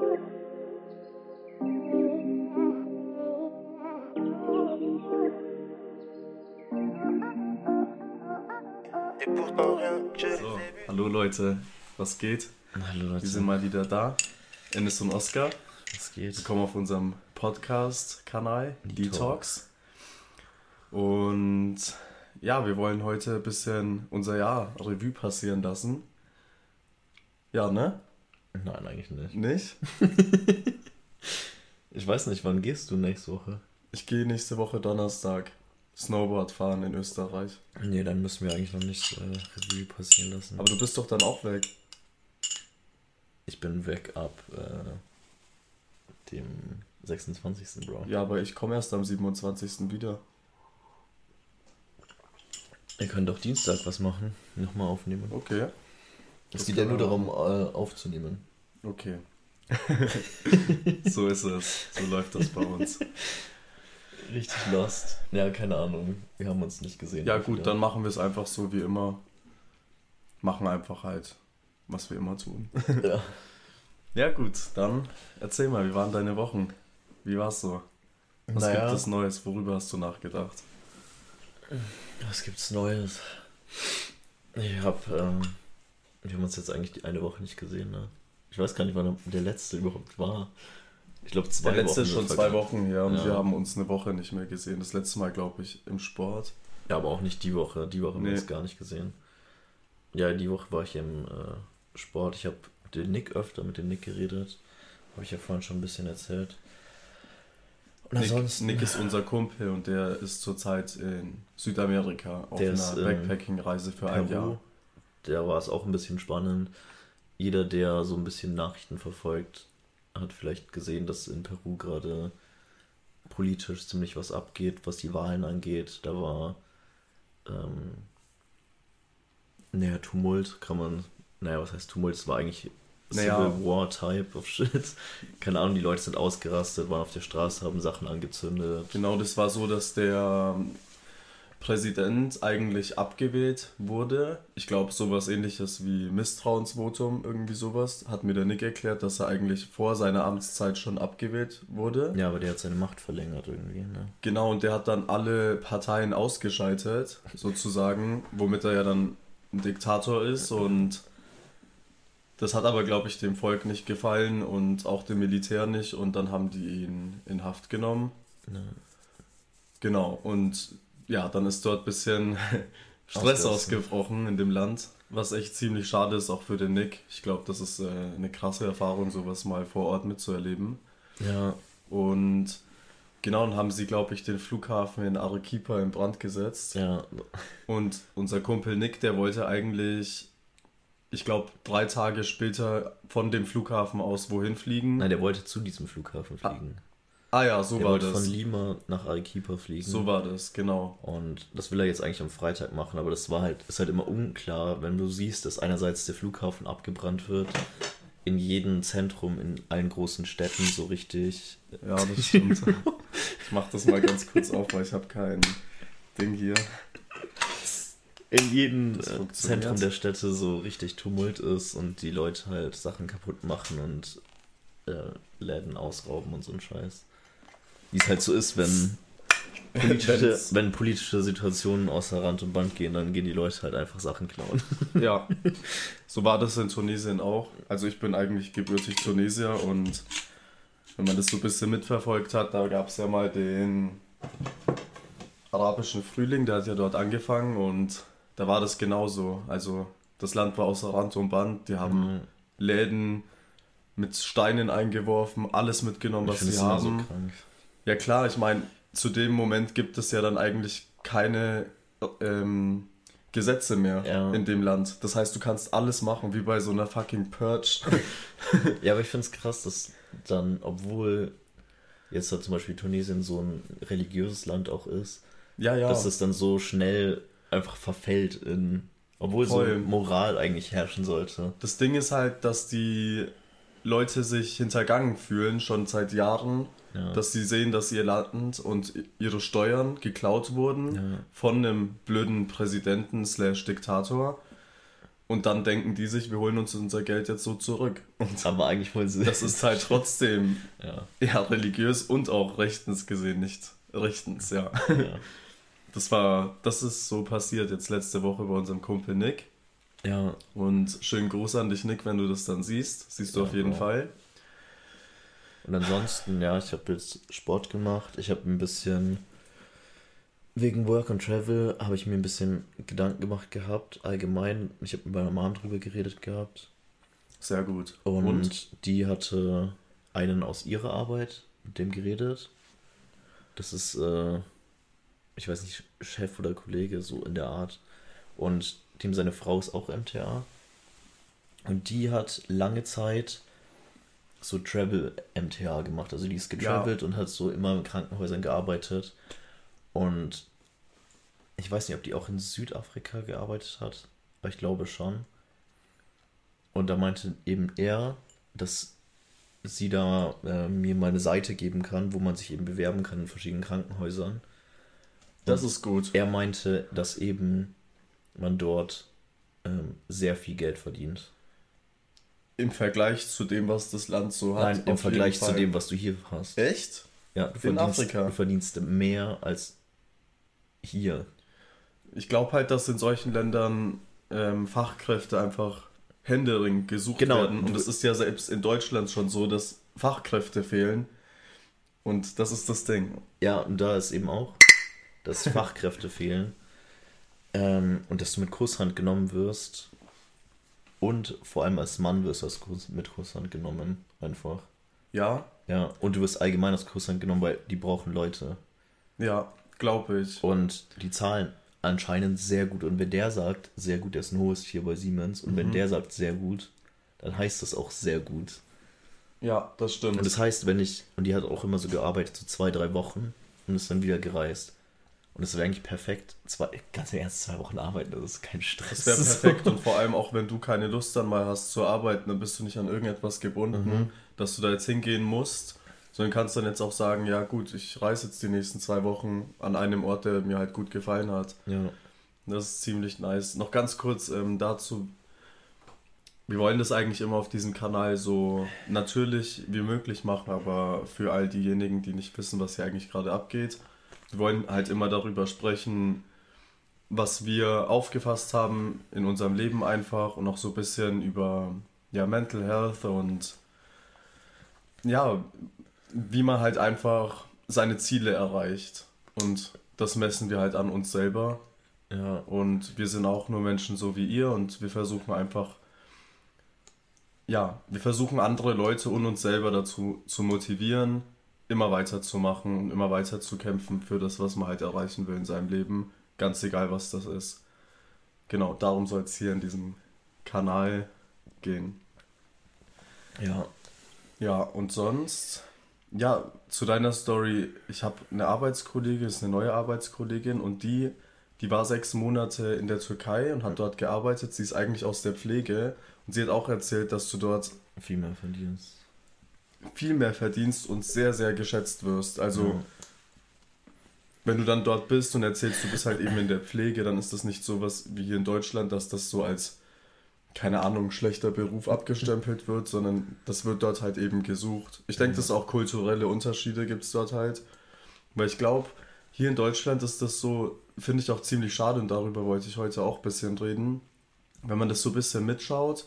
So, hallo Leute, was geht? Hallo Leute. Wir sind mal wieder da. Ennis und Oscar. Was geht? Willkommen auf unserem Podcast-Kanal Detox. Detox. Und ja, wir wollen heute ein bisschen unser Jahr Revue passieren lassen. Ja, ne? Nein, eigentlich nicht. Nicht? Ich weiß nicht, wann gehst du nächste Woche? Ich gehe nächste Woche Donnerstag Snowboard fahren in Österreich. Nee, dann müssen wir eigentlich noch nicht äh, Revue passieren lassen. Aber du bist doch dann auch weg. ich bin weg ab äh, dem 26. Bro. Ja, aber ich komme erst am 27. wieder. Wir können doch Dienstag was machen. Nochmal aufnehmen. Okay. Es geht ja nur darum, äh, aufzunehmen. Okay. so ist es. So läuft das bei uns. Richtig lost. Ja, keine Ahnung. Wir haben uns nicht gesehen. Ja gut, Wieder. dann machen wir es einfach so wie immer. Machen einfach halt, was wir immer tun. Ja. Ja gut, dann erzähl mal, wie waren deine Wochen? Wie war's so? Was Naja. gibt es Neues? Worüber hast du nachgedacht? Was gibt's Neues? Ich hab, ähm, wir haben uns jetzt eigentlich die eine Woche nicht gesehen, ne? Ich weiß gar nicht, wann der letzte überhaupt war. Ich glaube zwei Der letzte Wochen. ist schon zwei. Wochen her und Ja. wir haben uns eine Woche nicht mehr gesehen. Das letzte Mal, glaube ich, im Sport. Ja, aber auch nicht die Woche. Die Woche haben wir uns gar nicht gesehen. Ja, die Woche war ich im äh, Sport. Ich habe den Nick öfter mit dem Nick geredet. Habe ich ja vorhin schon ein bisschen erzählt. Und Nick, ansonsten. Nick ist unser Kumpel und der ist zurzeit in Südamerika auf Der einer Backpacking-Reise für ein Peru. Jahr. Da war es auch ein bisschen spannend. Jeder, der so ein bisschen Nachrichten verfolgt, hat vielleicht gesehen, dass in Peru gerade politisch ziemlich was abgeht, was die Wahlen angeht. Da war ähm, naja, Tumult, kann man, naja, was heißt Tumult? Es war eigentlich Naja. Civil War Type of Shit. Keine Ahnung, die Leute sind ausgerastet, waren auf der Straße, haben Sachen angezündet. Genau, das war so, dass der Präsident eigentlich abgewählt wurde. Ich glaube, sowas ähnliches wie Misstrauensvotum, irgendwie sowas, hat mir der Nick erklärt, dass er eigentlich vor seiner Amtszeit schon abgewählt wurde. Ja, aber der hat seine Macht verlängert irgendwie, ne? Genau, und der hat dann alle Parteien ausgeschaltet, sozusagen, womit er ja dann ein Diktator ist und das hat aber, glaube ich, dem Volk nicht gefallen und auch dem Militär nicht und dann haben die ihn in Haft genommen. Ja. Genau, und ja, dann ist dort ein bisschen Stress ausgebrochen in dem Land, was echt ziemlich schade ist, auch für den Nick. Ich glaube, das ist äh, eine krasse Erfahrung, sowas mal vor Ort mitzuerleben. ja, Und genau, dann haben sie, glaube ich, den Flughafen in Arequipa in Brand gesetzt. ja, Und unser Kumpel Nick, der wollte eigentlich, ich glaube, drei Tage später von dem Flughafen aus wohin fliegen. Nein, der wollte zu diesem Flughafen fliegen. Ah ja, so der war das. von Lima nach Arequipa fliegen. So war das, genau. Und das will er jetzt eigentlich am Freitag machen, aber das war halt, ist halt immer unklar, wenn du siehst, dass einerseits der Flughafen abgebrannt wird, in jedem Zentrum, in allen großen Städten so richtig. Ja, das stimmt. ich mach das mal ganz kurz auf, weil ich habe kein Ding hier. In jedem äh. Zentrum der Städte so richtig Tumult ist und die Leute halt Sachen kaputt machen und äh, Läden ausrauben und so ein Scheiß. Wie es halt so ist, wenn politische, wenn politische Situationen außer Rand und Band gehen, dann gehen die Leute halt einfach Sachen klauen. Ja, so war das in Tunesien auch. Also ich bin eigentlich gebürtig Tunesier und wenn man das so ein bisschen mitverfolgt hat, da gab es ja mal den arabischen Frühling, der hat ja dort angefangen und da war das genauso. Also das Land war außer Rand und Band, die haben Mhm. Läden mit Steinen eingeworfen, alles mitgenommen, Ich was sie immer so haben. krank. Ja klar, ich meine, zu dem Moment gibt es ja dann eigentlich keine ähm, Gesetze mehr Ja. in dem Land. Das heißt, du kannst alles machen, wie bei so einer fucking Purge. Ja, aber ich finde es krass, dass dann, obwohl jetzt halt zum Beispiel Tunesien so ein religiöses Land auch ist, ja, ja. dass es dann so schnell einfach verfällt in, obwohl Voll. so Moral eigentlich herrschen sollte. Das Ding ist halt, dass die Leute sich hintergangen fühlen, schon seit Jahren, Ja. dass sie sehen, dass ihr Land und ihre Steuern geklaut wurden Ja. von einem blöden Präsidenten slash Diktator. Und dann denken die sich, wir holen uns unser Geld jetzt so zurück. Und Aber eigentlich wollen sie. das ist halt trotzdem ja. ja religiös und auch rechtens gesehen nicht. Rechtens, ja. Ja. Das war, das ist so passiert jetzt letzte Woche bei unserem Kumpel Nick. ja, Und schönen Gruß an dich, Nick, wenn du das dann siehst. Siehst du Ja, auf jeden Bro. Fall. Und ansonsten, ja, ich habe jetzt Sport gemacht. Ich habe ein bisschen wegen Work and Travel habe ich mir ein bisschen Gedanken gemacht gehabt. Allgemein, ich habe mit meiner Mom drüber geredet gehabt. Sehr gut. Und, die hatte einen aus ihrer Arbeit mit dem geredet. Das ist, äh, ich weiß nicht, Chef oder Kollege, so in der Art. Und dem seine Frau ist auch MTA. Und die hat lange Zeit so Travel-MTA gemacht. Also die ist getravelt und hat so immer in Krankenhäusern gearbeitet. Und ich weiß nicht, ob die auch in Südafrika gearbeitet hat, aber ich glaube schon. Und da meinte eben er, dass sie da äh, mir mal eine Seite geben kann, wo man sich eben bewerben kann in verschiedenen Krankenhäusern. Das Und ist gut. Er meinte, dass eben man dort ähm, sehr viel Geld verdient. Im Vergleich zu dem, was das Land so hat. Nein, im Vergleich zu dem, was du hier hast. Echt? Ja, du in verdienst, Afrika? du verdienst mehr als hier. Ich glaube halt, dass in solchen Ländern ähm, Fachkräfte einfach händeringend gesucht Genau. werden. Und es ist ja selbst in Deutschland schon so, dass Fachkräfte fehlen. Und das ist das Ding. Ja, und da ist eben auch, dass Fachkräfte fehlen ähm, und dass du mit Kusshand genommen wirst und vor allem als Mann wirst du als Kuss, mit Kusshand genommen, einfach. Ja, Ja, und du wirst allgemein als Kusshand genommen, weil die brauchen Leute. ja, glaube ich. Und die zahlen anscheinend sehr gut. Und wenn der sagt, sehr gut, der ist ein hohes Tier bei Siemens, und wenn Mhm. der sagt, sehr gut, dann heißt das auch sehr gut. Ja, das stimmt. Und das heißt, wenn ich, und die hat auch immer so gearbeitet, so zwei, drei Wochen und ist dann wieder gereist. Und das wäre eigentlich perfekt. Zwei, ganz im Ernst, zwei Wochen arbeiten, das ist kein Stress. Das wäre perfekt und vor allem auch wenn du keine Lust dann mal hast zu arbeiten, dann bist du nicht an irgendetwas gebunden, Mhm. dass du da jetzt hingehen musst, sondern kannst dann jetzt auch sagen, ja gut, ich reise jetzt die nächsten zwei Wochen an einem Ort, der mir halt gut gefallen hat. Ja. Das ist ziemlich nice. Noch ganz kurz ähm, dazu, wir wollen das eigentlich immer auf diesem Kanal so natürlich wie möglich machen, aber für all diejenigen, die nicht wissen, was hier eigentlich gerade abgeht, wir wollen halt immer darüber sprechen, was wir aufgefasst haben in unserem Leben einfach und auch so ein bisschen über ja, Mental Health und ja, wie man halt einfach seine Ziele erreicht. Und das messen wir halt an uns selber. Ja. Und wir sind auch nur Menschen so wie ihr und wir versuchen einfach, ja, wir versuchen andere Leute und uns selber dazu zu motivieren, immer weiterzumachen und immer weiter zu kämpfen für das, was man halt erreichen will in seinem Leben, ganz egal was das ist. Genau, darum soll es hier in diesem Kanal gehen. Ja. Ja, und sonst, ja, zu deiner Story, ich habe eine Arbeitskollegin, ist eine neue Arbeitskollegin und die, die war sechs Monate in der Türkei und hat dort gearbeitet. Sie ist eigentlich aus der Pflege und sie hat auch erzählt, dass du dort Viel mehr verdienst. Viel mehr verdienst und sehr, sehr geschätzt wirst. Also, Ja. wenn du dann dort bist und erzählst, du bist halt eben in der Pflege, dann ist das nicht so was wie hier in Deutschland, dass das so als, keine Ahnung, schlechter Beruf abgestempelt wird, sondern das wird dort halt eben gesucht. Ich denke, Ja. dass auch kulturelle Unterschiede gibt es dort halt. Weil ich glaube, hier in Deutschland ist das so, finde ich auch ziemlich schade und darüber wollte ich heute auch ein bisschen reden. Wenn man das so ein bisschen mitschaut,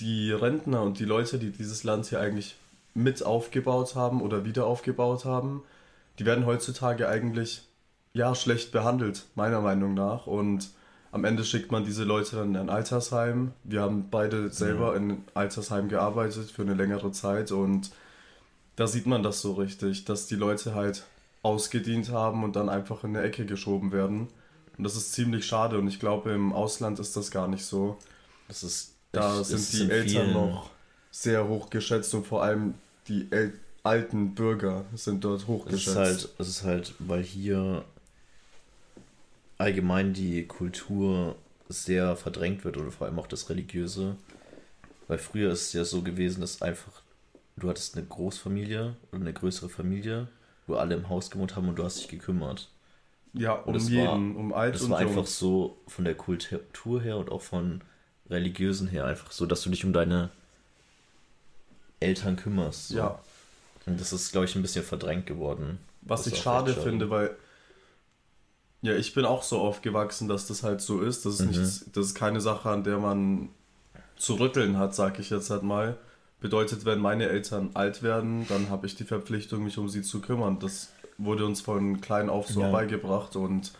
die Rentner und die Leute, die dieses Land hier eigentlich mit aufgebaut haben oder wieder aufgebaut haben, die werden heutzutage eigentlich ja schlecht behandelt, meiner Meinung nach. Und am Ende schickt man diese Leute dann in ein Altersheim. Wir haben beide selber in einem Altersheim gearbeitet für eine längere Zeit und da sieht man das so richtig, dass die Leute halt ausgedient haben und dann einfach in eine Ecke geschoben werden. Und das ist ziemlich schade und ich glaube, im Ausland ist das gar nicht so. Das ist. Da ich- sind die in Eltern noch sehr hoch geschätzt und vor allem die El alten Bürger sind dort hoch Es ist halt, es ist halt, weil hier allgemein die Kultur sehr verdrängt wird oder vor allem auch das Religiöse. Weil früher ist es ja so gewesen, dass einfach du hattest eine Großfamilie oder eine größere Familie, wo alle im Haus gewohnt haben und du hast dich gekümmert. ja, um das jeden, war- um alt Das und war jung. einfach so von der Kultur her und auch von religiösen her einfach so, dass du dich um deine Eltern kümmerst. So. Ja. Und das ist, glaube ich, ein bisschen verdrängt geworden. Was ich schade echt finde, weil ja, ich bin auch so aufgewachsen, dass das halt so ist. Das ist, Mhm. nichts, das ist keine Sache, an der man zu rütteln hat, sag ich jetzt halt mal. Bedeutet, wenn meine Eltern alt werden, dann habe ich die Verpflichtung, mich um sie zu kümmern. Das wurde uns von klein auf so Ja. beigebracht und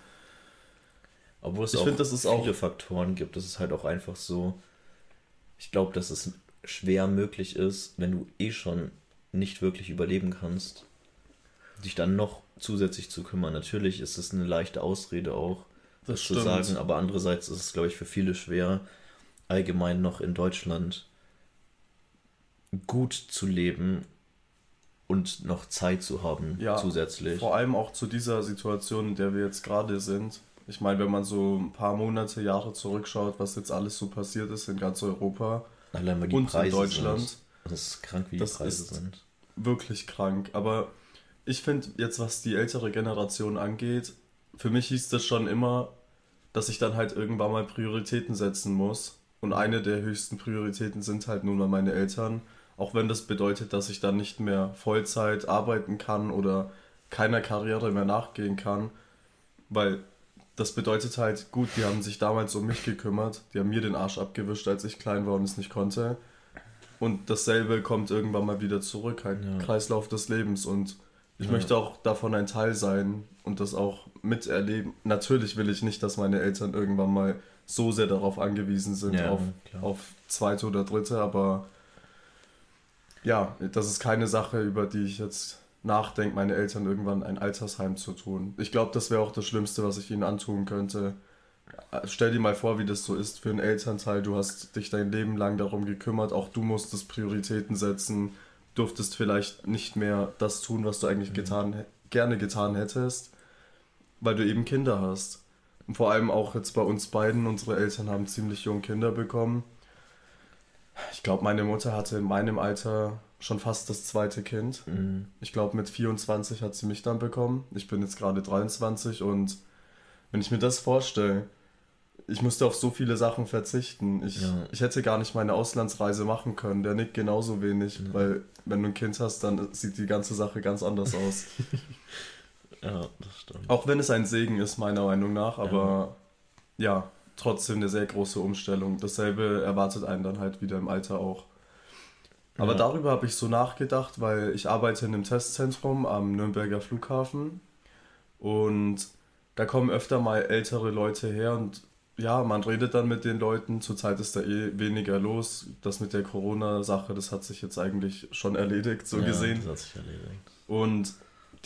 Obwohl es Ich auch find, das ist viele auch- Faktoren gibt. Das ist halt auch einfach so. Ich glaube, dass es schwer möglich ist, wenn du eh schon nicht wirklich überleben kannst, dich dann noch zusätzlich zu kümmern. Natürlich ist es eine leichte Ausrede auch, Das das, zu sagen, aber andererseits ist es, glaube ich, für viele schwer, allgemein noch in Deutschland gut zu leben und noch Zeit zu haben Ja, zusätzlich. vor allem auch zu dieser Situation, in der wir jetzt gerade sind. Ich meine, wenn man so ein paar Monate, Jahre zurückschaut, was jetzt alles so passiert ist in ganz Europa Allein weil die und in Preise Deutschland. sind. Das ist krank, wie die Das Preise ist- sind. wirklich krank. Aber ich finde jetzt, was die ältere Generation angeht, für mich hieß das schon immer, dass ich dann halt irgendwann mal Prioritäten setzen muss. Und eine der höchsten Prioritäten sind halt nun mal meine Eltern. Auch wenn das bedeutet, dass ich dann nicht mehr Vollzeit arbeiten kann oder keiner Karriere mehr nachgehen kann. Weil das bedeutet halt, gut, die haben sich damals um mich gekümmert. Die haben mir den Arsch abgewischt, als ich klein war und es nicht konnte. Und dasselbe kommt irgendwann mal wieder zurück, halt Ja. Kreislauf des Lebens. Und ich Ja. möchte auch davon ein Teil sein und das auch miterleben. Natürlich will ich nicht, dass meine Eltern irgendwann mal so sehr darauf angewiesen sind, Ja, auf, klar. auf zweite oder dritte, aber ja, das ist keine Sache, über die ich jetzt nachdenke, meine Eltern irgendwann ein Altersheim zu tun. Ich glaube, das wäre auch das Schlimmste, was ich ihnen antun könnte. Stell dir mal vor, wie das so ist für einen Elternteil. Du hast dich dein Leben lang darum gekümmert, auch du musstest Prioritäten setzen, durftest vielleicht nicht mehr das tun, was du eigentlich getan, gerne getan hättest, weil du eben Kinder hast. Und vor allem auch jetzt bei uns beiden, unsere Eltern haben ziemlich jung Kinder bekommen. Ich glaube, meine Mutter hatte in meinem Alter schon fast das zweite Kind. Mhm. Ich glaube, mit 24 hat sie mich dann bekommen. Ich bin jetzt gerade 23 und wenn ich mir das vorstelle, ich musste auf so viele Sachen verzichten. Ich, Ja. ich hätte gar nicht meine Auslandsreise machen können. Der nickt genauso wenig, Ja. weil wenn du ein Kind hast, dann sieht die ganze Sache ganz anders aus. Ja, das stimmt. Auch wenn es ein Segen ist, meiner Meinung nach, aber ja, trotzdem eine sehr große Umstellung. Dasselbe erwartet einen dann halt wieder im Alter auch. Aber Ja. darüber habe ich so nachgedacht, weil ich arbeite in einem Testzentrum am Nürnberger Flughafen und da kommen öfter mal ältere Leute her und ja, man redet dann mit den Leuten. Zurzeit ist da eh weniger los. Das mit der Corona-Sache, das hat sich jetzt eigentlich schon erledigt, so ja, gesehen. Das hat sich erledigt. Und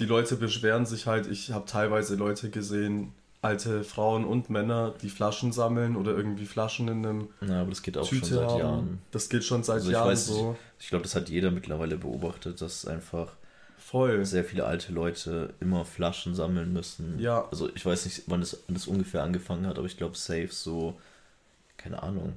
die Leute beschweren sich halt, ich habe teilweise Leute gesehen, alte Frauen und Männer, die Flaschen sammeln oder irgendwie Flaschen in einem Ja, aber das geht auch schon Tüte seit haben. Jahren. Das geht schon seit Also ich Jahren weiß so. Ich glaube, das hat jeder mittlerweile beobachtet, dass einfach Voll. sehr viele alte Leute immer Flaschen sammeln müssen. Ja. Also ich weiß nicht, wann das, wann das ungefähr angefangen hat, aber ich glaube safe so, keine Ahnung.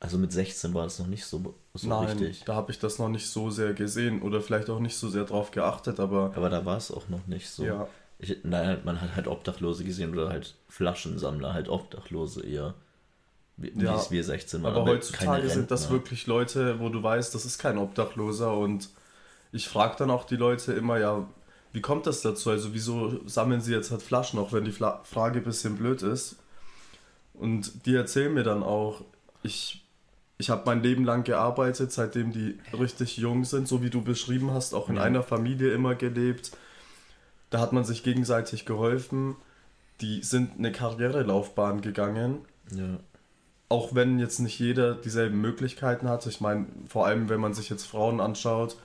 Also mit 16 war das noch nicht so, so Nein, richtig. da habe ich das noch nicht so sehr gesehen oder vielleicht auch nicht so sehr drauf geachtet, aber Aber da war es auch noch nicht so. ja, Ich, nein, man hat halt Obdachlose gesehen oder halt Flaschensammler, halt Obdachlose eher. Wie, Ja. es wir 16 waren. aber keine heutzutage sind das wirklich Leute, wo du weißt, das ist kein Obdachloser und ich frage dann auch die Leute immer, ja, wie kommt das dazu? Also wieso sammeln sie jetzt halt Flaschen, auch wenn die Fla Frage ein bisschen blöd ist? Und die erzählen mir dann auch, ich, ich habe mein Leben lang gearbeitet, seitdem die richtig jung sind, so wie du beschrieben hast, auch in Ja. einer Familie immer gelebt. Da hat man sich gegenseitig geholfen. Die sind eine Karrierelaufbahn gegangen Ja. auch wenn jetzt nicht jeder dieselben Möglichkeiten hatte, ich meine, vor allem wenn man sich jetzt Frauen anschaut,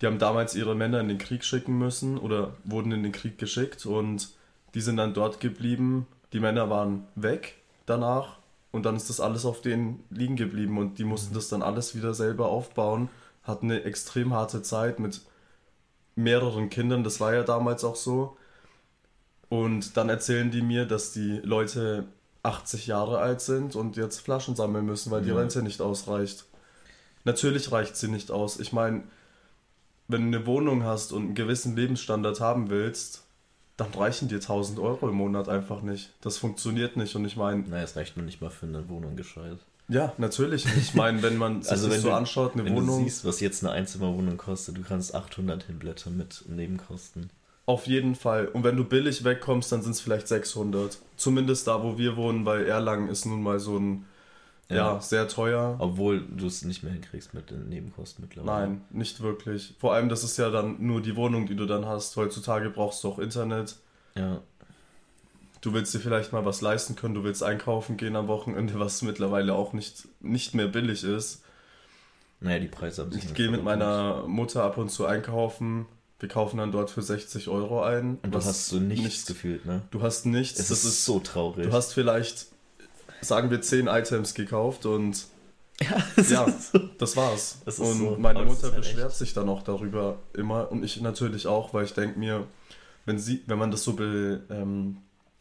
die haben damals ihre Männer in den Krieg schicken müssen oder wurden in den Krieg geschickt und die sind dann dort geblieben. Die Männer waren weg danach und dann ist das alles auf denen liegen geblieben und die mussten das dann alles wieder selber aufbauen, hatten eine extrem harte Zeit mit mehreren Kindern, das war ja damals auch so. Und dann erzählen die mir, dass die Leute 80 Jahre alt sind und jetzt Flaschen sammeln müssen, weil die Ja. Rente nicht ausreicht. Natürlich reicht sie nicht aus. Ich meine, wenn du eine Wohnung hast und einen gewissen Lebensstandard haben willst, dann reichen dir 1000 Euro im Monat einfach nicht. Das funktioniert nicht und ich meine, Naja, es reicht nur nicht mal für eine Wohnung gescheit. Ja, natürlich. Ich meine, wenn man sich Also das wenn so du, anschaut, eine wenn Wohnung, du siehst, was jetzt eine Einzimmerwohnung kostet, du kannst 800 hinblättern mit Nebenkosten. auf jeden Fall. Und wenn du billig wegkommst, dann sind es vielleicht 600. Zumindest da, wo wir wohnen, weil Erlangen ist nun mal so ein, ja, Ja. sehr teuer. Obwohl du es nicht mehr hinkriegst mit den Nebenkosten mittlerweile. Nein, nicht wirklich. Vor allem, das ist ja dann nur die Wohnung, die du dann hast. Heutzutage brauchst du auch Internet. Ja, Du willst dir vielleicht mal was leisten können, du willst einkaufen gehen am Wochenende, was mittlerweile auch nicht, nicht mehr billig ist. naja, die Preise haben sich Ich gehe mit meiner Mutter ab und zu einkaufen. Wir kaufen dann dort für 60 Euro ein. Und du hast so nichts, nichts- gefühlt, ne? Du hast nichts. Es das ist, so traurig. Du hast vielleicht, sagen wir, 10 Items gekauft und ja, ja, ist so. das war's. Das ist und so. meine das Mutter ist halt beschwert echt. sich dann auch darüber immer und ich natürlich auch, weil ich denke mir, wenn sie, wenn man das so be, ähm,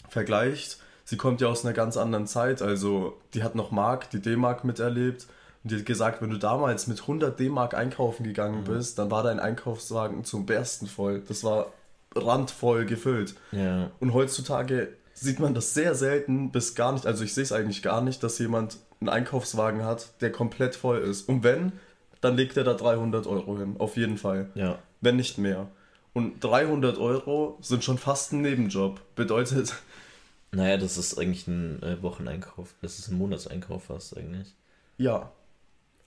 vergleicht, sie kommt ja aus einer ganz anderen Zeit. Also die hat noch Mark, die D-Mark miterlebt. Und die hat gesagt, wenn du damals mit 100 D-Mark einkaufen gegangen Mhm. bist, dann war dein Einkaufswagen zum Bersten voll. Das war randvoll gefüllt. Ja, Und heutzutage sieht man das sehr selten bis gar nicht. Also ich sehe es eigentlich gar nicht, dass jemand einen Einkaufswagen hat, der komplett voll ist. Und wenn, dann legt er da 300 Euro hin. Auf jeden Fall. ja. Wenn nicht mehr. Und 300 Euro sind schon fast ein Nebenjob. Bedeutet, Naja, das ist eigentlich ein äh, Wocheneinkauf. Das ist ein Monatseinkauf fast eigentlich. ja,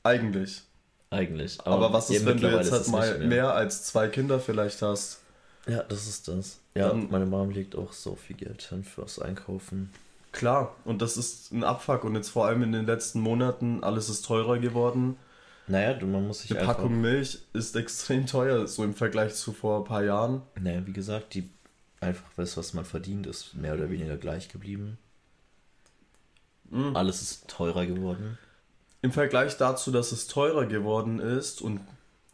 eigentlich. Eigentlich. Aber, was ja, ist, wenn du jetzt halt mal nicht mehr. als zwei Kinder vielleicht hast? Ja, das ist das. Ja, Dann- meine Mom legt auch so viel Geld hin fürs Einkaufen. Klar, und das ist ein Abfuck. Und jetzt vor allem in den letzten Monaten, alles ist teurer geworden. Naja, man muss sich Die einfach... Packung Milch ist extrem teuer, so im Vergleich zu vor ein paar Jahren. Naja, wie gesagt, die einfach das, was man verdient, ist mehr oder weniger gleich geblieben. Mhm. Alles ist teurer geworden. Im Vergleich dazu, dass es teurer geworden ist und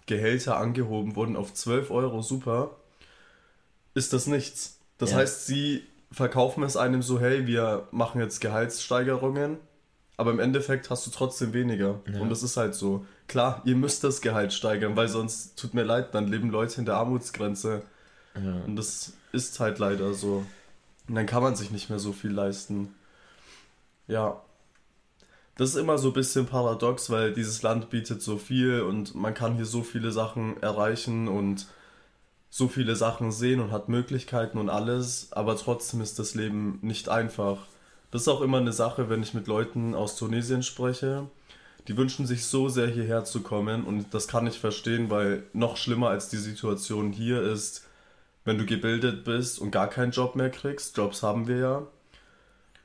Gehälter angehoben wurden auf 12 Euro, super, ist das nichts. Das Ja. heißt, sie verkaufen es einem so, hey, wir machen jetzt Gehaltssteigerungen, aber im Endeffekt hast du trotzdem weniger. Ja. Und das ist halt so. Klar, ihr müsst das Gehalt steigern, weil sonst, tut mir leid, dann leben Leute in der Armutsgrenze. Ja. Und das ist halt leider so. Und dann kann man sich nicht mehr so viel leisten. Ja. Das ist immer so ein bisschen paradox, weil dieses Land bietet so viel und man kann hier so viele Sachen erreichen und so viele Sachen sehen und hat Möglichkeiten und alles, aber trotzdem ist das Leben nicht einfach. Das ist auch immer eine Sache, wenn ich mit Leuten aus Tunesien spreche. Die wünschen sich so sehr hierher zu kommen und das kann ich verstehen, weil noch schlimmer als die Situation hier ist, wenn du gebildet bist und gar keinen Job mehr kriegst. Jobs haben wir ja.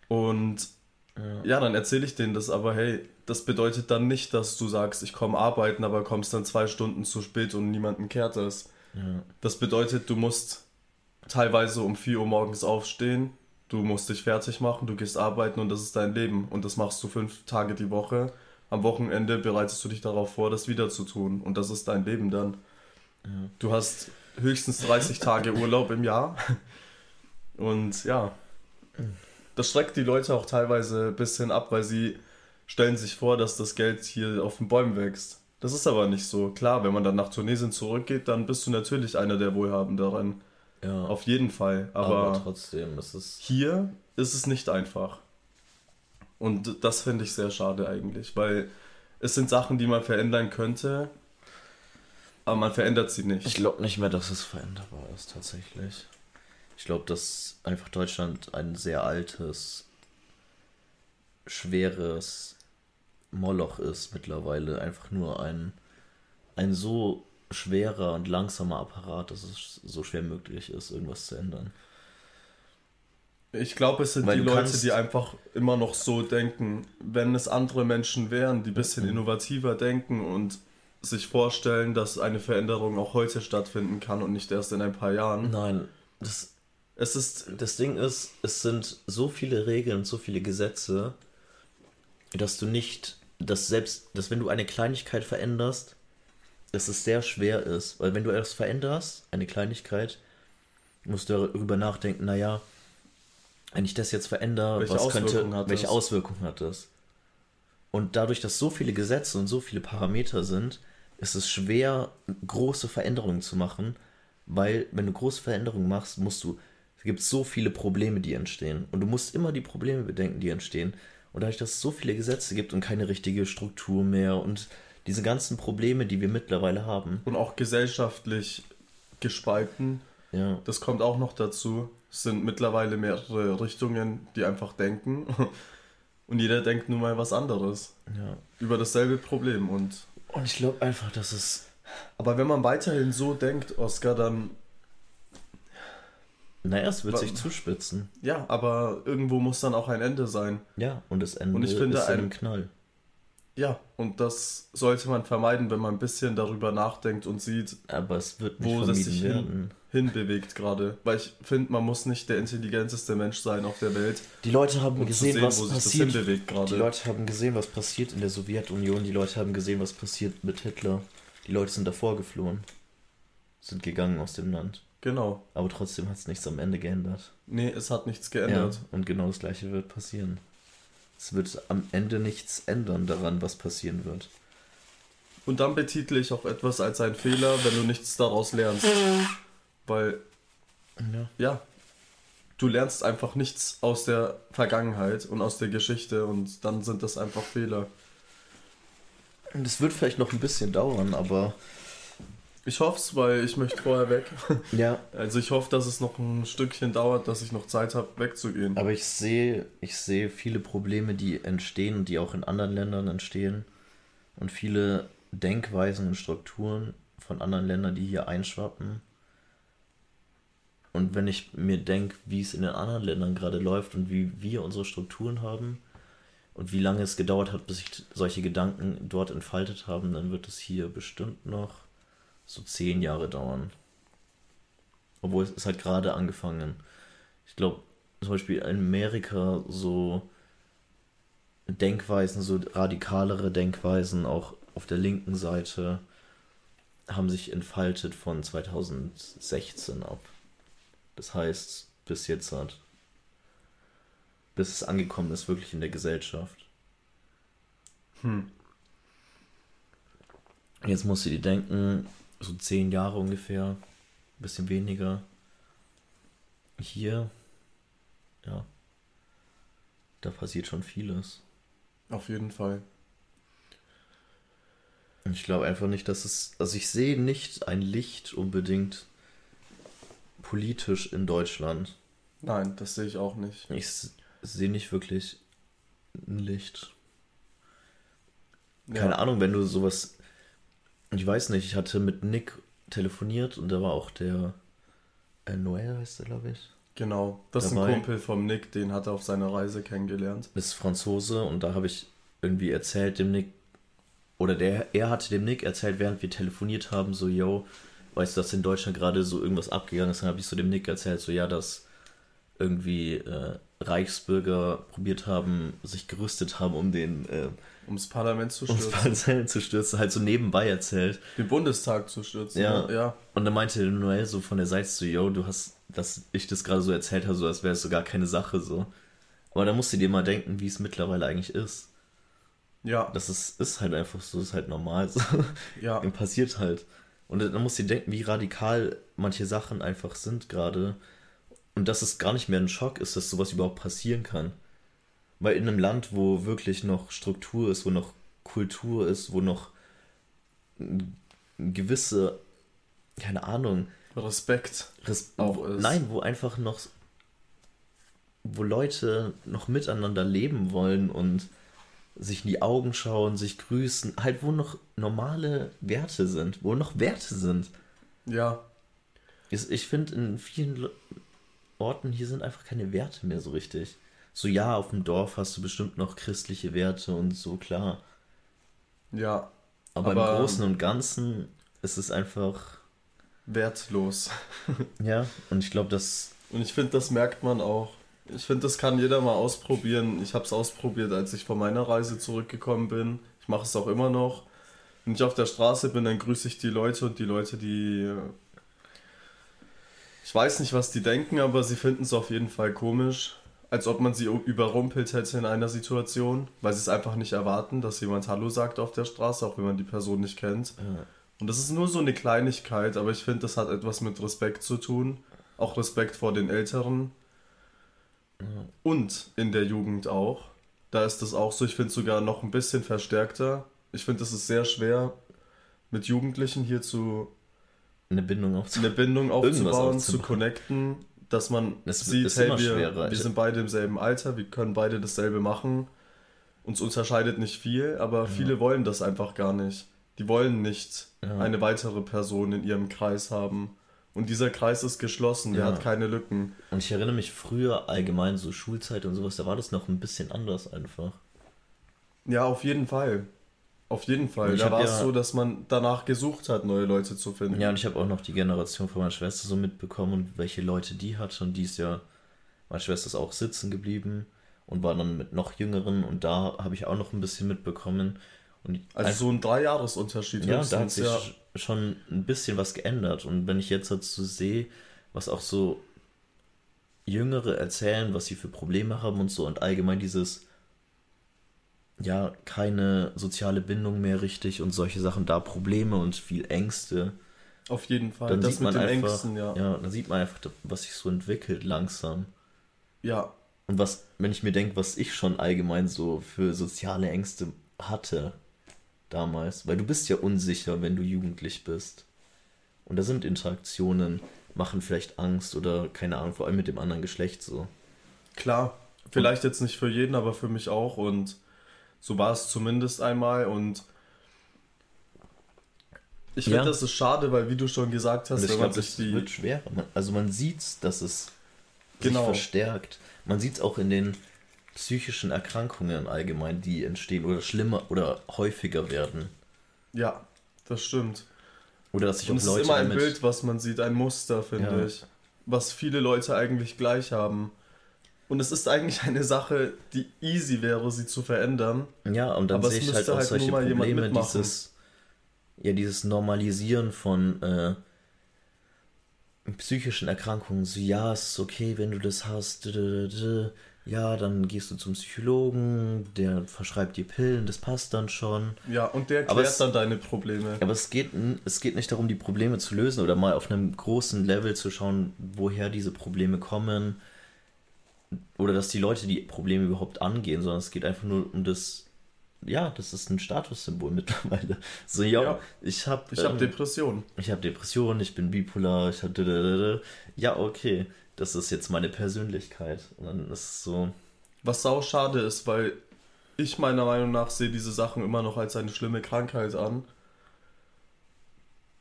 Und Ja. ja, dann erzähle ich denen das, aber hey, das bedeutet dann nicht, dass du sagst, ich komme arbeiten, aber kommst dann zwei Stunden zu spät und niemanden kehrt es. Ja. Das bedeutet, du musst teilweise um 4 Uhr morgens aufstehen, du musst dich fertig machen, du gehst arbeiten und das ist dein Leben. Und das machst du fünf Tage die Woche. Am Wochenende bereitest du dich darauf vor, das wieder zu tun. Und das ist dein Leben dann. Ja. Du hast höchstens 30 Tage Urlaub im Jahr. Und ja, das schreckt die Leute auch teilweise ein bisschen ab, weil sie stellen sich vor, dass das Geld hier auf den Bäumen wächst. Das ist aber nicht so. Klar, wenn man dann nach Tunesien zurückgeht, dann bist du natürlich einer der Wohlhabenderen. ja. Auf jeden Fall. aber, Aber, trotzdem ist es. hier ist es nicht einfach. Und das finde ich sehr schade eigentlich, weil es sind Sachen, die man verändern könnte, aber man verändert sie nicht. Ich glaube nicht mehr, dass es veränderbar ist, tatsächlich. Ich glaube, dass einfach Deutschland ein sehr altes, schweres Moloch ist mittlerweile. Einfach nur ein, ein so schwerer und langsamer Apparat, dass es so schwer möglich ist, irgendwas zu ändern. Ich glaube, es sind Weil die Leute, kannst- die einfach immer noch so denken, wenn es andere Menschen wären, die ein bisschen Mhm. innovativer denken und sich vorstellen, dass eine Veränderung auch heute stattfinden kann und nicht erst in ein paar Jahren. Nein, das, Es ist, das Ding ist, es sind so viele Regeln, so viele Gesetze, dass du nicht, dass selbst, dass wenn du eine Kleinigkeit veränderst, dass es sehr schwer ist. Weil wenn du etwas veränderst, eine Kleinigkeit, musst du darüber nachdenken, naja, wenn ich das jetzt verändere, Welche was könnte, Auswirkungen hat welche das? Auswirkungen hat das? Und dadurch, dass so viele Gesetze und so viele Parameter sind, ist es schwer, große Veränderungen zu machen, weil wenn du große Veränderungen machst, musst du, es gibt so viele Probleme, die entstehen. Und du musst immer die Probleme bedenken, die entstehen. Und dadurch, dass es so viele Gesetze gibt und keine richtige Struktur mehr und diese ganzen Probleme, die wir mittlerweile haben. Und auch gesellschaftlich gespalten. Ja. Das kommt auch noch dazu. Es sind mittlerweile mehrere Richtungen, die einfach denken. Und jeder denkt nun mal was anderes. Ja. Über dasselbe Problem. Und Und ich glaube einfach, dass es. aber wenn man weiterhin so denkt, Oscar, dann Naja, es wird Wa- sich zuspitzen. ja, aber irgendwo muss dann auch ein Ende sein. Ja, und das Ende Und ich finde, ist in ein- einem Knall. Ja, und das sollte man vermeiden, wenn man ein bisschen darüber nachdenkt und sieht, Aber es wird nicht wo vermieden werden. Hinbewegt gerade. Weil ich finde, man muss nicht der intelligenteste Mensch sein auf der Welt, Die Leute haben um gesehen, sehen, was wo sich das passiert. Die. Leute haben gesehen, was passiert in der Sowjetunion. Die Leute haben gesehen, was passiert mit Hitler. Die Leute sind davor geflohen. Sind gegangen aus dem Land. Genau. Aber trotzdem hat es nichts am Ende geändert. Nee, es hat nichts Ja, geändert. und genau das gleiche wird passieren. Es wird am Ende nichts ändern daran, was passieren wird. Und dann betitle ich auch etwas als ein Fehler, wenn du nichts daraus lernst. Weil, Ja. ja, du lernst einfach nichts aus der Vergangenheit und aus der Geschichte und dann sind das einfach Fehler. Und es wird vielleicht noch ein bisschen dauern, aber Ich hoffe es, weil ich möchte vorher weg. ja, Also ich hoffe, dass es noch ein Stückchen dauert, dass ich noch Zeit habe, wegzugehen. aber ich sehe, ich sehe viele Probleme, die entstehen und die auch in anderen Ländern entstehen und viele Denkweisen und Strukturen von anderen Ländern, die hier einschwappen. Und wenn ich mir denke, wie es in den anderen Ländern gerade läuft und wie wir unsere Strukturen haben und wie lange es gedauert hat, bis sich solche Gedanken dort entfaltet haben, dann wird es hier bestimmt noch so zehn Jahre dauern. Obwohl es ist halt gerade angefangen. Ich glaube, zum Beispiel in Amerika so Denkweisen, so radikalere Denkweisen, auch auf der linken Seite, haben sich entfaltet von 2016 ab. Das heißt, bis jetzt hat. Bis es angekommen ist, wirklich in der Gesellschaft. Hm. Jetzt musst du dir denken, so zehn Jahre ungefähr, ein bisschen weniger. Hier, ja, da passiert schon vieles. Auf jeden Fall. Ich glaube einfach nicht, dass es, also ich sehe nicht ein Licht unbedingt politisch in Deutschland. Nein, das sehe ich auch nicht. Ich sehe nicht wirklich ein Licht. Keine Ja. Ahnung, wenn du sowas. Ich weiß nicht, ich hatte mit Nick telefoniert und da war auch der. Äh, Noel heißt er, glaube ich. Genau. Das ist Dabei- ein Kumpel vom Nick, den hat er auf seiner Reise kennengelernt. ist Franzose und da habe ich irgendwie erzählt dem Nick, oder der, er hatte dem Nick erzählt, während wir telefoniert haben, so, yo, weißt du, dass in Deutschland gerade so irgendwas abgegangen ist? Dann habe ich so dem Nick erzählt, so, ja, dass irgendwie äh, Reichsbürger probiert haben, sich gerüstet haben, um den äh, Ums Parlament zu ums stürzen. Parzellen zu stürzen, halt so nebenbei erzählt. Den Bundestag zu stürzen. Ja. ja. Und dann meinte Noel so von der Seite so, yo, du hast, dass ich das gerade so erzählt habe, so als wäre es so gar keine Sache so. Aber da musst du dir mal denken, wie es mittlerweile eigentlich ist. Ja. Das ist, ist halt einfach so, ist halt normal so. Ja. Passiert halt. Und dann musst du dir denken, wie radikal manche Sachen einfach sind gerade. Und dass es gar nicht mehr ein Schock ist, dass sowas überhaupt passieren kann. Weil in einem Land, wo wirklich noch Struktur ist, wo noch Kultur ist, wo noch gewisse, keine Ahnung, Respekt. Res Auch ist. nein, wo einfach noch, wo Leute noch miteinander leben wollen und sich in die Augen schauen, sich grüßen, halt wo noch normale Werte sind, wo noch Werte sind. Ja. Ich, ich finde, in vielen Orten hier sind einfach keine Werte mehr so richtig. So ja, auf dem Dorf hast du bestimmt noch christliche Werte und so, klar. Ja. Aber, Aber- im Großen und Ganzen ist es einfach, Wertlos. ja, und ich glaube, das Und ich finde, das merkt man auch. Ich finde, das kann jeder mal ausprobieren. Ich habe es ausprobiert, als ich von meiner Reise zurückgekommen bin. Ich mache es auch immer noch. Wenn ich auf der Straße bin, dann grüße ich die Leute und die Leute, die... äh, Ich weiß nicht, was die denken, aber sie finden es auf jeden Fall komisch. Als ob man sie überrumpelt hätte in einer Situation, weil sie es einfach nicht erwarten, dass jemand Hallo sagt auf der Straße, auch wenn man die Person nicht kennt. äh, Und das ist nur so eine Kleinigkeit, aber ich finde, das hat etwas mit Respekt zu tun. Auch Respekt vor den Älteren. Und in der Jugend auch. Da ist das auch so. Ich finde es sogar noch ein bisschen verstärkter. Ich finde, es ist sehr schwer, mit Jugendlichen hier zu eine Bindung aufzubauen, eine Bindung aufzubauen, zu connecten, dass man Es sieht, ist hey, wir, schwerer. wir sind beide im selben Alter, wir können beide dasselbe machen. Uns unterscheidet nicht viel, aber viele wollen das einfach gar nicht. Die wollen nicht Ja. eine weitere Person in ihrem Kreis haben. Und dieser Kreis ist geschlossen, der Ja. hat keine Lücken. Und ich erinnere mich früher allgemein, so Schulzeit und sowas, da war das noch ein bisschen anders einfach. Ja, auf jeden Fall. Auf jeden Fall. Da war es ja- so, dass man danach gesucht hat, neue Leute zu finden. Ja, und ich habe auch noch die Generation von meiner Schwester so mitbekommen und welche Leute die hatte. Und die ist ja, meine Schwester ist auch sitzen geblieben und war dann mit noch Jüngeren und da habe ich auch noch ein bisschen mitbekommen. Also so ein Dreijahresunterschied Ja, da hat sich ja. sch- schon ein bisschen was geändert. Und wenn ich jetzt dazu sehe, was auch so Jüngere erzählen, was sie für Probleme haben und so, und allgemein dieses, ja, keine soziale Bindung mehr richtig und solche Sachen, da Probleme und viel Ängste, Auf jeden Fall. dann das sieht mit man den einfach, Ängsten, ja. ja, dann sieht man einfach, was sich so entwickelt langsam. Ja, Und was, wenn ich mir denke, was ich schon allgemein so für soziale Ängste hatte damals, weil du bist ja unsicher, wenn du jugendlich bist. Und da sind Interaktionen, machen vielleicht Angst oder keine Ahnung, vor allem mit dem anderen Geschlecht so. Klar, vielleicht jetzt nicht für jeden, aber für mich auch und so war es zumindest einmal und ich finde, Ja. das ist schade, weil wie du schon gesagt hast, wenn man sich es die wird schwerer. Man, also man sieht dass es Genau. sich verstärkt. Man sieht es auch in den psychischen Erkrankungen allgemein, die entstehen oder schlimmer oder häufiger werden. ja, das stimmt. Oder dass sich auch es ist Leute immer ein damit... Bild, was man sieht, ein Muster, finde Ja. ich, was viele Leute eigentlich gleich haben. Und es ist eigentlich eine Sache, die easy wäre, sie zu verändern. Ja, und dann Aber sehe ich halt auch halt solche nur mal jemand Probleme, mitmachen. dieses, ja, dieses Normalisieren von äh, psychischen Erkrankungen. So, ja, es ist okay, wenn du das hast. d- d- d. Ja, dann gehst du zum Psychologen, der verschreibt dir Pillen, das passt dann schon. Ja, und der erklärt es- dann deine Probleme. Aber es geht, es geht nicht darum, die Probleme zu lösen oder mal auf einem großen Level zu schauen, woher diese Probleme kommen. Oder dass die Leute die Probleme überhaupt angehen, sondern es geht einfach nur um das, ja, das ist ein Statussymbol mittlerweile. So, ja, Ja. ich habe Ich habe ähm, Depressionen. ich hab Depressionen, ich bin bipolar, ich habe ja, okay, das ist jetzt meine Persönlichkeit. Und dann ist es so, Was sau schade ist, weil ich meiner Meinung nach sehe diese Sachen immer noch als eine schlimme Krankheit an.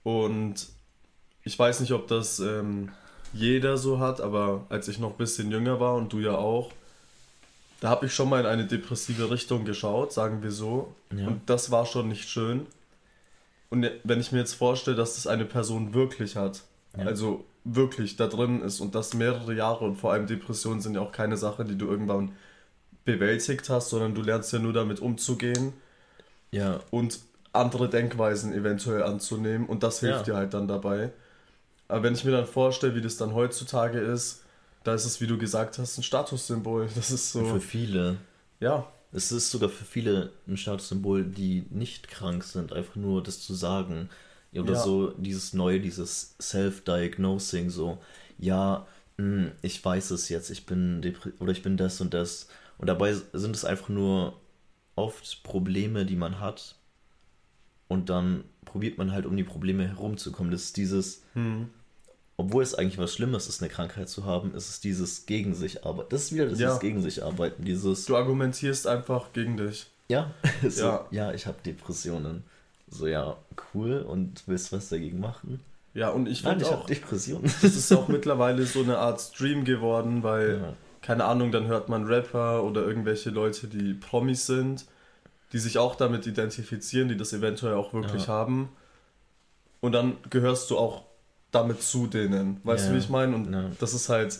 Und ich weiß nicht, ob das ähm, jeder so hat, aber als ich noch ein bisschen jünger war und du ja auch, da habe ich schon mal in eine depressive Richtung geschaut, sagen wir so. Ja. Und das war schon nicht schön. Und wenn ich mir jetzt vorstelle, dass das eine Person wirklich hat, Ja. also wirklich da drin ist und das mehrere Jahre und vor allem Depressionen sind ja auch keine Sache, die du irgendwann bewältigt hast, sondern du lernst ja nur damit umzugehen ja, und andere Denkweisen eventuell anzunehmen und das hilft Ja. dir halt dann dabei. Aber wenn ich mir dann vorstelle, wie das dann heutzutage ist, da ist es, wie du gesagt hast, ein Statussymbol. Das ist so, für viele. ja, Es ist sogar für viele ein Statussymbol, die nicht krank sind, einfach nur das zu sagen. Oder Ja. so dieses neue, dieses Self-Diagnosing, so, ja, mh, ich weiß es jetzt, ich bin depri- oder ich bin das und das. Und dabei sind es einfach nur oft Probleme, die man hat. Und dann probiert man halt, um die Probleme herumzukommen. Das ist dieses, hm, obwohl es eigentlich was Schlimmes ist, eine Krankheit zu haben, ist es dieses gegen sich arbeiten. Das ist wieder das Ja. dieses gegen sich arbeiten, dieses du argumentierst einfach gegen dich. ja, so, Ja. ja. ich habe Depressionen. So, ja, cool. Und willst du was dagegen machen? Ja, und ich finde ich auch, Depressionen. das ist auch mittlerweile so eine Art Stream geworden, weil Ja. keine Ahnung, dann hört man Rapper oder irgendwelche Leute, die Promis sind, die sich auch damit identifizieren, die das eventuell auch wirklich Ja. haben. Und dann gehörst du auch damit zu denen. Weißt Ja. du, wie ich meine? Und das ist halt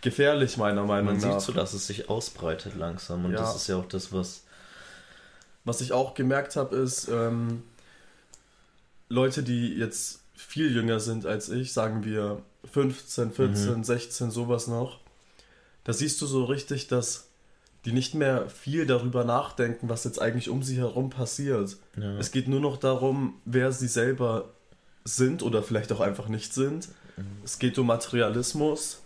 gefährlich, meiner Meinung Man nach. sieht so, dass es sich ausbreitet langsam. Und das ist ja auch das, was. Was ich auch gemerkt habe, ist, ähm, Leute, die jetzt viel jünger sind als ich, sagen wir 15, 14, 16, sowas noch, da siehst du so richtig, dass die nicht mehr viel darüber nachdenken, was jetzt eigentlich um sie herum passiert. Ja. Es geht nur noch darum, wer sie selber sind oder vielleicht auch einfach nicht sind. Es geht um Materialismus.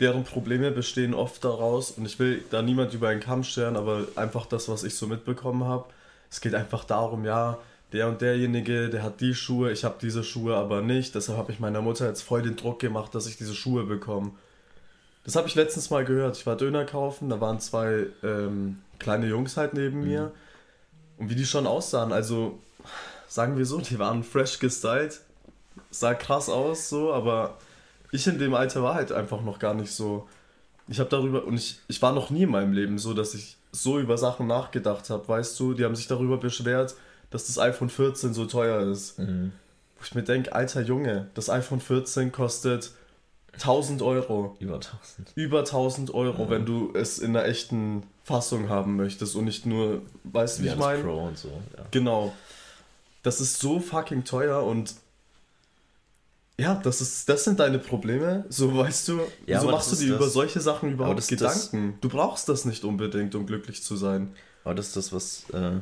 Deren Probleme bestehen oft daraus, und ich will da niemand über einen Kamm scheren, aber einfach das, was ich so mitbekommen habe. Es geht einfach darum, ja, der und derjenige, der hat die Schuhe, ich habe diese Schuhe aber nicht. Deshalb habe ich meiner Mutter jetzt voll den Druck gemacht, dass ich diese Schuhe bekomme. Das habe ich letztens mal gehört. Ich war Döner kaufen, da waren zwei ähm, kleine Jungs halt neben mhm. mir. Und wie die schon aussahen, also sagen wir so, die waren fresh gestylt, sah krass aus, so, aber ich in dem Alter war halt einfach noch gar nicht so. Ich habe darüber, und ich, ich war noch nie in meinem Leben so, dass ich so über Sachen nachgedacht habe, weißt du? Die haben sich darüber beschwert, dass das iPhone 14 so teuer ist. Mhm. Wo ich mir denke, alter Junge, das iPhone 14 kostet 1000 Euro. Über 1000. Über 1000 Euro, mhm. wenn du es in einer echten Fassung haben möchtest und nicht nur, weißt du, wie ich meine? Pro und so, ja. Genau. Das ist so fucking teuer und ja, das, ist, das sind deine Probleme. So weißt du, ja, so machst du dir über solche Sachen überhaupt Gedanken. Das, du brauchst das nicht unbedingt, um glücklich zu sein. Aber das ist das, was äh,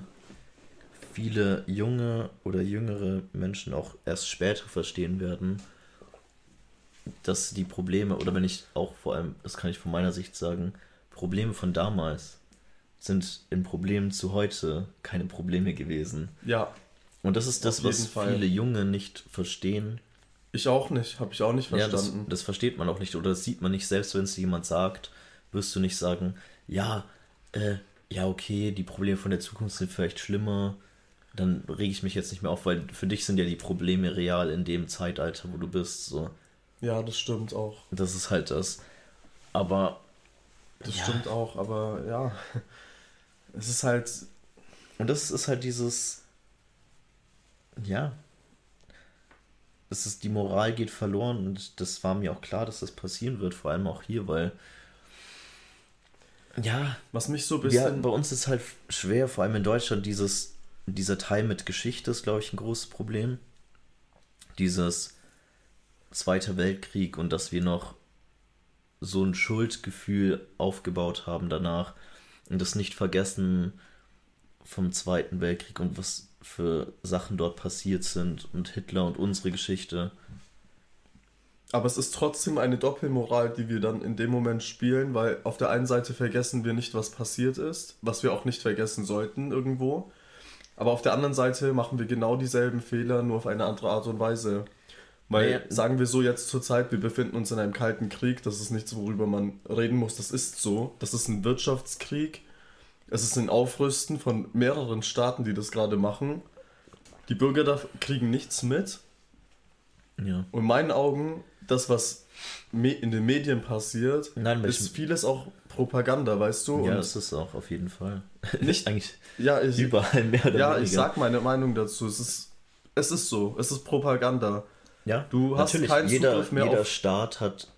viele junge oder jüngere Menschen auch erst später verstehen werden, dass die Probleme, oder wenn ich auch vor allem, das kann ich von meiner Sicht sagen, Probleme von damals sind in Problemen zu heute keine Probleme gewesen. Ja. Und das ist das, was Fall. viele Junge nicht verstehen ich auch nicht, habe ich auch nicht verstanden. Ja, das, das, versteht man auch nicht oder das sieht man nicht, selbst wenn es jemand sagt, wirst du nicht sagen, ja, äh, ja, okay, die Probleme von der Zukunft sind vielleicht schlimmer, dann rege ich mich jetzt nicht mehr auf, weil für dich sind ja die Probleme real in dem Zeitalter, wo du bist. So. Ja, das stimmt auch. Das ist halt das. Aber. Das ja. stimmt auch, aber ja. Es ist halt. Und das ist halt dieses. Ja, es ist, die Moral geht verloren und das war mir auch klar, dass das passieren wird, vor allem auch hier, weil ja, was mich so ein bisschen. Ja, bei uns ist halt schwer, vor allem in Deutschland, dieses, dieser Teil mit Geschichte ist, glaube ich, ein großes Problem. Dieses Zweiter Weltkrieg und dass wir noch so ein Schuldgefühl aufgebaut haben danach und das nicht vergessen vom Zweiten Weltkrieg und was für Sachen dort passiert sind und Hitler und unsere Geschichte. Aber es ist trotzdem eine Doppelmoral, die wir dann in dem Moment spielen, weil auf der einen Seite vergessen wir nicht, was passiert ist, was wir auch nicht vergessen sollten irgendwo. Aber auf der anderen Seite machen wir genau dieselben Fehler, nur auf eine andere Art und Weise. Weil, naja. sagen wir so jetzt zur Zeit, wir befinden uns in einem kalten Krieg, das ist nichts, worüber man reden muss, das ist so. Das ist ein Wirtschaftskrieg es ist ein Aufrüsten von mehreren Staaten, die das gerade machen. Die Bürger da kriegen nichts mit. Ja. Und in meinen Augen, das, was in den Medien passiert, Nein, ist vieles auch Propaganda, weißt du? Ja, Und das ist auch auf jeden Fall. Nicht eigentlich ja, ich, überall mehr oder Ja, weniger. ich sag meine Meinung dazu. Es ist, es ist so. Es ist Propaganda. Ja, du hast natürlich. keinen jeder, Zugriff mehr jeder auf... Staat hat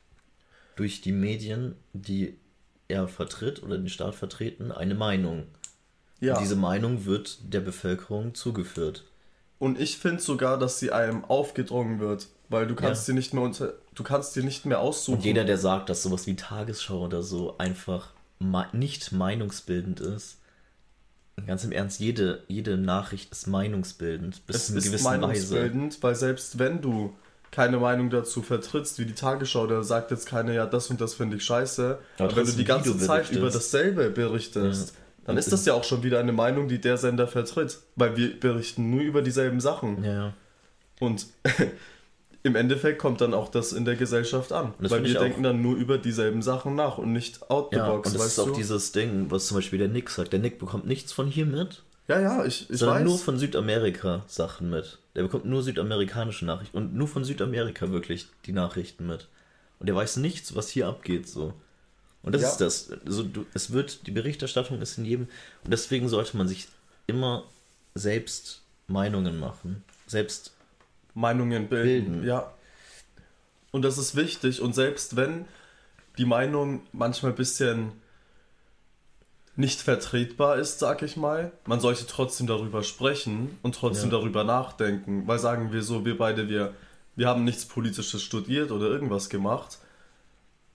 durch die Medien die er vertritt oder den Staat vertreten, eine Meinung. Ja. Und diese Meinung wird der Bevölkerung zugeführt. Und ich finde sogar, dass sie einem aufgedrungen wird, weil du kannst ja. dir nicht mehr unter, du kannst dir nicht mehr aussuchen. Und jeder, der sagt, dass sowas wie Tagesschau oder so einfach nicht meinungsbildend ist, ganz im Ernst, jede, jede Nachricht ist meinungsbildend bis es in ist meinungsbildend, Weise. weil selbst wenn du keine Meinung dazu vertrittst, wie die Tagesschau, da sagt jetzt keiner, ja, das und das finde ich scheiße. Aber, Aber wenn du die ganze Zeit über dasselbe berichtest, ja. dann ist das ja auch schon wieder eine Meinung, die der Sender vertritt. Weil wir berichten nur über dieselben Sachen. Ja. Und im Endeffekt kommt dann auch das in der Gesellschaft an. Weil wir denken dann nur über dieselben Sachen nach und nicht out the ja, box. Und das ist auch du? dieses Ding, was zum Beispiel der Nick sagt. Der Nick bekommt nichts von hier mit. Ja, ja, ich, ich sondern weiß. nur von Südamerika Sachen mit. Der bekommt nur südamerikanische Nachrichten und nur von Südamerika wirklich die Nachrichten mit. Und der weiß nichts, was hier abgeht, so. Und das ja. ist das. Also, du, es wird, die Berichterstattung ist in jedem. Und deswegen sollte man sich immer selbst Meinungen machen. Selbst Meinungen bilden. bilden. Ja. Und das ist wichtig. Und selbst wenn die Meinung manchmal ein bisschen nicht vertretbar ist, sag ich mal. Man sollte trotzdem darüber sprechen und trotzdem ja. darüber nachdenken, weil sagen wir so, wir beide, wir, wir haben nichts Politisches studiert oder irgendwas gemacht,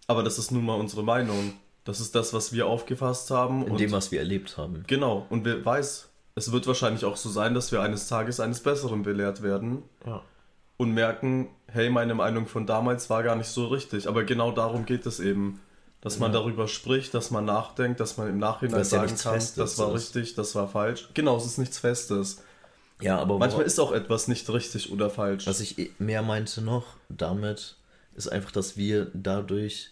aber das ist nun mal unsere Meinung. Das ist das, was wir aufgefasst haben. In dem, was wir erlebt haben. Genau, und wer weiß, es wird wahrscheinlich auch so sein, dass wir eines Tages eines Besseren belehrt werden. Ja. und merken, hey, meine Meinung von damals war gar nicht so richtig. Aber genau darum geht es eben. Dass man Ja. darüber spricht, dass man nachdenkt, dass man im Nachhinein ja sagen nichts kann, Festes das war ist. richtig, das war falsch. Genau, es ist nichts Festes. Ja, aber Manchmal ist auch etwas nicht richtig oder falsch. was ich eh- mehr meinte noch damit, ist einfach, dass wir dadurch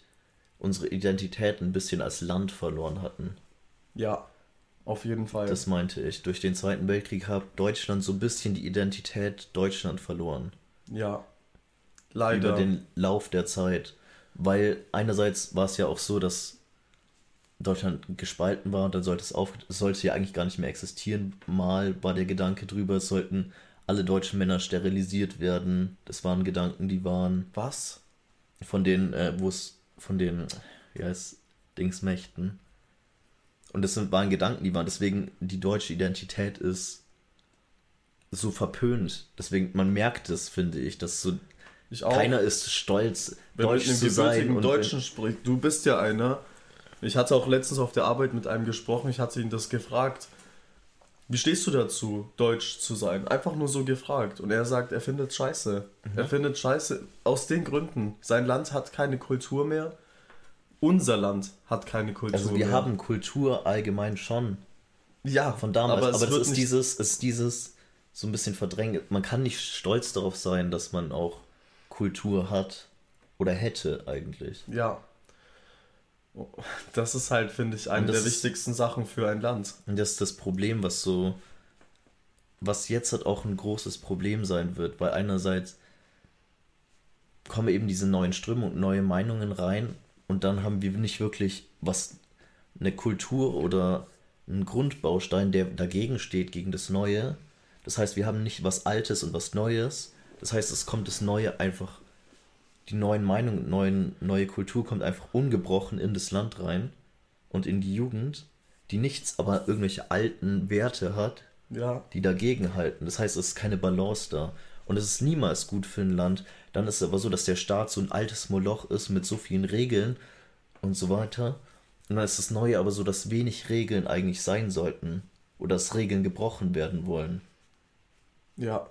unsere Identität ein bisschen als Land verloren hatten. ja, auf jeden Fall. Das meinte ich. Durch den Zweiten Weltkrieg hat Deutschland so ein bisschen die Identität Deutschland verloren. ja. Leider. Über den Lauf der Zeit. Weil einerseits war es ja auch so, dass Deutschland gespalten war, dann sollte es auf, sollte ja eigentlich gar nicht mehr existieren. Mal war der Gedanke drüber, es sollten alle deutschen Männer sterilisiert werden. Das waren Gedanken, die waren Was? von den, äh, wo es, von den, wie heißt, Dingsmächten. Und das sind, waren Gedanken, die waren, deswegen die deutsche Identität ist so verpönt. Deswegen, man merkt es, finde ich, dass so Ich auch. keiner ist stolz, Wenn deutsch zu sein. Und Deutschen spricht. Du bist ja einer. Ich hatte auch letztens auf der Arbeit mit einem gesprochen. Ich hatte ihn das gefragt. Wie stehst du dazu, deutsch zu sein? Einfach nur so gefragt. Und er sagt, er findet scheiße. Mhm. Er findet scheiße aus den Gründen. Sein Land hat keine Kultur mehr. Unser Land hat keine Kultur Also wir mehr. haben Kultur allgemein schon ja, von damals, aber aber, wird ist nicht dieses, es ist dieses so ein bisschen verdrängt. Man kann nicht stolz darauf sein, dass man auch Kultur hat oder hätte eigentlich. Ja. Das ist halt, finde ich, eine Und der wichtigsten Sachen für ein Land. Und das ist das Problem, was so, was jetzt halt auch ein großes Problem sein wird, weil einerseits kommen eben diese neuen Strömungen, neue Meinungen rein und dann haben wir nicht wirklich was, eine Kultur oder einen Grundbaustein, der dagegen steht, gegen das Neue. Das heißt, wir haben nicht was Altes und was Neues. Das heißt, es kommt das Neue einfach, die neuen Meinungen, neuen, neue Kultur kommt einfach ungebrochen in das Land rein und in die Jugend, die nichts, aber irgendwelche alten Werte hat, Ja. die dagegen halten. Das heißt, es ist keine Balance da. Und es ist niemals gut für ein Land. Dann ist es aber so, dass der Staat so ein altes Moloch ist mit so vielen Regeln und so weiter. Und dann ist das Neue aber so, dass wenig Regeln eigentlich sein sollten. Oder dass Regeln gebrochen werden wollen. Ja.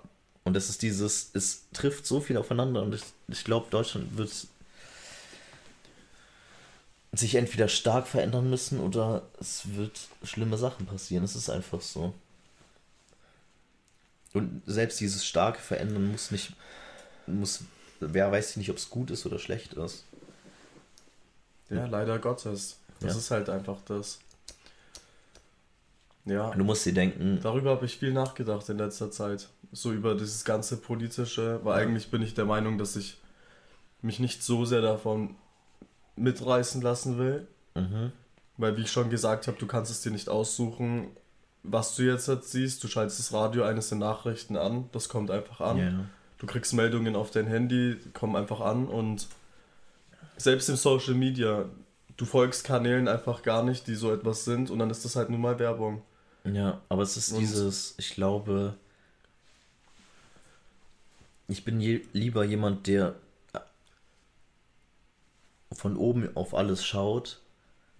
Und das ist dieses, es trifft so viel aufeinander und ich, ich glaube, Deutschland wird sich entweder stark verändern müssen oder es wird schlimme Sachen passieren. Es ist einfach so. Und selbst dieses starke Verändern muss nicht, muss, wer weiß nicht, ob es gut ist oder schlecht ist. Ja, leider Gottes. Das Ja. ist halt einfach das. Ja, Du musst dir denken, darüber habe ich viel nachgedacht in letzter Zeit. So über dieses ganze politische, weil Ja. eigentlich bin ich der Meinung, dass ich mich nicht so sehr davon mitreißen lassen will. mhm, Weil, wie ich schon gesagt habe, du kannst es dir nicht aussuchen, was du jetzt, jetzt siehst. Du schaltest das Radio eines der Nachrichten an, das kommt einfach an. ja, Du kriegst Meldungen auf dein Handy, die kommen einfach an und selbst im Social Media, du folgst Kanälen einfach gar nicht, die so etwas sind und dann ist das halt nur mal Werbung. Ja, aber es ist Und- dieses, ich glaube, ich bin je, lieber jemand, der von oben auf alles schaut,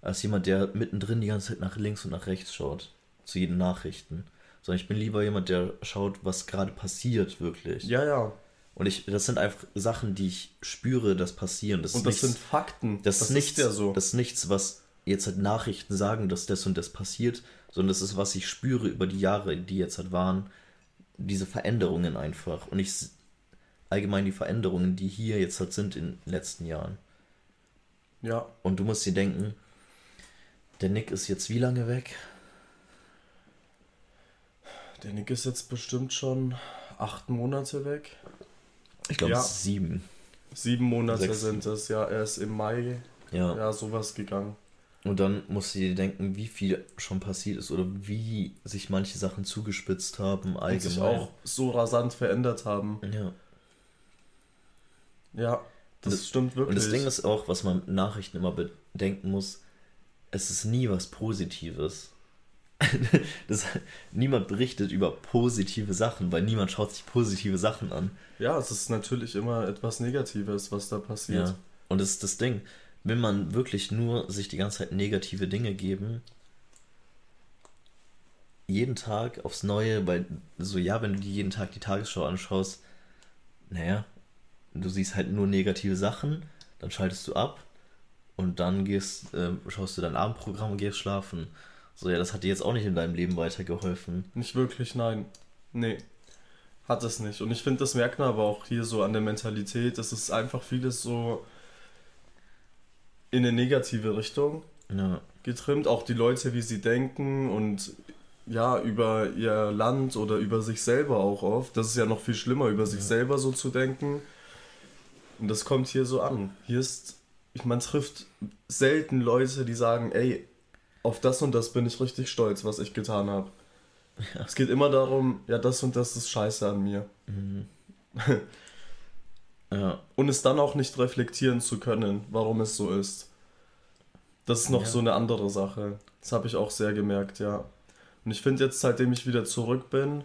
als jemand, der mittendrin die ganze Zeit nach links und nach rechts schaut, zu jeden Nachrichten. Sondern ich bin lieber jemand, der schaut, was gerade passiert, wirklich. Ja, ja. Und ich, das sind einfach Sachen, die ich spüre, das passieren. Das Und das nichts- sind Fakten. das, ist nichts, ja so. das ist nichts, was jetzt halt Nachrichten sagen, dass das und das passiert, sondern das ist, was ich spüre über die Jahre, die jetzt halt waren, diese Veränderungen einfach. Und ich allgemein die Veränderungen, die hier jetzt halt sind in den letzten Jahren. ja, Und du musst dir denken, der Nick ist jetzt wie lange weg? der Nick ist jetzt bestimmt schon acht Monate weg. Ich glaube, Ja. sieben. Sieben Monate Sechs. sind es, ja. Er ist im Mai, Ja. ja, sowas gegangen. Und dann musst du dir denken, wie viel schon passiert ist oder wie sich manche Sachen zugespitzt haben Und sich allgemein. auch so rasant verändert haben. Ja. Ja, das, Das- stimmt wirklich. Und das Ding ist auch, was man mit Nachrichten immer bedenken muss, es ist nie was Positives. das, niemand berichtet über positive Sachen, weil niemand schaut sich positive Sachen an. Ja, es ist natürlich immer etwas Negatives, was da passiert. Ja. Und das ist das Ding. Wenn man wirklich nur sich die ganze Zeit negative Dinge geben, jeden Tag aufs Neue, weil so ja, wenn du dir jeden Tag die Tagesschau anschaust, naja, du siehst halt nur negative Sachen, dann schaltest du ab und dann gehst, äh, schaust du dein Abendprogramm und gehst schlafen. So, ja, das hat dir jetzt auch nicht in deinem Leben weitergeholfen. Nicht wirklich, nein. Nee. Hat es nicht. Und ich finde, das merkt man aber auch hier so an der Mentalität. Es ist einfach vieles so in eine negative Richtung Ja. getrimmt. Auch die Leute, wie sie denken und ja, über ihr Land oder über sich selber auch oft. Das ist ja noch viel schlimmer, über sich selber so zu denken. Und das kommt hier so an. Hier ist, man trifft selten Leute, die sagen, ey, auf das und das bin ich richtig stolz, was ich getan habe. Es geht immer darum, ja, das und das ist scheiße an mir. Ja. Und es dann auch nicht reflektieren zu können, warum es so ist. Das ist noch Ja. so eine andere Sache. Das habe ich auch sehr gemerkt, ja. Und ich finde jetzt, seitdem ich wieder zurück bin,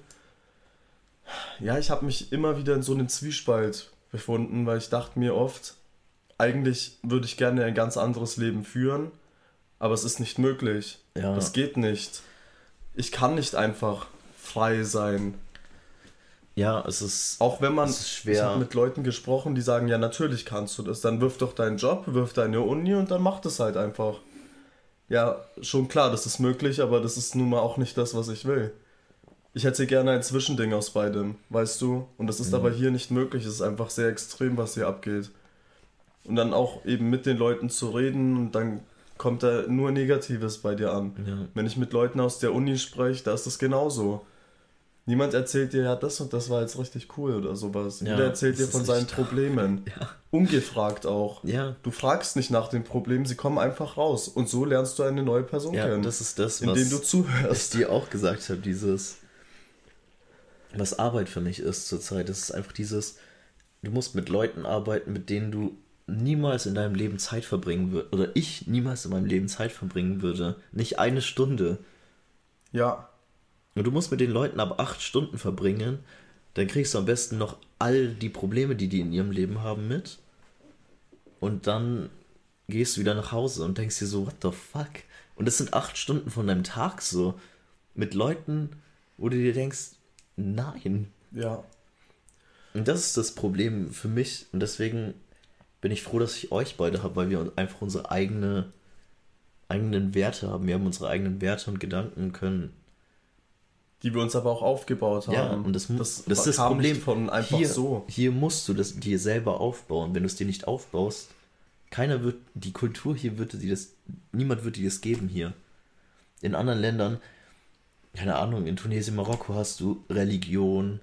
ja, ich habe mich immer wieder in so einem Zwiespalt befunden, weil ich dachte mir oft, eigentlich würde ich gerne ein ganz anderes Leben führen, aber es ist nicht möglich. Ja. Es geht nicht. Ich kann nicht einfach frei sein. Ja, es ist. Auch wenn man, schwer. ich habe mit Leuten gesprochen, die sagen, ja natürlich kannst du das, dann wirf doch deinen Job, wirf deine Uni und dann mach das halt einfach. Ja, schon klar, das ist möglich, aber das ist nun mal auch nicht das, was ich will. Ich hätte gerne ein Zwischending aus beidem, weißt du? Und das ist Mhm. aber hier nicht möglich, es ist einfach sehr extrem, was hier abgeht. Und dann auch eben mit den Leuten zu reden und dann kommt da nur Negatives bei dir an. Ja. Wenn ich mit Leuten aus der Uni spreche, da ist das genauso. Niemand erzählt dir, ja, das und das war jetzt richtig cool oder sowas. Ja, Jeder erzählt dir von seinen Problemen. Ja. Ungefragt auch. Ja. Du fragst nicht nach den Problemen, sie kommen einfach raus. Und so lernst du eine neue Person Ja, kennen, das ist das, was indem du ich zuhörst. dir auch gesagt habe, dieses, was Arbeit für mich ist zurzeit, das ist einfach dieses, du musst mit Leuten arbeiten, mit denen du niemals in deinem Leben Zeit verbringen würdest, oder ich niemals in meinem Leben Zeit verbringen würde. Nicht eine Stunde. Ja, Und du musst mit den Leuten aber acht Stunden verbringen, dann kriegst du am besten noch all die Probleme, die die in ihrem Leben haben, mit. Und dann gehst du wieder nach Hause und denkst dir so, what the fuck? Und das sind acht Stunden von deinem Tag so. Mit Leuten, wo du dir denkst, nein. ja. Und das ist das Problem für mich. Und deswegen bin ich froh, dass ich euch beide habe, weil wir einfach unsere eigene, eigenen Werte haben. Wir haben unsere eigenen Werte und Gedanken können Die wir uns aber auch aufgebaut haben. Ja, und das, das, das ist das Problem. von einfach hier, so. Hier musst du das dir selber aufbauen. Wenn du es dir nicht aufbaust, keiner wird, die Kultur hier wird dir das, niemand wird dir das geben hier. In anderen Ländern, keine Ahnung, in Tunesien, Marokko hast du Religion,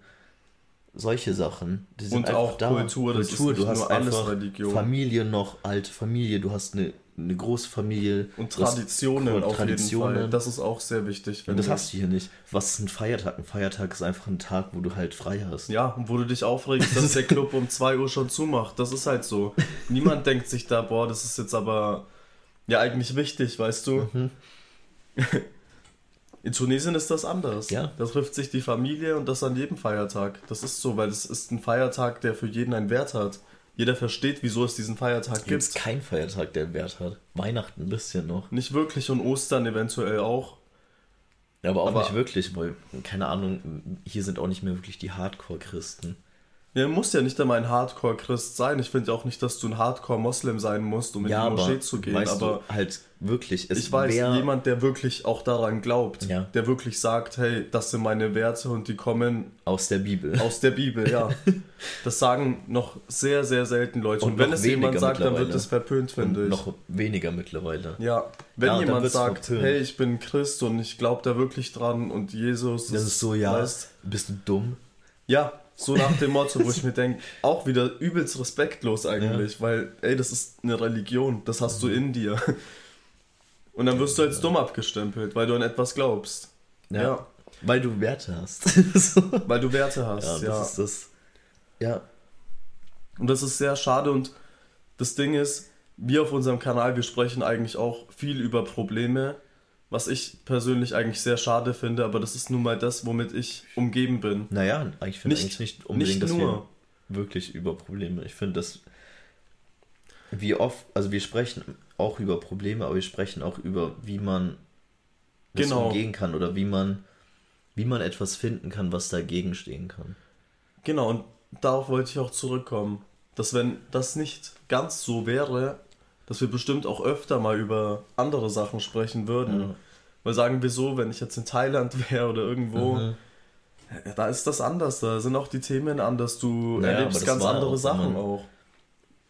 solche Sachen. Die sind Und auch Kultur, das ist du hast nur alles einfach Religion. Familie noch, alte Familie, du hast eine, eine große Familie. Und du Traditionen auf jeden Traditionen. Fall. Das ist auch sehr wichtig. Und das finde hast du hier nicht. Was ist ein Feiertag? Ein Feiertag ist einfach ein Tag, wo du halt frei hast. Ja, und wo du dich aufregst, dass der Club um 2 Uhr schon zumacht. Das ist halt so. Niemand denkt sich da, boah, das ist jetzt aber ja eigentlich wichtig, weißt du? Mhm. In Tunesien ist das anders. Ja. Da trifft sich die Familie und das an jedem Feiertag. Das ist so, weil es ist ein Feiertag, der für jeden einen Wert hat. Jeder versteht, wieso es diesen Feiertag Gibt es gibt. keinen Feiertag, der Wert hat. Weihnachten ein bisschen noch. Nicht wirklich und Ostern eventuell auch. Ja, aber auch Aber- nicht wirklich, weil, keine Ahnung, hier sind auch nicht mehr wirklich die Hardcore-Christen. Ja, du musst ja nicht einmal ein Hardcore-Christ sein. Ich finde auch nicht, dass du ein Hardcore-Moslem sein musst, um in ja, die Moschee zu gehen. weißt aber du, halt wirklich, es ich weiß, jemand, der wirklich auch daran glaubt, Ja. der wirklich sagt, hey, das sind meine Werte und die kommen aus der Bibel. aus der Bibel, ja. Das sagen noch sehr, sehr selten Leute. Und, Und wenn es jemand sagt, dann wird es verpönt, finde ich. Noch weniger mittlerweile. Ja, wenn Ja, jemand sagt, verpönt. hey, ich bin Christ und ich glaube da wirklich dran und Jesus Das ist so, ja, weißt, bist du dumm? ja, so nach dem Motto, wo ich mir denke, auch wieder übelst respektlos eigentlich, weil, ey, das ist eine Religion, das hast du in dir. Und dann wirst du als dumm abgestempelt, weil du an etwas glaubst. Ja, Weil du Werte hast. so. weil du Werte hast, Ja, ja. das ist das. Ja, Und das ist sehr schade und das Ding ist, wir auf unserem Kanal, wir sprechen eigentlich auch viel über Probleme, was ich persönlich eigentlich sehr schade finde, aber das ist nun mal das, womit ich umgeben bin. naja, ich finde eigentlich nicht unbedingt, nicht dass nur. wir wirklich über Probleme. Ich finde, dass wie oft, also wir sprechen auch über Probleme, aber wir sprechen auch über, wie man das Genau. umgehen kann oder wie man, wie man etwas finden kann, was dagegen stehen kann. Genau, und darauf wollte ich auch zurückkommen, dass wenn das nicht ganz so wäre, dass wir bestimmt auch öfter mal über andere Sachen sprechen würden. Ja. Weil sagen wir so, wenn ich jetzt in Thailand wäre oder irgendwo, mhm. da ist das anders, da sind auch die Themen anders, du ja, erlebst ganz andere Sachen auch.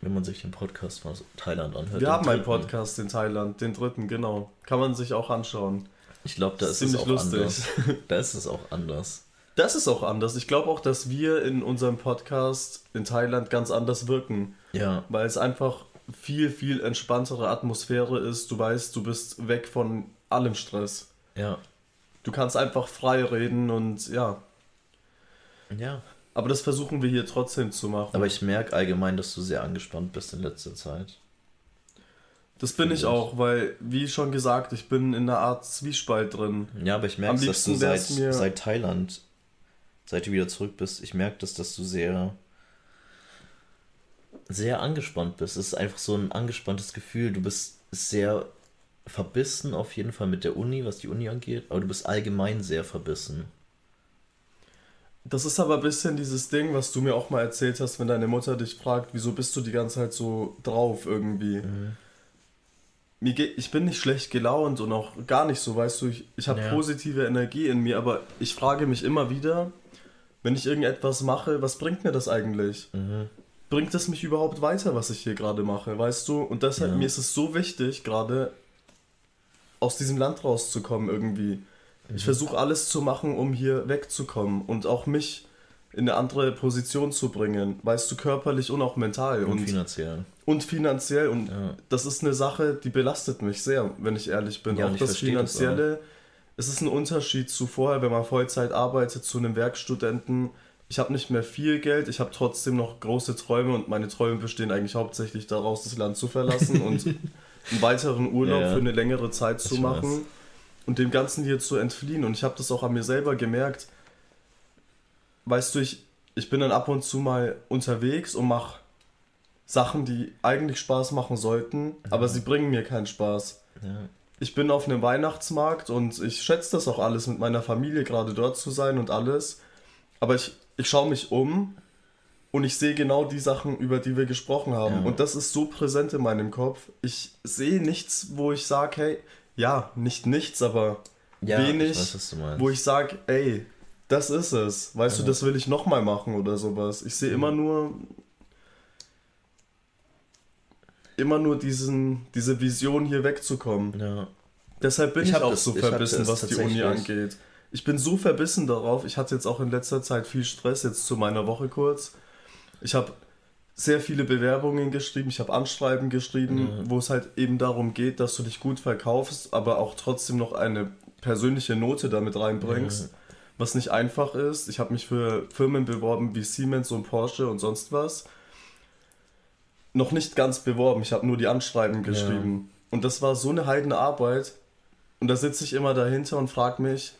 Wenn man sich den Podcast von Thailand anhört. Wir haben einen Podcast in Thailand, den dritten, genau. Kann man sich auch anschauen. Ich glaube, da ist, ist es auch lustig. anders. Da ist es auch anders. Das ist auch anders. Ich glaube auch, dass wir in unserem Podcast in Thailand ganz anders wirken. Ja. Weil es einfach viel, viel entspanntere Atmosphäre ist. Du weißt, du bist weg von allem Stress. Ja. Du kannst einfach frei reden und ja. Ja. Aber das versuchen wir hier trotzdem zu machen. Aber ich merke allgemein, dass du sehr angespannt bist in letzter Zeit. Das bin ich auch, weil, wie schon gesagt, ich bin in einer Art Zwiespalt drin. Ja, aber ich merke, dass du seit, seit Thailand, seit du wieder zurück bist, ich merke das, dass du sehr, sehr angespannt bist. Es ist einfach so ein angespanntes Gefühl. Du bist sehr verbissen auf jeden Fall mit der Uni, was die Uni angeht, aber du bist allgemein sehr verbissen. Das ist aber ein bisschen dieses Ding, was du mir auch mal erzählt hast, wenn deine Mutter dich fragt, wieso bist du die ganze Zeit so drauf irgendwie. Mhm mir geht, ich bin nicht schlecht gelaunt und auch gar nicht so, weißt du, ich, ich habe ja. positive Energie in mir, aber ich frage mich immer wieder, wenn ich irgendetwas mache, was bringt mir das eigentlich? Mhm. Bringt es mich überhaupt weiter, was ich hier gerade mache, weißt du? Und deshalb, ja. mir ist es so wichtig, gerade aus diesem Land rauszukommen irgendwie. Mhm. Ich versuche alles zu machen, um hier wegzukommen und auch mich in eine andere Position zu bringen, weißt du, körperlich und auch mental. Und, und finanziell. Und finanziell. Und ja. das ist eine Sache, die belastet mich sehr, wenn ich ehrlich bin. Ja, auch das Finanzielle. Das es ist ein Unterschied zu vorher, wenn man Vollzeit arbeitet, zu einem Werkstudenten. Ich habe nicht mehr viel Geld, ich habe trotzdem noch große Träume und meine Träume bestehen eigentlich hauptsächlich daraus, das Land zu verlassen und einen weiteren Urlaub ja, für eine längere Zeit zu machen weiß. und dem Ganzen hier zu entfliehen. Und ich habe das auch an mir selber gemerkt weißt du, ich, ich bin dann ab und zu mal unterwegs und mache Sachen, die eigentlich Spaß machen sollten, mhm. aber sie bringen mir keinen Spaß. Ja. Ich bin auf einem Weihnachtsmarkt und ich schätze das auch alles, mit meiner Familie gerade dort zu sein und alles. Aber ich, ich schaue mich um und ich sehe genau die Sachen, über die wir gesprochen haben. Ja. Und das ist so präsent in meinem Kopf. Ich sehe nichts, wo ich sage, hey, ja, nicht nichts, aber ja, wenig, ich weiß, wo ich sage, ey, das ist es. Weißt ja. du, das will ich nochmal machen oder sowas. Ich sehe immer nur. Immer nur diesen, diese Vision hier wegzukommen. Ja. Deshalb bin ich, ich auch das, so verbissen, was die Uni angeht. Ich bin so verbissen darauf. Ich hatte jetzt auch in letzter Zeit viel Stress, jetzt zu meiner Woche kurz. Ich habe sehr viele Bewerbungen geschrieben, ich habe Anschreiben geschrieben, mhm. wo es halt eben darum geht, dass du dich gut verkaufst, aber auch trotzdem noch eine persönliche Note damit reinbringst. Mhm was nicht einfach ist. Ich habe mich für Firmen beworben wie Siemens und Porsche und sonst was. Noch nicht ganz beworben, ich habe nur die Anschreiben geschrieben. Ja. Und das war so eine heidene Arbeit. Und da sitze ich immer dahinter und frage mich,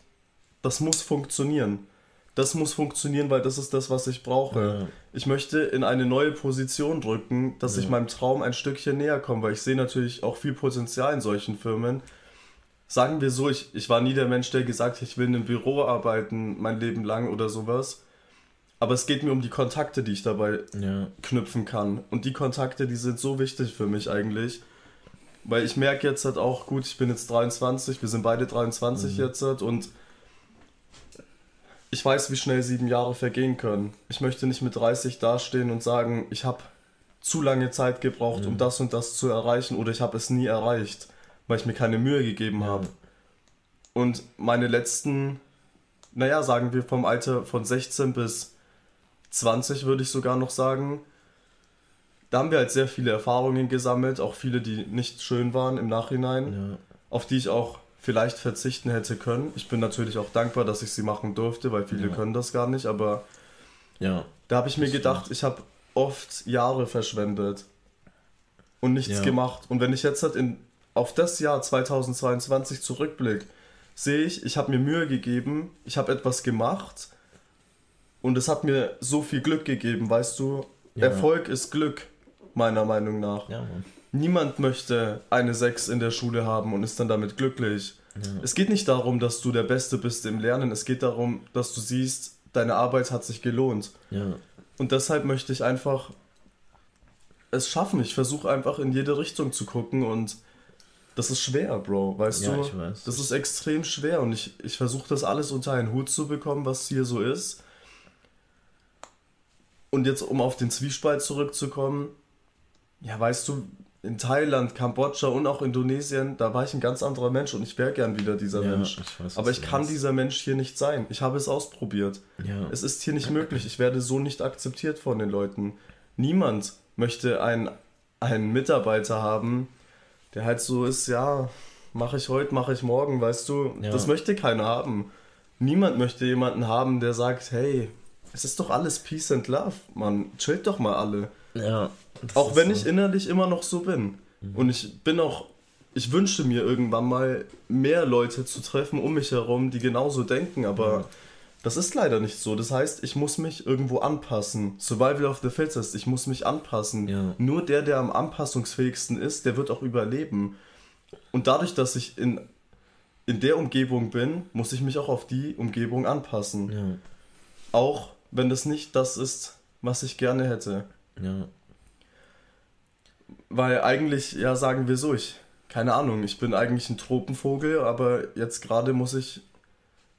das muss funktionieren. Das muss funktionieren, weil das ist das, was ich brauche. Ja. Ich möchte in eine neue Position drücken, dass ja. ich meinem Traum ein Stückchen näher komme, weil ich sehe natürlich auch viel Potenzial in solchen Firmen sagen wir so, ich, ich war nie der Mensch, der gesagt hat, ich will in einem Büro arbeiten mein Leben lang oder sowas. Aber es geht mir um die Kontakte, die ich dabei ja. knüpfen kann. Und die Kontakte, die sind so wichtig für mich eigentlich. Weil ich merke jetzt halt auch, gut, ich bin jetzt 23, wir sind beide 23 mhm. jetzt halt und ich weiß, wie schnell sieben Jahre vergehen können. Ich möchte nicht mit 30 dastehen und sagen, ich habe zu lange Zeit gebraucht, mhm. um das und das zu erreichen oder ich habe es nie erreicht weil ich mir keine Mühe gegeben habe. Und meine letzten, naja, sagen wir vom Alter von 16 bis 20 würde ich sogar noch sagen, da haben wir halt sehr viele Erfahrungen gesammelt, auch viele, die nicht schön waren im Nachhinein, ja. auf die ich auch vielleicht verzichten hätte können. Ich bin natürlich auch dankbar, dass ich sie machen durfte, weil viele ja. können das gar nicht, aber ja, da habe ich mir gedacht, stimmt. ich habe oft Jahre verschwendet und nichts ja. gemacht. Und wenn ich jetzt halt in auf das Jahr 2022 zurückblicke, sehe ich, ich habe mir Mühe gegeben, ich habe etwas gemacht und es hat mir so viel Glück gegeben, weißt du? Ja. Erfolg ist Glück, meiner Meinung nach. Ja, Niemand möchte eine 6 in der Schule haben und ist dann damit glücklich. Ja. Es geht nicht darum, dass du der Beste bist im Lernen, es geht darum, dass du siehst, deine Arbeit hat sich gelohnt. Und deshalb möchte ich einfach es schaffen. Ich versuche einfach in jede Richtung zu gucken und das ist schwer, Bro, weißt Ja, du? ich weiß. Das ist extrem schwer und ich, ich versuche das alles unter einen Hut zu bekommen, was hier so ist. Und jetzt, um auf den Zwiespalt zurückzukommen, ja, weißt du, in Thailand, Kambodscha und auch Indonesien, da war ich ein ganz anderer Mensch und ich wäre gern wieder dieser Ja, Mensch. ich weiß, Aber ich kann meinst. dieser Mensch hier nicht sein. Ich habe es ausprobiert. Ja. Es ist hier nicht möglich. Ich werde so nicht akzeptiert von den Leuten. Niemand möchte einen, einen Mitarbeiter haben, der halt so ist, ja, mache ich heute, mache ich morgen, weißt du. Ja. Das möchte keiner haben. Niemand möchte jemanden haben, der sagt, hey, es ist doch alles Peace and Love, man, chillt doch mal alle. ja Auch wenn so. ich innerlich immer noch so bin. Und ich bin auch, ich wünschte mir irgendwann mal mehr Leute zu treffen um mich herum, die genauso denken, aber das ist leider nicht so. Das heißt, ich muss mich irgendwo anpassen. Survival of the Fittest, ich muss mich anpassen. Ja. Nur der, der am anpassungsfähigsten ist, der wird auch überleben. Und dadurch, dass ich in, in der Umgebung bin, muss ich mich auch auf die Umgebung anpassen. Ja, Auch wenn das nicht das ist, was ich gerne hätte. ja. Weil eigentlich, ja, sagen wir so, ich, keine Ahnung, ich bin eigentlich ein Tropenvogel, aber jetzt gerade muss ich,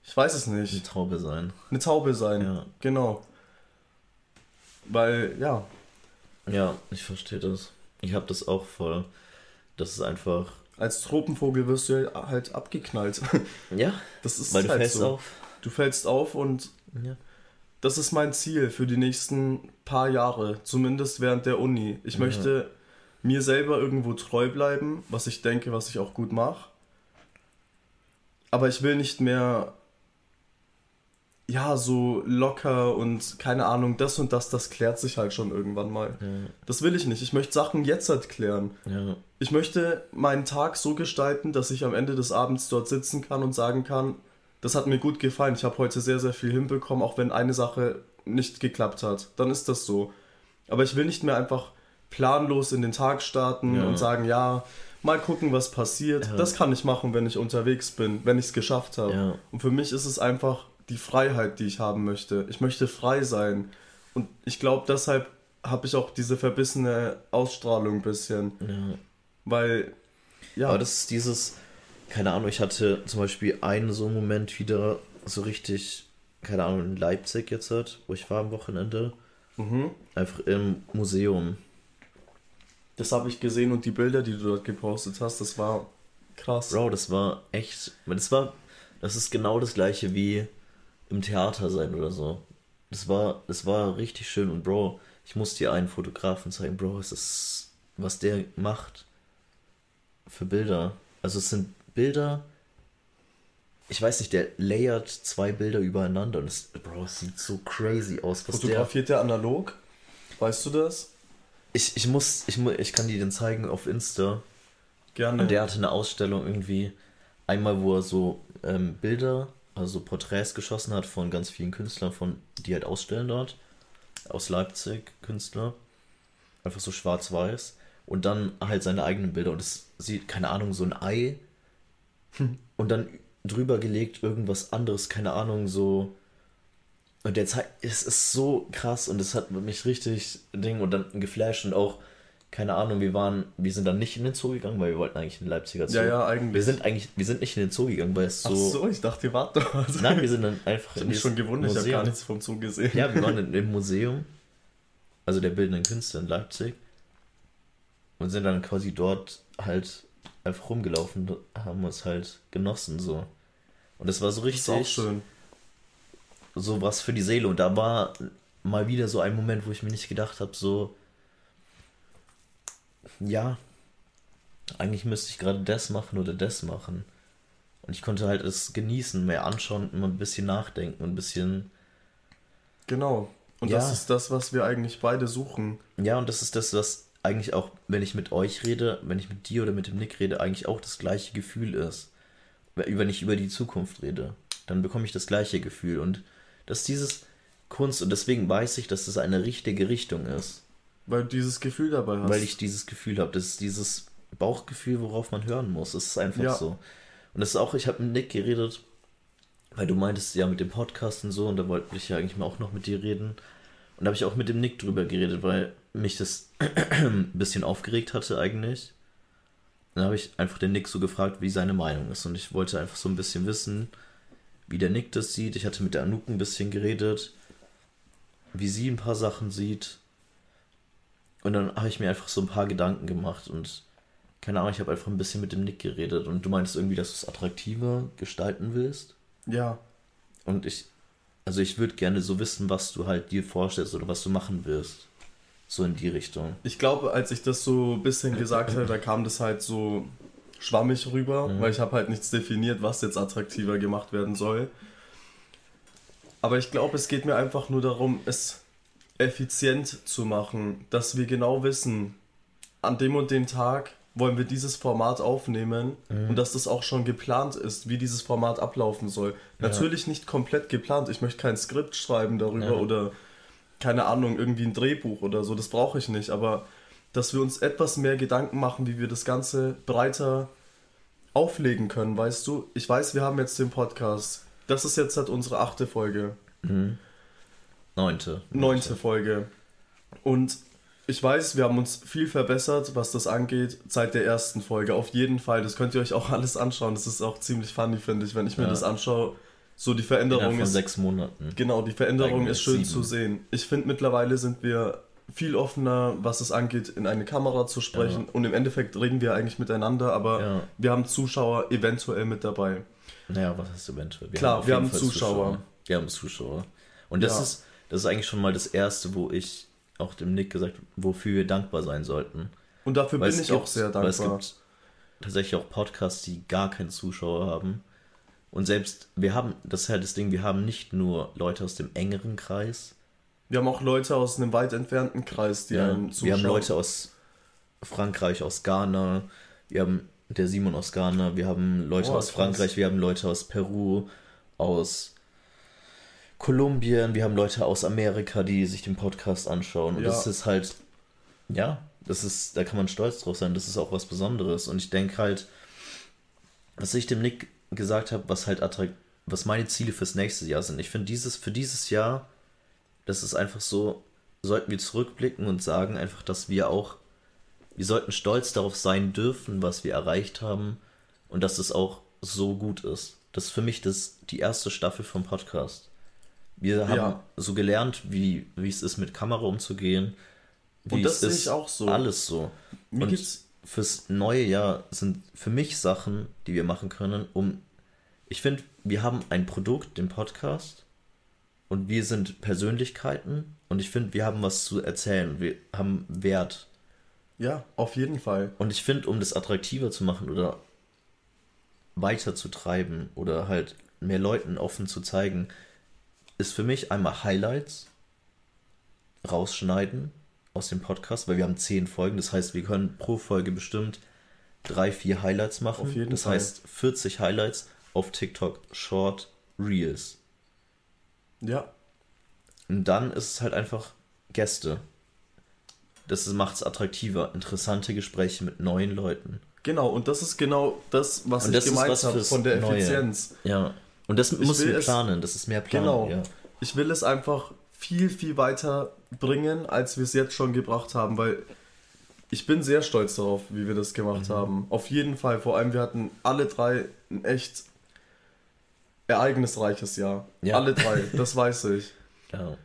ich weiß es nicht, Traube sein. eine Taube sein. Ja. Genau. Weil, ja, Ja, ich verstehe das. Ich habe das auch voll. Das ist einfach. als Tropenvogel wirst du halt abgeknallt. Ja, Das ist weil du halt fällst so. auf. Du fällst auf und Ja. das ist mein Ziel für die nächsten paar Jahre, zumindest während der Uni. Ich Ja. möchte mir selber irgendwo treu bleiben, was ich denke, was ich auch gut mache. Aber ich will nicht mehr, ja, so locker und keine Ahnung, das und das, das klärt sich halt schon irgendwann mal. Ja, Das will ich nicht. Ich möchte Sachen jetzt halt klären. ja, Ich möchte meinen Tag so gestalten, dass ich am Ende des Abends dort sitzen kann und sagen kann, das hat mir gut gefallen. Ich habe heute sehr, sehr viel hinbekommen, auch wenn eine Sache nicht geklappt hat. Dann ist das so. Aber ich will nicht mehr einfach planlos in den Tag starten Ja. und sagen, ja, mal gucken, was passiert. Ja. Das kann ich machen, wenn ich unterwegs bin, wenn ich es geschafft habe. Ja. Und für mich ist es einfach die Freiheit, die ich haben möchte. Ich möchte frei sein. Und ich glaube, deshalb habe ich auch diese verbissene Ausstrahlung ein bisschen. ja. Weil, ja, Aber das ist dieses, keine Ahnung, ich hatte zum Beispiel einen so einen Moment wieder so richtig, keine Ahnung, in Leipzig jetzt halt, wo ich war am Wochenende, mhm. einfach im Museum. Das habe ich gesehen und die Bilder, die du dort gepostet hast, das war krass. Bro, das war echt, das war, das ist genau das gleiche wie im Theater sein oder so. Das war, das war richtig schön und Bro, ich muss dir einen Fotografen zeigen, Bro, es ist, was der macht für Bilder. Also es sind Bilder, ich weiß nicht, der layert zwei Bilder übereinander und es, Bro, es sieht so crazy aus, was der... Fotografiert der analog? Weißt du das? Ich, ich muss, ich, mu- ich kann dir den zeigen auf Insta. Gerne. Und der hatte eine Ausstellung irgendwie, einmal wo er so ähm, Bilder, also Porträts geschossen hat von ganz vielen Künstlern, von, die halt ausstellen dort, aus Leipzig, Künstler. Einfach so schwarz-weiß. Und dann halt seine eigenen Bilder. Und es sieht, keine Ahnung, so ein Ei. Und dann drüber gelegt irgendwas anderes, keine Ahnung, so. Und der zeigt, es ist so krass und es hat mich richtig Ding und dann geflasht und auch, keine Ahnung, wir waren, wir sind dann nicht in den Zoo gegangen, weil wir wollten eigentlich in den Leipziger Zoo. ja, ja, eigentlich. Wir sind eigentlich, wir sind nicht in den Zoo gegangen, weil es so. Ach so, ich dachte, ihr wart dort. Nein, wir sind dann einfach Ich habe mich schon gewundert, ich habe gar nichts vom Zoo gesehen. Ja, wir waren in, im Museum, also der bildenden Künste in Leipzig und sind dann quasi dort halt einfach rumgelaufen, haben uns halt genossen so. Und das war so das ist richtig auch schön. So was für die Seele. Und da war mal wieder so ein Moment, wo ich mir nicht gedacht habe, so, ja, eigentlich müsste ich gerade das machen oder das machen. Und ich konnte halt es genießen, mehr anschauen, immer ein bisschen nachdenken und ein bisschen, Genau. Und Ja. das ist das, was wir eigentlich beide suchen. ja, und das ist das, was eigentlich auch, wenn ich mit euch rede, wenn ich mit dir oder mit dem Nick rede, eigentlich auch das gleiche Gefühl ist. Wenn ich über die Zukunft rede, dann bekomme ich das gleiche Gefühl. Und dass dieses Kunst, und deswegen weiß ich, dass das eine richtige Richtung ist. Weil du dieses Gefühl dabei hast. Weil ich dieses Gefühl habe. Das ist dieses Bauchgefühl, worauf man hören muss. Es ist einfach Ja. so. Und das ist auch, ich habe mit Nick geredet, weil du meintest ja mit dem Podcast und so, und da wollte ich ja eigentlich mal auch noch mit dir reden. Und da habe ich auch mit dem Nick drüber geredet, weil mich das ein bisschen aufgeregt hatte eigentlich. Dann habe ich einfach den Nick so gefragt, wie seine Meinung ist. Und ich wollte einfach so ein bisschen wissen, wie der Nick das sieht. Ich hatte mit der Anouk ein bisschen geredet, wie sie ein paar Sachen sieht. Und dann habe ich mir einfach so ein paar Gedanken gemacht und keine Ahnung, ich habe einfach ein bisschen mit dem Nick geredet und du meinst irgendwie, dass du es attraktiver gestalten willst? Ja. Und ich, also ich würde gerne so wissen, was du halt dir vorstellst oder was du machen wirst. So in die Richtung. Ich glaube, als ich das so ein bisschen gesagt habe, da kam das halt so schwammig rüber, mhm. weil ich habe halt nichts definiert, was jetzt attraktiver gemacht werden soll. Aber ich glaube, es geht mir einfach nur darum, es effizient zu machen, dass wir genau wissen, an dem und dem Tag wollen wir dieses Format aufnehmen mhm. und dass das auch schon geplant ist, wie dieses Format ablaufen soll. Ja. Natürlich nicht komplett geplant. Ich möchte kein Skript schreiben darüber ja. oder keine Ahnung, irgendwie ein Drehbuch oder so. Das brauche ich nicht. Aber dass wir uns etwas mehr Gedanken machen, wie wir das Ganze breiter auflegen können, weißt du? Ich weiß, wir haben jetzt den Podcast. Das ist jetzt halt unsere achte Folge. Mhm. Neunte. Neunte Folge. Und ich weiß, wir haben uns viel verbessert, was das angeht, seit der ersten Folge. Auf jeden Fall. Das könnt ihr euch auch alles anschauen. Das ist auch ziemlich funny, finde ich, wenn ich mir ja. das anschaue. So die Veränderung ist. sechs Monaten. Genau, die Veränderung ist schön sieben. zu sehen. Ich finde mittlerweile sind wir viel offener, was es angeht, in eine Kamera zu sprechen. Ja. Und im Endeffekt reden wir eigentlich miteinander, aber ja. wir haben Zuschauer eventuell mit dabei. Naja, was heißt eventuell? Wir Klar, haben wir haben Zuschauer. Zuschauer. Wir haben Zuschauer. Und das ist das ist eigentlich schon mal das Erste, wo ich auch dem Nick gesagt habe, wofür wir dankbar sein sollten. Und dafür weil bin ich gibt, auch sehr dankbar. Weil es gibt tatsächlich auch Podcasts, die gar keinen Zuschauer haben. Und selbst, wir haben, das ist halt das Ding, wir haben nicht nur Leute aus dem engeren Kreis. Wir haben auch Leute aus einem weit entfernten Kreis, die ja, einem zuschauen. Wir haben Leute aus Frankreich, aus Ghana, wir haben der Simon aus Ghana, wir haben Leute oh, aus Frankreich, wir haben Leute aus Peru, aus Kolumbien, wir haben Leute aus Amerika, die sich den Podcast anschauen. Und ja. das ist halt, ja, das ist, da kann man stolz drauf sein. Das ist auch was Besonderes. Und ich denke halt, was ich dem Nick gesagt habe, was halt attrakt, was meine Ziele fürs nächste Jahr sind. Ich finde dieses, für dieses Jahr, das ist einfach so, sollten wir zurückblicken und sagen einfach, dass wir auch, wir sollten stolz darauf sein dürfen, was wir erreicht haben und dass es auch so gut ist. Das ist für mich das, die erste Staffel vom Podcast. Wir haben ja. so gelernt, wie, wie es ist, mit Kamera umzugehen. Wie und das sehe ich auch so. Alles so. Mir und fürs neue Jahr sind für mich Sachen, die wir machen können, um. Ich finde, wir haben ein Produkt, den Podcast, und wir sind Persönlichkeiten, und ich finde, wir haben was zu erzählen. Wir haben Wert. Ja, auf jeden Fall. Und ich finde, um das attraktiver zu machen oder weiter zu treiben oder halt mehr Leuten offen zu zeigen, ist für mich einmal Highlights rausschneiden aus dem Podcast, weil wir haben zehn Folgen. Das heißt, wir können pro Folge bestimmt drei, vier Highlights machen. Auf jeden das Fall. heißt 40 Highlights auf TikTok Short Reels. Ja. Und dann ist es halt einfach Gäste. Das macht es attraktiver. Interessante Gespräche mit neuen Leuten. Genau, und das ist genau das, was und ich gemeint habe von der Effizienz. Neue. Ja. Und das ich muss wir planen, das ist mehr planen. Genau. Ja. Ich will es einfach viel, viel weiter bringen, als wir es jetzt schon gebracht haben, weil ich bin sehr stolz darauf, wie wir das gemacht mhm. haben. Auf jeden Fall. Vor allem, wir hatten alle drei ein echt ereignisreiches Jahr. Ja. Alle drei, das weiß ich. Ja.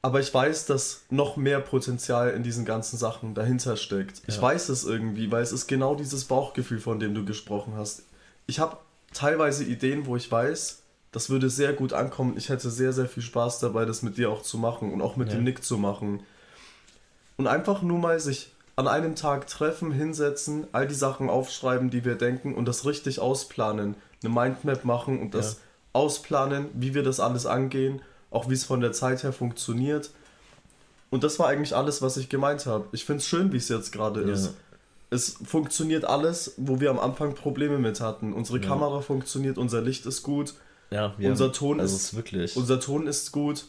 Aber ich weiß, dass noch mehr Potenzial in diesen ganzen Sachen dahinter steckt. Ja. Ich weiß es irgendwie, weil es ist genau dieses Bauchgefühl, von dem du gesprochen hast. Ich habe teilweise Ideen, wo ich weiß, das würde sehr gut ankommen. Ich hätte sehr, sehr viel Spaß dabei, das mit dir auch zu machen und auch mit ja. dem Nick zu machen. Und einfach nur mal sich an einem Tag treffen, hinsetzen, all die Sachen aufschreiben, die wir denken und das richtig ausplanen. Eine Mindmap machen und das ja. Ausplanen, wie wir das alles angehen, auch wie es von der Zeit her funktioniert. Und das war eigentlich alles, was ich gemeint habe. Ich finde es schön, wie es jetzt gerade ja. ist. Es funktioniert alles, wo wir am Anfang Probleme mit hatten. Unsere Kamera funktioniert, unser Licht ist gut ja, unser haben, Ton also ist, wirklich. Unser Ton ist gut.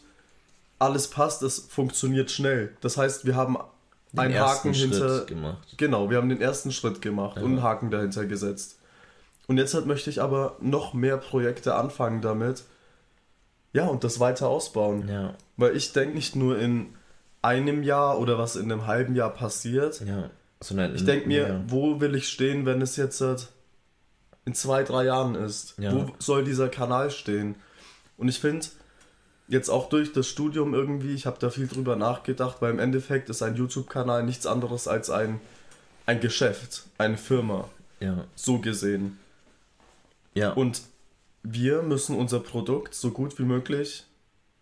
Alles passt, es funktioniert schnell. Das heißt, wir haben den einen Haken hinter. Gemacht. Genau, wir haben den ersten Schritt gemacht ja. und einen Haken dahinter gesetzt. Und jetzt halt möchte ich aber noch mehr Projekte anfangen damit. Ja, und das weiter ausbauen. Ja. Weil ich denke nicht nur in einem Jahr oder was in einem halben Jahr passiert. Ja. Sondern Ich denke mir, ja. wo will ich stehen, wenn es jetzt äh, in zwei, drei Jahren ist? Ja. Wo soll dieser Kanal stehen? Und ich finde, jetzt auch durch das Studium irgendwie, ich habe da viel drüber nachgedacht, weil im Endeffekt ist ein YouTube-Kanal nichts anderes als ein, ein Geschäft, eine Firma, Ja. so gesehen. Ja. Und wir müssen unser Produkt so gut wie möglich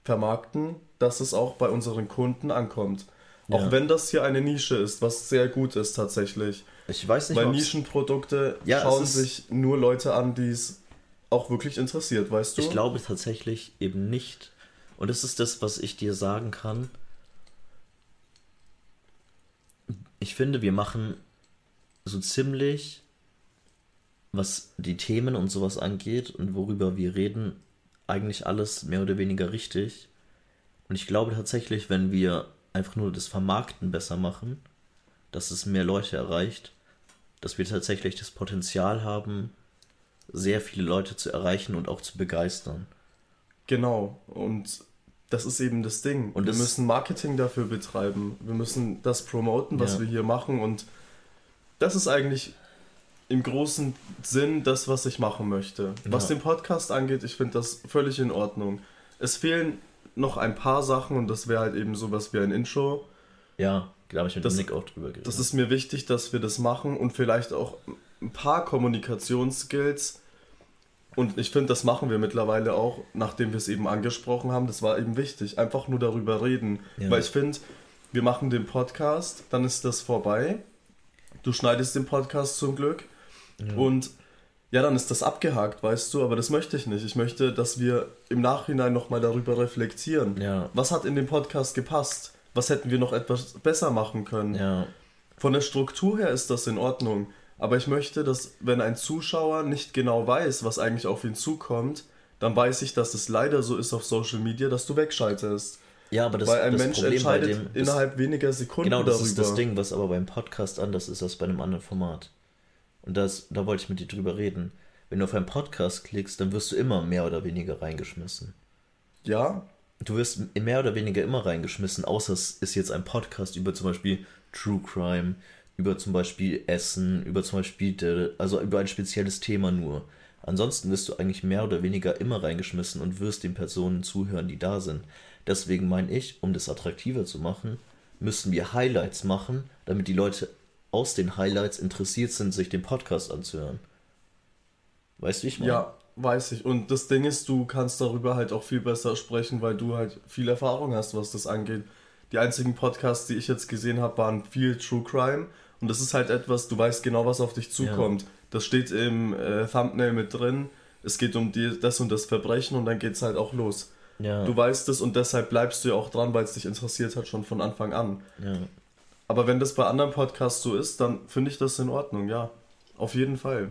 vermarkten, dass es auch bei unseren Kunden ankommt. Auch Ja. wenn das hier eine Nische ist, was sehr gut ist tatsächlich. ich weiß nicht, Weil Nischenprodukte Ja, schauen sich nur Leute an, die es auch wirklich interessiert, weißt du? Ich glaube tatsächlich eben nicht. Und das ist das, was ich dir sagen kann. Ich finde, wir machen so ziemlich, was die Themen und sowas angeht und worüber wir reden, eigentlich alles mehr oder weniger richtig. Und ich glaube tatsächlich, wenn wir einfach nur das Vermarkten besser machen, dass es mehr Leute erreicht, dass wir tatsächlich das Potenzial haben, sehr viele Leute zu erreichen und auch zu begeistern. Genau. Und das ist eben das Ding. Und wir müssen Marketing dafür betreiben. Wir müssen das promoten, was Ja. wir hier machen. Und das ist eigentlich im großen Sinn das, was ich machen möchte. Was Ja. den Podcast angeht, ich finde das völlig in Ordnung. Es fehlen noch ein paar Sachen und das wäre halt eben sowas wie ein Intro. Ja, da habe ich mit Das- Nick auch drüber geredet. Das ist mir wichtig, dass wir das machen und vielleicht auch ein paar Kommunikationsskills. Und ich finde, das machen wir mittlerweile auch, nachdem wir es eben angesprochen haben. Das war eben wichtig. Einfach nur darüber reden. Ja. Weil ich finde, wir machen den Podcast, dann ist das vorbei. Du schneidest den Podcast zum Glück. Und ja, dann ist das abgehakt, weißt du. Aber das möchte ich nicht. Ich möchte, dass wir im Nachhinein nochmal darüber reflektieren. Ja. Was hat in den Podcast gepasst? Was hätten wir noch etwas besser machen können? ja, Von der Struktur her ist das in Ordnung. Aber ich möchte, dass, wenn ein Zuschauer nicht genau weiß, was eigentlich auf ihn zukommt, dann weiß ich, dass es leider so ist auf Social Media, dass du wegschaltest. ja, aber das, Weil ein das Mensch Problem bei entscheidet dem ist, innerhalb weniger Sekunden Genau, das darüber. ist das Ding, was aber beim Podcast anders ist als bei einem anderen Format. Und das, da wollte ich mit dir drüber reden. Wenn du auf einen Podcast klickst, dann wirst du immer mehr oder weniger reingeschmissen. Ja, Du wirst mehr oder weniger immer reingeschmissen, außer es ist jetzt ein Podcast über zum Beispiel True Crime, über zum Beispiel Essen, über zum Beispiel, also über ein spezielles Thema nur. Ansonsten wirst du eigentlich mehr oder weniger immer reingeschmissen und wirst den Personen zuhören, die da sind. Deswegen meine ich, um das attraktiver zu machen, müssen wir Highlights machen, damit die Leute aus den Highlights interessiert sind, sich den Podcast anzuhören. Weißt du, ich meine? ja, weiß ich. Und das Ding ist, du kannst darüber halt auch viel besser sprechen, weil du halt viel Erfahrung hast, was das angeht. Die einzigen Podcasts, die ich jetzt gesehen habe, waren viel True Crime. Und das ist halt etwas, du weißt genau, was auf dich zukommt. Das steht im äh, Thumbnail mit drin. Es geht um die, das und das Verbrechen und dann geht's halt auch los. Ja, Du weißt es und deshalb bleibst du ja auch dran, weil es dich interessiert hat schon von Anfang an. ja. Aber wenn das bei anderen Podcasts so ist, dann finde ich das in Ordnung, ja. Auf jeden Fall.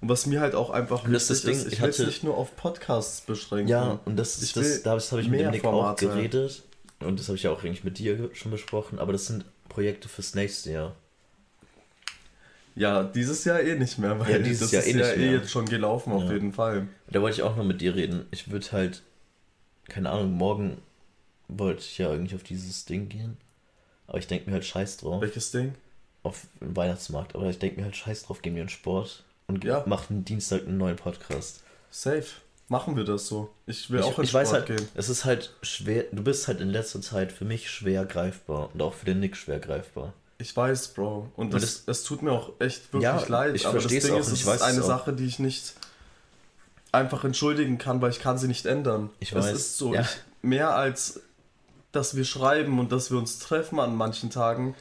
Und was mir halt auch einfach Und das ist das Ding, ich ich will es nicht nur auf Podcasts beschränken. Ja, und das ist das, das habe ich mit dem Nick Formate. auch geredet. Und das habe ich ja auch eigentlich mit dir schon besprochen, aber das sind Projekte fürs nächste Jahr. Ja, dieses Jahr eh nicht mehr, weil Ja, dieses das Jahr ist eh ja nicht eh mehr. jetzt schon gelaufen, auf Ja. jeden Fall. Da wollte ich auch noch mit dir reden. Ich würde halt, keine Ahnung, morgen wollte ich ja eigentlich auf dieses Ding gehen. Aber ich denke mir halt scheiß drauf. Welches Ding? Auf den Weihnachtsmarkt. Aber ich denke mir halt scheiß drauf, gehen wir in Sport und Ja. machen Dienstag einen neuen Podcast. Safe. Machen wir das so. Ich will ich auch in ich Sport weiß halt, gehen. es ist halt schwer, du bist halt in letzter Zeit für mich schwer greifbar und auch für den Nick schwer greifbar. Ich weiß, Bro. Und Und das, es tut mir auch echt wirklich Ja, leid. ich aber das Ding auch ist, es ist eine es. Sache, die ich nicht einfach entschuldigen kann, weil ich kann sie nicht ändern. Ich es weiß. ist so, Ja. ich, mehr als dass wir schreiben und dass wir uns treffen an manchen Tagen,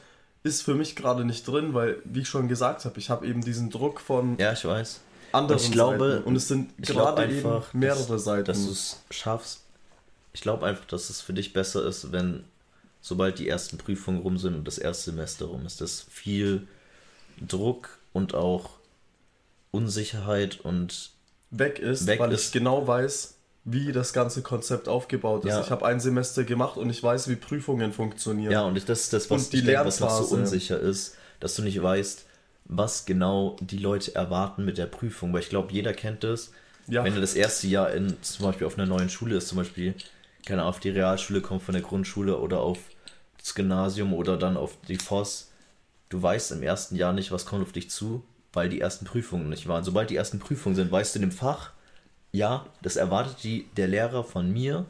ist für mich gerade nicht drin, weil, wie ich schon gesagt habe, ich habe eben diesen Druck von Ja, ich weiß. anderen Und ich glaube- Seiten. Und es sind gerade eben einfach, mehrere dass- Seiten. Dass du es schaffst. Ich glaube einfach, dass es für dich besser ist, wenn, sobald die ersten Prüfungen rum sind und das erste Semester rum ist, dass viel Druck und auch Unsicherheit und weg ist, weg weil ist. ich genau weiß, wie das ganze Konzept aufgebaut ist. Ja. Ich habe ein Semester gemacht und ich weiß, wie Prüfungen funktionieren. ja, und das ist das, was, Und die denke, was noch so unsicher ist, dass du nicht weißt, was genau die Leute erwarten mit der Prüfung, weil ich glaube, jeder kennt das. Ja. Wenn er das erste Jahr in zum Beispiel auf einer neuen Schule ist, zum Beispiel, keine Ahnung, auf die Realschule kommt von der Grundschule oder auf Gymnasium oder dann auf die FOS, du weißt im ersten Jahr nicht, was kommt auf dich zu, weil die ersten Prüfungen nicht waren. Sobald die ersten Prüfungen sind, weißt du in dem Fach, ja, das erwartet die, der Lehrer von mir.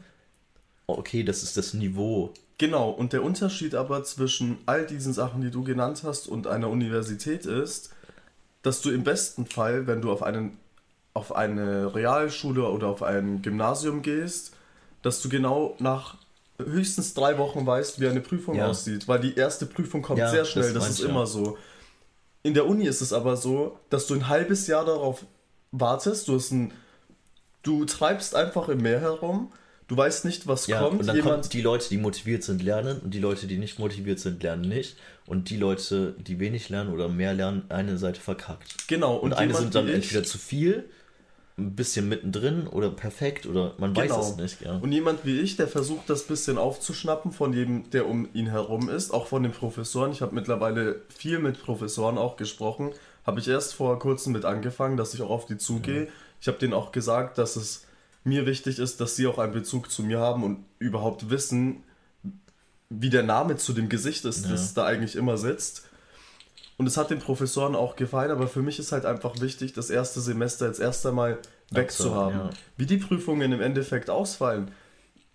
Okay, das ist das Niveau. Genau, und der Unterschied aber zwischen all diesen Sachen, die du genannt hast, und einer Universität ist, dass du im besten Fall, wenn du auf, einen, auf eine Realschule oder auf ein Gymnasium gehst, dass du genau nach höchstens drei Wochen weißt, wie eine Prüfung ja. aussieht, weil die erste Prüfung kommt ja, sehr schnell, das, das ist immer so. In der Uni ist es aber so, dass du ein halbes Jahr darauf wartest, du, hast ein, du treibst einfach im Meer herum, du weißt nicht, was ja, kommt. Und dann jemand kommt die Leute, die motiviert sind, lernen und die Leute, die nicht motiviert sind, lernen nicht. Und die Leute, die wenig lernen oder mehr lernen, eine Seite verkackt. Genau. Und, und eine sind dann entweder zu viel ein bisschen mittendrin oder perfekt oder man genau. weiß es nicht. Ja. Und jemand wie ich, der versucht das bisschen aufzuschnappen von jedem, der um ihn herum ist, auch von den Professoren. Ich habe mittlerweile viel mit Professoren auch gesprochen. Habe ich erst vor kurzem mit angefangen, dass ich auch auf die zugehe. Mhm. Ich habe denen auch gesagt, dass es mir wichtig ist, dass sie auch einen Bezug zu mir haben und überhaupt wissen, wie der Name zu dem Gesicht ist, ja. das da eigentlich immer sitzt. Und es hat den Professoren auch gefallen, aber für mich ist halt einfach wichtig, das erste Semester jetzt erst einmal wegzuhaben. Ja. Wie die Prüfungen im Endeffekt ausfallen,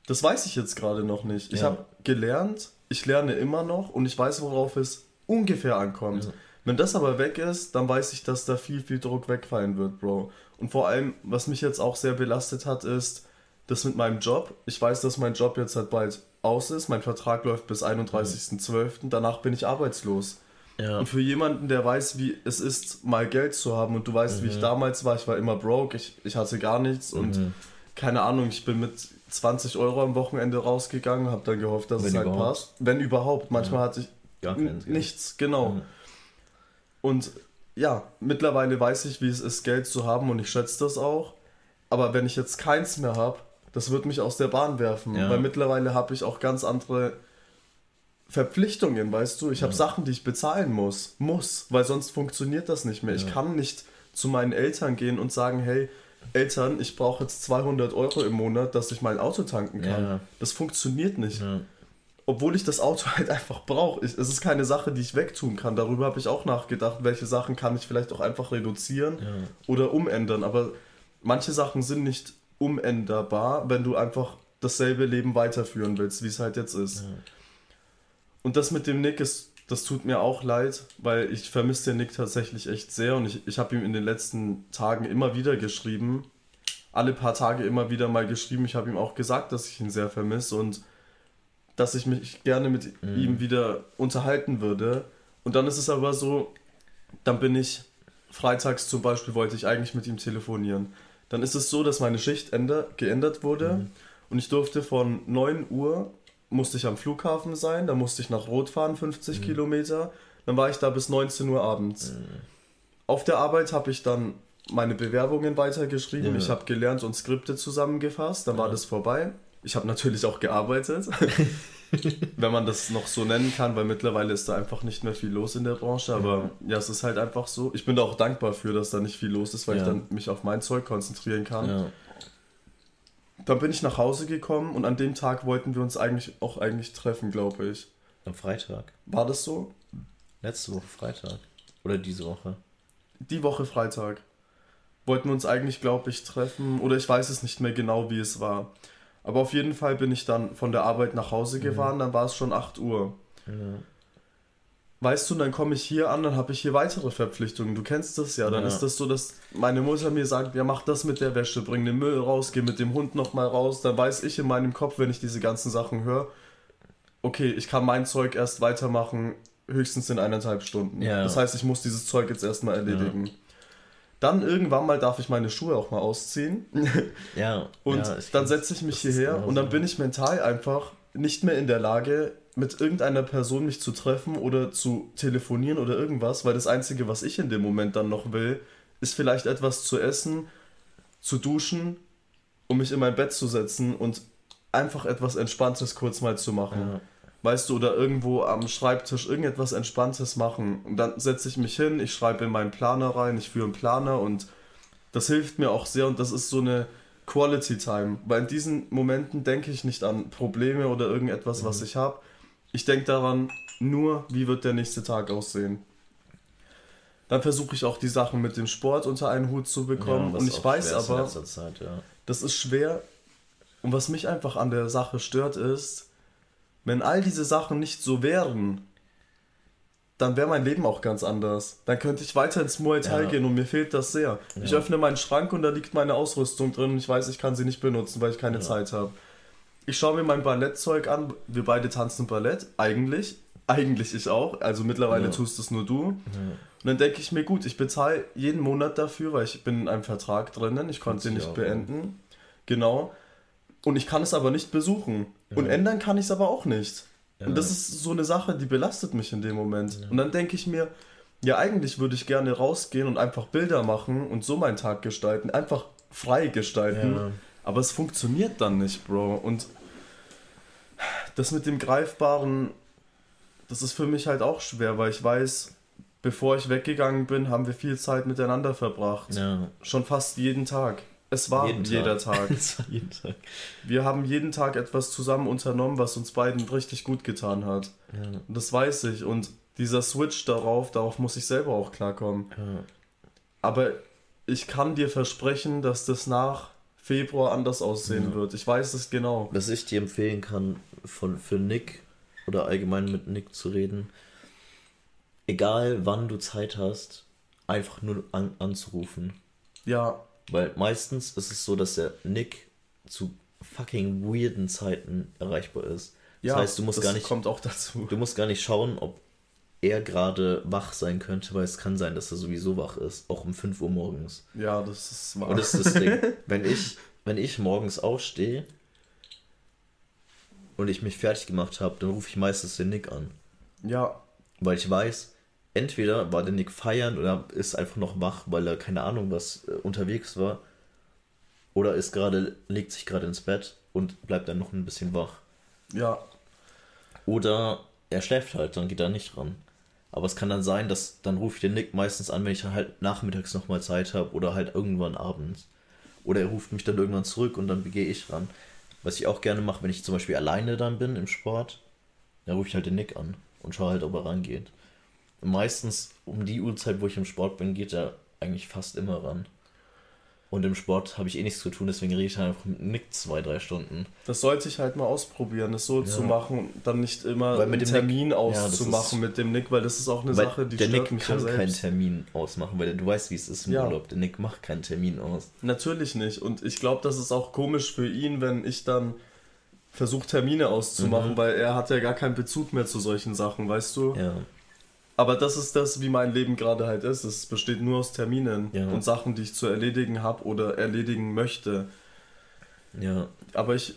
das weiß ich jetzt gerade noch nicht. Ich ja. habe gelernt, ich lerne immer noch und ich weiß, worauf es ungefähr ankommt. Wenn das aber weg ist, dann weiß ich, dass da viel, viel Druck wegfallen wird, Bro. Und vor allem, was mich jetzt auch sehr belastet hat, ist das mit meinem Job. Ich weiß, dass mein Job jetzt halt bald aus ist. Mein Vertrag läuft bis 31.12. Danach bin ich arbeitslos. Ja. Und für jemanden, der weiß, wie es ist, mal Geld zu haben und du weißt, mhm. wie ich mhm. damals war, ich war immer broke, ich, ich hatte gar nichts mhm. und keine Ahnung, ich bin mit 20 Euro am Wochenende rausgegangen, habe dann gehofft, dass Wenn es halt überhaupt. passt. Wenn überhaupt, manchmal ja. hatte ich gar nichts, genau. Mhm. Und ja, mittlerweile weiß ich, wie es ist, Geld zu haben und ich schätze das auch. Aber wenn ich jetzt keins mehr habe, das wird mich aus der Bahn werfen. Ja. Weil mittlerweile habe ich auch ganz andere Verpflichtungen, weißt du? Ich ja. habe Sachen, die ich bezahlen muss. Muss, weil sonst funktioniert das nicht mehr. Ja. Ich kann nicht zu meinen Eltern gehen und sagen, hey, Eltern, ich brauche jetzt 200 Euro im Monat, dass ich mein Auto tanken kann. Das funktioniert nicht. Obwohl ich das Auto halt einfach brauche. Es ist keine Sache, die ich wegtun kann. Darüber habe ich auch nachgedacht, welche Sachen kann ich vielleicht auch einfach reduzieren oder umändern. Aber manche Sachen sind nicht umänderbar, wenn du einfach dasselbe Leben weiterführen willst, wie es halt jetzt ist. Und das mit dem Nick ist, das tut mir auch leid, weil ich vermisse den Nick tatsächlich echt sehr und ich, ich habe ihm in den letzten Tagen immer wieder geschrieben, alle paar Tage immer wieder mal geschrieben. Ich habe ihm auch gesagt, dass ich ihn sehr vermisse und dass ich mich gerne mit mhm. ihm wieder unterhalten würde. Und dann ist es aber so, dann bin ich freitags zum Beispiel, wollte ich eigentlich mit ihm telefonieren. Dann ist es so, dass meine Schicht geändert wurde mhm. und ich durfte von 9 Uhr musste ich am Flughafen sein, da musste ich nach Rot fahren, 50 mhm. Kilometer. Dann war ich da bis 19 Uhr abends. Mhm. Auf der Arbeit habe ich dann meine Bewerbungen weitergeschrieben, ja. ich habe gelernt und Skripte zusammengefasst, dann ja. war das vorbei. Ich habe natürlich auch gearbeitet, wenn man das noch so nennen kann, weil mittlerweile ist da einfach nicht mehr viel los in der Branche. Aber ja, ja es ist halt einfach so. Ich bin da auch dankbar für, dass da nicht viel los ist, weil ich dann mich auf mein Zeug konzentrieren kann. Dann bin ich nach Hause gekommen und an dem Tag wollten wir uns eigentlich auch eigentlich treffen, glaube ich. Am Freitag. War das so? Letzte Woche Freitag. Oder diese Woche? Die Woche Freitag. Wollten wir uns eigentlich, glaube ich, treffen. Oder ich weiß es nicht mehr genau, wie es war. Aber auf jeden Fall bin ich dann von der Arbeit nach Hause mhm. gefahren, mhm. dann war es schon 8 Uhr. Ja weißt du, dann komme ich hier an, dann habe ich hier weitere Verpflichtungen. Du kennst das ja. Dann ja. ist das so, dass meine Mutter mir sagt, ja, mach das mit der Wäsche, bring den Müll raus, geh mit dem Hund nochmal raus. Dann weiß ich in meinem Kopf, wenn ich diese ganzen Sachen höre, okay, ich kann mein Zeug erst weitermachen, höchstens in eineinhalb Stunden. Ja. Das heißt, ich muss dieses Zeug jetzt erstmal erledigen. Ja. Dann irgendwann mal darf ich meine Schuhe auch mal ausziehen. Ja. und dann setze ich mich hierher und dann bin ich mental einfach nicht mehr in der Lage, mit irgendeiner Person mich zu treffen oder zu telefonieren oder irgendwas, weil das Einzige, was ich in dem Moment dann noch will, ist vielleicht etwas zu essen, zu duschen, um mich in mein Bett zu setzen und einfach etwas Entspanntes kurz mal zu machen. Ja. Weißt du, oder irgendwo am Schreibtisch irgendetwas Entspanntes machen. Und dann setze ich mich hin, ich schreibe in meinen Planer rein, ich führe einen Planer und das hilft mir auch sehr und das ist so eine Quality Time. Weil in diesen Momenten denke ich nicht an Probleme oder irgendetwas, mhm. was ich habe, Ich denke daran nur, wie wird der nächste Tag aussehen. Dann versuche ich auch die Sachen mit dem Sport unter einen Hut zu bekommen. Ja, und ich weiß aber, Zeit, ja. das ist schwer. Und was mich einfach an der Sache stört, ist, wenn all diese Sachen nicht so wären, dann wäre mein Leben auch ganz anders. Dann könnte ich weiter ins Muay Thai Ja. gehen und mir fehlt das sehr. Ich Ja. öffne meinen Schrank und da liegt meine Ausrüstung drin und ich weiß, ich kann sie nicht benutzen, weil ich keine Ja. Zeit habe. Ich schaue mir mein Ballettzeug an. Wir beide tanzen Ballett. Eigentlich. Eigentlich ich auch. Also mittlerweile tust es nur du. Und dann denke ich mir, gut, ich bezahle jeden Monat dafür, weil ich bin in einem Vertrag drinnen, ich konnte sich nicht beenden. Genau. Und ich kann es aber nicht besuchen. Und Ja. ändern kann ich es aber auch nicht. Ja. Und das ist so eine Sache, die belastet mich in dem Moment. Und dann denke ich mir, ja, eigentlich würde ich gerne rausgehen und einfach Bilder machen und so meinen Tag gestalten. Einfach frei gestalten. Ja. Aber es funktioniert dann nicht, Bro. Und das mit dem Greifbaren, das ist für mich halt auch schwer, weil ich weiß, bevor ich weggegangen bin, haben wir viel Zeit miteinander verbracht. ja. Schon fast jeden Tag. Es war Jeden Tag. jeder Tag. Es war jeden Tag. Wir haben jeden Tag etwas zusammen unternommen, was uns beiden richtig gut getan hat. Ja. Und das weiß ich. Und dieser Switch darauf, darauf muss ich selber auch klarkommen. Ja. Aber ich kann dir versprechen, dass das nach Februar anders aussehen Ja. wird. Ich weiß es genau. Was ich dir empfehlen kann, von, für Nick oder allgemein mit Nick zu reden, egal wann du Zeit hast, einfach nur an, anzurufen. Ja, Weil meistens ist es so, dass der Nick zu fucking weirden Zeiten erreichbar ist. Das ja, heißt, du musst das gar nicht, kommt auch dazu. du musst gar nicht schauen, ob er gerade wach sein könnte, weil es kann sein, dass er sowieso wach ist, auch um 5 Uhr morgens. Ja, das ist wahr. Und das ist das Ding. Wenn ich, wenn ich morgens aufstehe und ich mich fertig gemacht habe, dann rufe ich meistens den Nick an. ja, Weil ich weiß, entweder war der Nick feiern oder ist einfach noch wach, weil er keine Ahnung was äh, unterwegs war. Oder ist gerade, legt sich gerade ins Bett und bleibt dann noch ein bisschen wach. ja, Oder er schläft halt, dann geht er nicht ran. Aber es kann dann sein, dass dann rufe ich den Nick meistens an, wenn ich dann halt nachmittags nochmal Zeit habe oder halt irgendwann abends. Oder er ruft mich dann irgendwann zurück und dann gehe ich ran. Was ich auch gerne mache, wenn ich zum Beispiel alleine dann bin im Sport, dann rufe ich halt den Nick an und schaue halt, ob er rangeht. Meistens um die Uhrzeit, wo ich im Sport bin, geht er eigentlich fast immer ran. Und im Sport habe ich eh nichts zu tun, deswegen rede ich halt einfach mit Nick zwei, drei Stunden. das sollte ich halt mal ausprobieren, es so Ja. zu machen dann nicht immer Weil mit einen dem Nick- Termin Ja, das auszumachen ist- mit dem Nick, weil das ist auch eine Sache, die der stört Nick mich kann ja keinen. Termin ausmachen, weil du weißt, wie es ist im Ja. Urlaub. Der Nick macht keinen Termin aus. Natürlich nicht. Und ich glaube, das ist auch komisch für ihn, wenn ich dann versuche, Termine auszumachen, Mhm. weil er hat ja gar keinen Bezug mehr zu solchen Sachen, weißt du? Ja, Aber das ist das, wie mein Leben gerade halt ist. Es besteht nur aus Terminen Ja. und Sachen, die ich zu erledigen habe oder erledigen möchte. ja, Aber ich,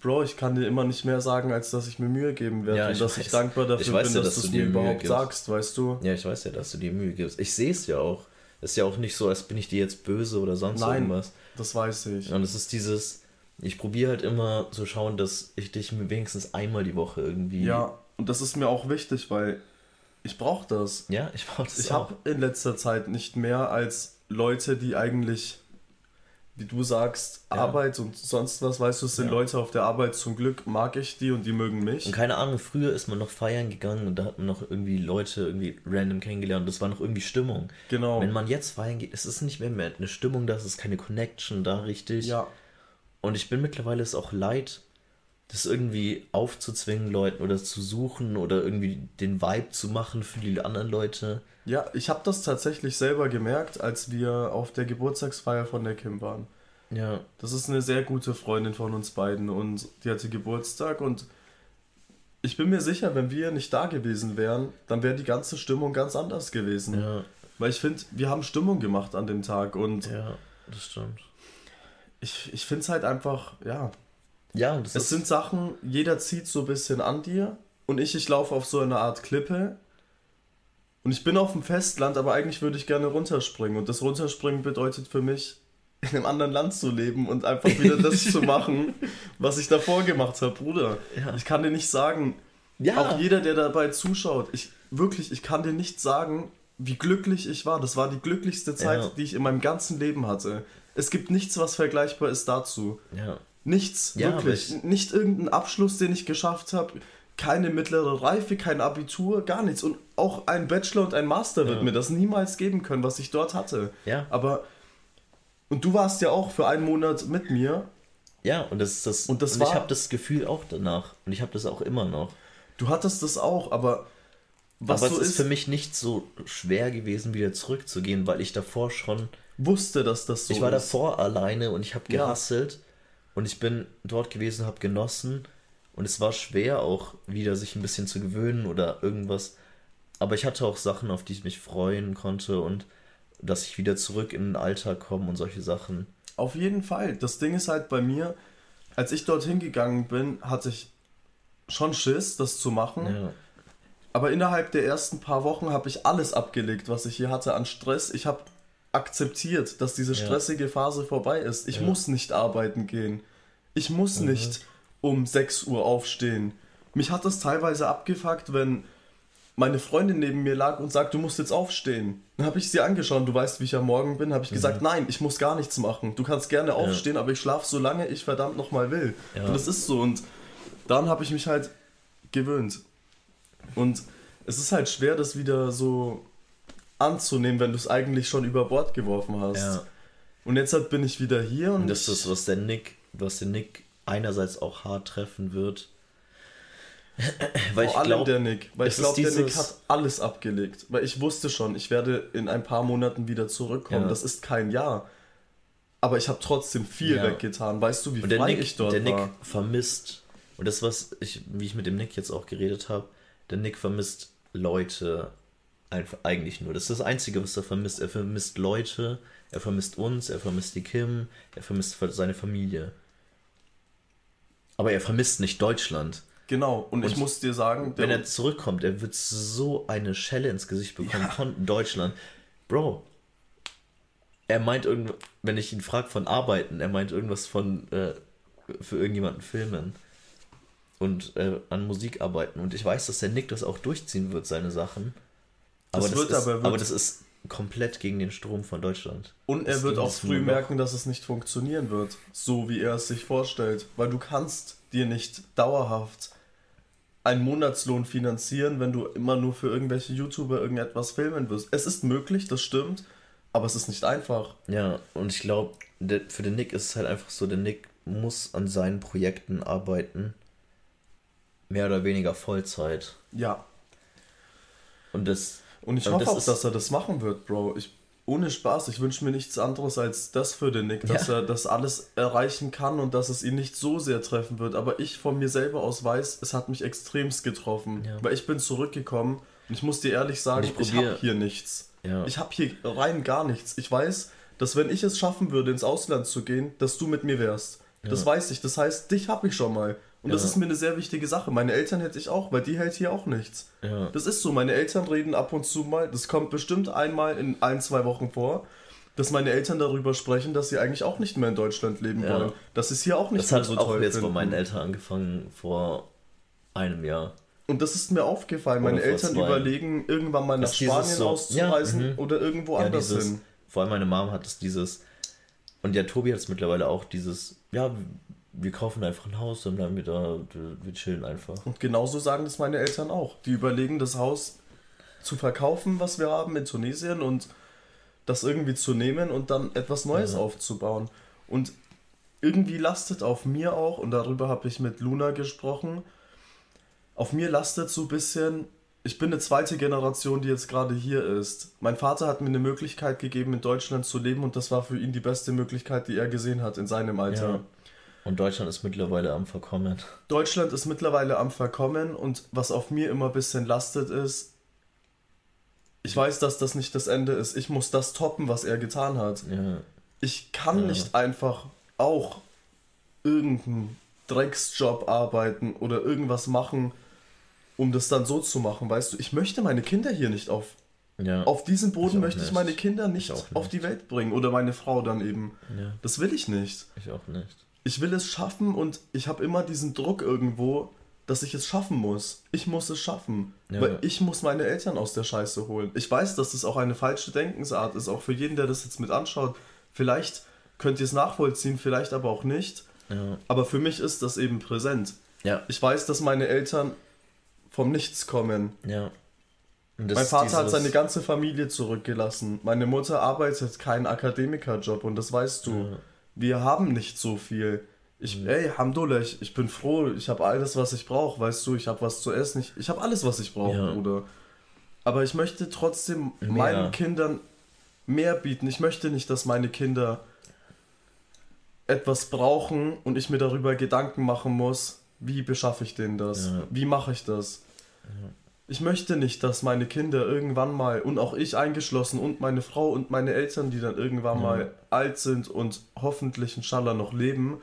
Bro, ich kann dir immer nicht mehr sagen, als dass ich mir Mühe geben werde Ja, und ich dass ich weiß. dankbar dafür Ich bin, ja, dass, dass du es mir überhaupt gibst. sagst, weißt du? ja, ich weiß ja, dass du dir Mühe gibst. Ich sehe es ja auch. Es ist ja auch nicht so, als bin ich dir jetzt böse oder sonst Nein. irgendwas. Das weiß ich. Und es ist dieses, ich probiere halt immer zu schauen, dass ich dich wenigstens einmal die Woche irgendwie. Ja, und das ist mir auch wichtig, weil ich brauche das. Ja, ich brauche das Ich habe in letzter Zeit nicht mehr als Leute, die eigentlich, wie du sagst, Ja. Arbeit und sonst was, weißt du, es sind Ja. Leute auf der Arbeit, zum Glück mag ich die und die mögen mich. Und keine Ahnung, früher ist man noch feiern gegangen und da hat man noch irgendwie Leute irgendwie random kennengelernt. Das war noch irgendwie Stimmung. Genau. Wenn man jetzt feiern geht, es ist nicht mehr, mehr eine Stimmung da, es ist keine Connection da richtig. ja, Und ich bin mittlerweile es auch leid, das irgendwie aufzuzwingen Leuten oder zu suchen oder irgendwie den Vibe zu machen für die anderen Leute. ja, ich habe das tatsächlich selber gemerkt, als wir auf der Geburtstagsfeier von der Kim waren. Ja, Das ist eine sehr gute Freundin von uns beiden und die hatte Geburtstag und ich bin mir sicher, wenn wir nicht da gewesen wären, dann wäre die ganze Stimmung ganz anders gewesen. ja, Weil ich finde, wir haben Stimmung gemacht an dem Tag und ja, das stimmt. ich, ich finde es halt einfach, ja. Ja, das Es sind Sachen, jeder zieht so ein bisschen an dir und ich, ich laufe auf so eine Art Klippe und ich bin auf dem Festland, aber eigentlich würde ich gerne runterspringen und das Runterspringen bedeutet für mich, in einem anderen Land zu leben und einfach wieder das zu machen, was ich davor gemacht habe, Bruder. Ja. Ich kann dir nicht sagen, ja, auch jeder, der dabei zuschaut, ich wirklich, ich kann dir nicht sagen, wie glücklich ich war. Das war die glücklichste Zeit, Ja. die ich in meinem ganzen Leben hatte. Es gibt nichts, was vergleichbar ist dazu. ja, Nichts, Ja, wirklich. ich- Nicht irgendein Abschluss, den ich geschafft habe. keine mittlere Reife, kein Abitur, gar nichts. Und auch ein Bachelor und ein Master wird Ja. mir das niemals geben können, was ich dort hatte. Ja. Aber, und du warst ja auch für einen Monat mit mir. Ja, und das ist das. Und das ich war- habe das Gefühl auch danach. Und ich habe das auch immer noch. Du hattest das auch, aber was Aber so es ist ist, für mich nicht so schwer gewesen, wieder zurückzugehen, weil ich davor schon. wusste, dass das so ich war ist. davor alleine und ich habe Ja. Und ich bin dort gewesen, habe genossen. Und es war schwer auch wieder sich ein bisschen zu gewöhnen oder irgendwas. Aber ich hatte auch Sachen, auf die ich mich freuen konnte und dass ich wieder zurück in den Alltag komme und solche Sachen. Auf jeden Fall. Das Ding ist halt bei mir, als ich dorthin gegangen bin, hatte ich schon Schiss, das zu machen. Ja. Aber innerhalb der ersten paar Wochen habe ich alles abgelegt, was ich hier hatte an Stress. Ich habe akzeptiert, dass diese Ja. stressige Phase vorbei ist. Ich Ja. muss nicht arbeiten gehen. Ich muss nicht um 6 Uhr aufstehen. Mich hat das teilweise abgefuckt, wenn meine Freundin neben mir lag und sagt, du musst jetzt aufstehen. Dann habe ich sie angeschaut, du weißt, wie ich am Morgen bin, habe ich gesagt, nein, ich muss gar nichts machen. Du kannst gerne aufstehen, aber ich schlafe so lange ich verdammt nochmal will. Ja. Und das ist so. Und dann habe ich mich halt gewöhnt. Und es ist halt schwer, das wieder so anzunehmen, wenn du es eigentlich schon über Bord geworfen hast. Ja. Und jetzt halt bin ich wieder hier und, Und das ist, was der Nick, was den Nick einerseits auch hart treffen wird. Weil vor ich allem glaube, der Nick. Weil ich glaube, der Nick hat alles abgelegt. Weil ich wusste schon, ich werde in ein paar Monaten wieder zurückkommen. Ja. Das ist kein Jahr. Aber ich habe trotzdem viel Ja. weggetan. Weißt du, wie und der frei Nick, ich dort der Nick war? vermisst, und das, was ich, wie ich mit dem Nick jetzt auch geredet habe, der Nick vermisst Leute einfach eigentlich nur. Das ist das Einzige, was er vermisst. Er vermisst Leute, er vermisst uns, er vermisst die Kim, er vermisst seine Familie. Aber er vermisst nicht Deutschland. Genau. Und, ich Und muss dir sagen, Wenn er zurückkommt, er wird so eine Schelle ins Gesicht bekommen von Deutschland. Bro, er meint irgend, wenn ich ihn frage von Arbeiten, er meint irgendwas von äh, für irgendjemanden filmen und äh, an Musik arbeiten. Und ich weiß, dass der Nick das auch durchziehen wird, seine Sachen. Aber Das ist, aber- aber, das ist komplett gegen den Strom von Deutschland. und er wird auch früh merken, dass es nicht funktionieren wird. So wie er es sich vorstellt. Weil du kannst dir nicht dauerhaft einen Monatslohn finanzieren, wenn du immer nur für irgendwelche YouTuber irgendetwas filmen wirst. Es ist möglich, das stimmt, aber es ist nicht einfach. Ja, und ich glaube, für den Nick ist es halt einfach so, der Nick muss an seinen Projekten arbeiten. Mehr oder weniger Vollzeit. Ja. Und das. Und ich Und hoffe das auch, dass er das machen wird, Bro. Ich, ohne Spaß, ich wünsche mir nichts anderes als das für den Nick, dass Ja. er das alles erreichen kann und dass es ihn nicht so sehr treffen wird. Aber ich von mir selber aus weiß, es hat mich extremst getroffen. Ja. Weil ich bin zurückgekommen und ich muss dir ehrlich sagen, Und ich, ich habe hier nichts. Ja. Ich habe hier rein gar nichts. Ich weiß, dass wenn ich es schaffen würde, ins Ausland zu gehen, dass du mit mir wärst. Das weiß ich. Das heißt, dich habe ich schon mal. Und das Ja. ist mir eine sehr wichtige Sache. Meine Eltern hätte ich auch, weil die hält hier auch nichts. Ja. Das ist so. Meine Eltern reden ab und zu mal, das kommt bestimmt einmal in ein, zwei Wochen vor, dass meine Eltern darüber sprechen, dass sie eigentlich auch nicht mehr in Deutschland leben Ja. wollen. Sie es hier auch nicht Das mehr hat so auch toll jetzt bei meinen Eltern angefangen vor einem Jahr. Und das ist mir aufgefallen. Meine Eltern zwei. überlegen, irgendwann mal nach Ist Spanien so- auszureisen Ja, mhm. oder irgendwo Ja, anders dieses, hin. vor allem meine Mom hat es dieses, und ja, Tobi hat es mittlerweile auch, dieses, ja, wir kaufen einfach ein Haus, dann bleiben wir da, wir chillen einfach. Und genauso sagen das meine Eltern auch. Die überlegen, das Haus zu verkaufen, was wir haben in Tunesien und das irgendwie zu nehmen und dann etwas Neues Ja. aufzubauen. Und irgendwie lastet auf mir auch, und darüber habe ich mit Luna gesprochen, auf mir lastet so ein bisschen, ich bin eine zweite Generation, die jetzt gerade hier ist. Mein Vater hat mir eine Möglichkeit gegeben, in Deutschland zu leben und das war für ihn die beste Möglichkeit, die er gesehen hat in seinem Alter. Ja. Und Deutschland ist mittlerweile am Verkommen. Deutschland ist mittlerweile am Verkommen und was auf mir immer ein bisschen lastet ist, ich weiß, dass das nicht das Ende ist. Ich muss das toppen, was er getan hat. Ja. Ich kann Ja. nicht einfach auch irgendeinen Drecksjob arbeiten oder irgendwas machen, um das dann so zu machen. Weißt du, ich möchte meine Kinder hier nicht auf. Ja. Auf diesem Ich Boden auch möchte ich nicht. meine Kinder nicht, Ich auch auf nicht. die Welt bringen oder meine Frau dann eben. Das will ich nicht Ich auch nicht. Ich will es schaffen und ich habe immer diesen Druck irgendwo, dass ich es schaffen muss. Ich muss es schaffen, Ja. weil ich muss meine Eltern aus der Scheiße holen. Ich weiß, dass das auch eine falsche Denkensart ist, auch für jeden, der das jetzt mit anschaut. Vielleicht könnt ihr es nachvollziehen, vielleicht aber auch nicht. Ja. Aber für mich ist das eben präsent. Ja. Ich weiß, dass meine Eltern vom Nichts kommen. Ja. Mein Vater hat dieses- seine ganze Familie zurückgelassen. Meine Mutter arbeitet keinen Akademikerjob und das weißt du. Ja. Wir haben nicht so viel. Ich, Mhm. ey, Hamdullah, ich, ich bin froh, ich habe alles, was ich brauche, weißt du, ich habe was zu essen, ich, ich habe alles, was ich brauche, Ja. Bruder. Aber ich möchte trotzdem Mehr. meinen Kindern mehr bieten. Ich möchte nicht, dass meine Kinder etwas brauchen und ich mir darüber Gedanken machen muss, wie beschaffe ich denen das? Ja. Wie mache ich das? Ich möchte nicht, dass meine Kinder irgendwann mal, und auch ich eingeschlossen, und meine Frau und meine Eltern, die dann irgendwann Ja. mal alt sind und hoffentlich inshallah noch leben,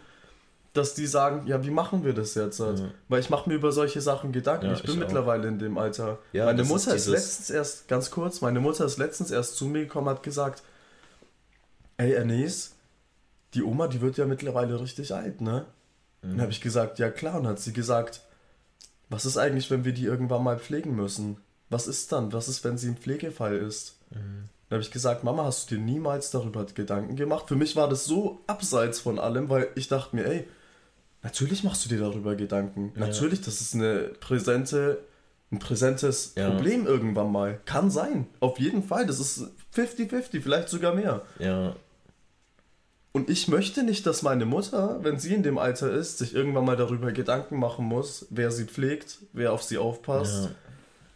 dass die sagen, ja, wie machen wir das jetzt? Halt? Ja. Weil ich mache mir über solche Sachen Gedanken. Ja, ich bin ich mittlerweile in dem Alter. Meine ist Mutter ist, dieses- letztens erst, ganz kurz, meine Mutter ist letztens erst zu mir gekommen, hat gesagt, ey Anis, die Oma, die wird ja mittlerweile richtig alt, ne? Mhm. Dann habe ich gesagt, ja klar. Und hat sie gesagt, was ist eigentlich, wenn wir die irgendwann mal pflegen müssen? Was ist dann? Was ist, wenn sie ein Pflegefall ist? Mhm. Dann habe ich gesagt, Mama, hast du dir niemals darüber Gedanken gemacht? Für mich war das so abseits von allem, weil ich dachte mir, ey, natürlich machst du dir darüber Gedanken. Ja. Natürlich, das ist eine präsente, ein präsentes Ja. Problem irgendwann mal. Kann sein. Auf jeden Fall. Das ist 50-50, vielleicht sogar mehr. Ja, Und ich möchte nicht, dass meine Mutter, wenn sie in dem Alter ist, sich irgendwann mal darüber Gedanken machen muss, wer sie pflegt, wer auf sie aufpasst, Ja.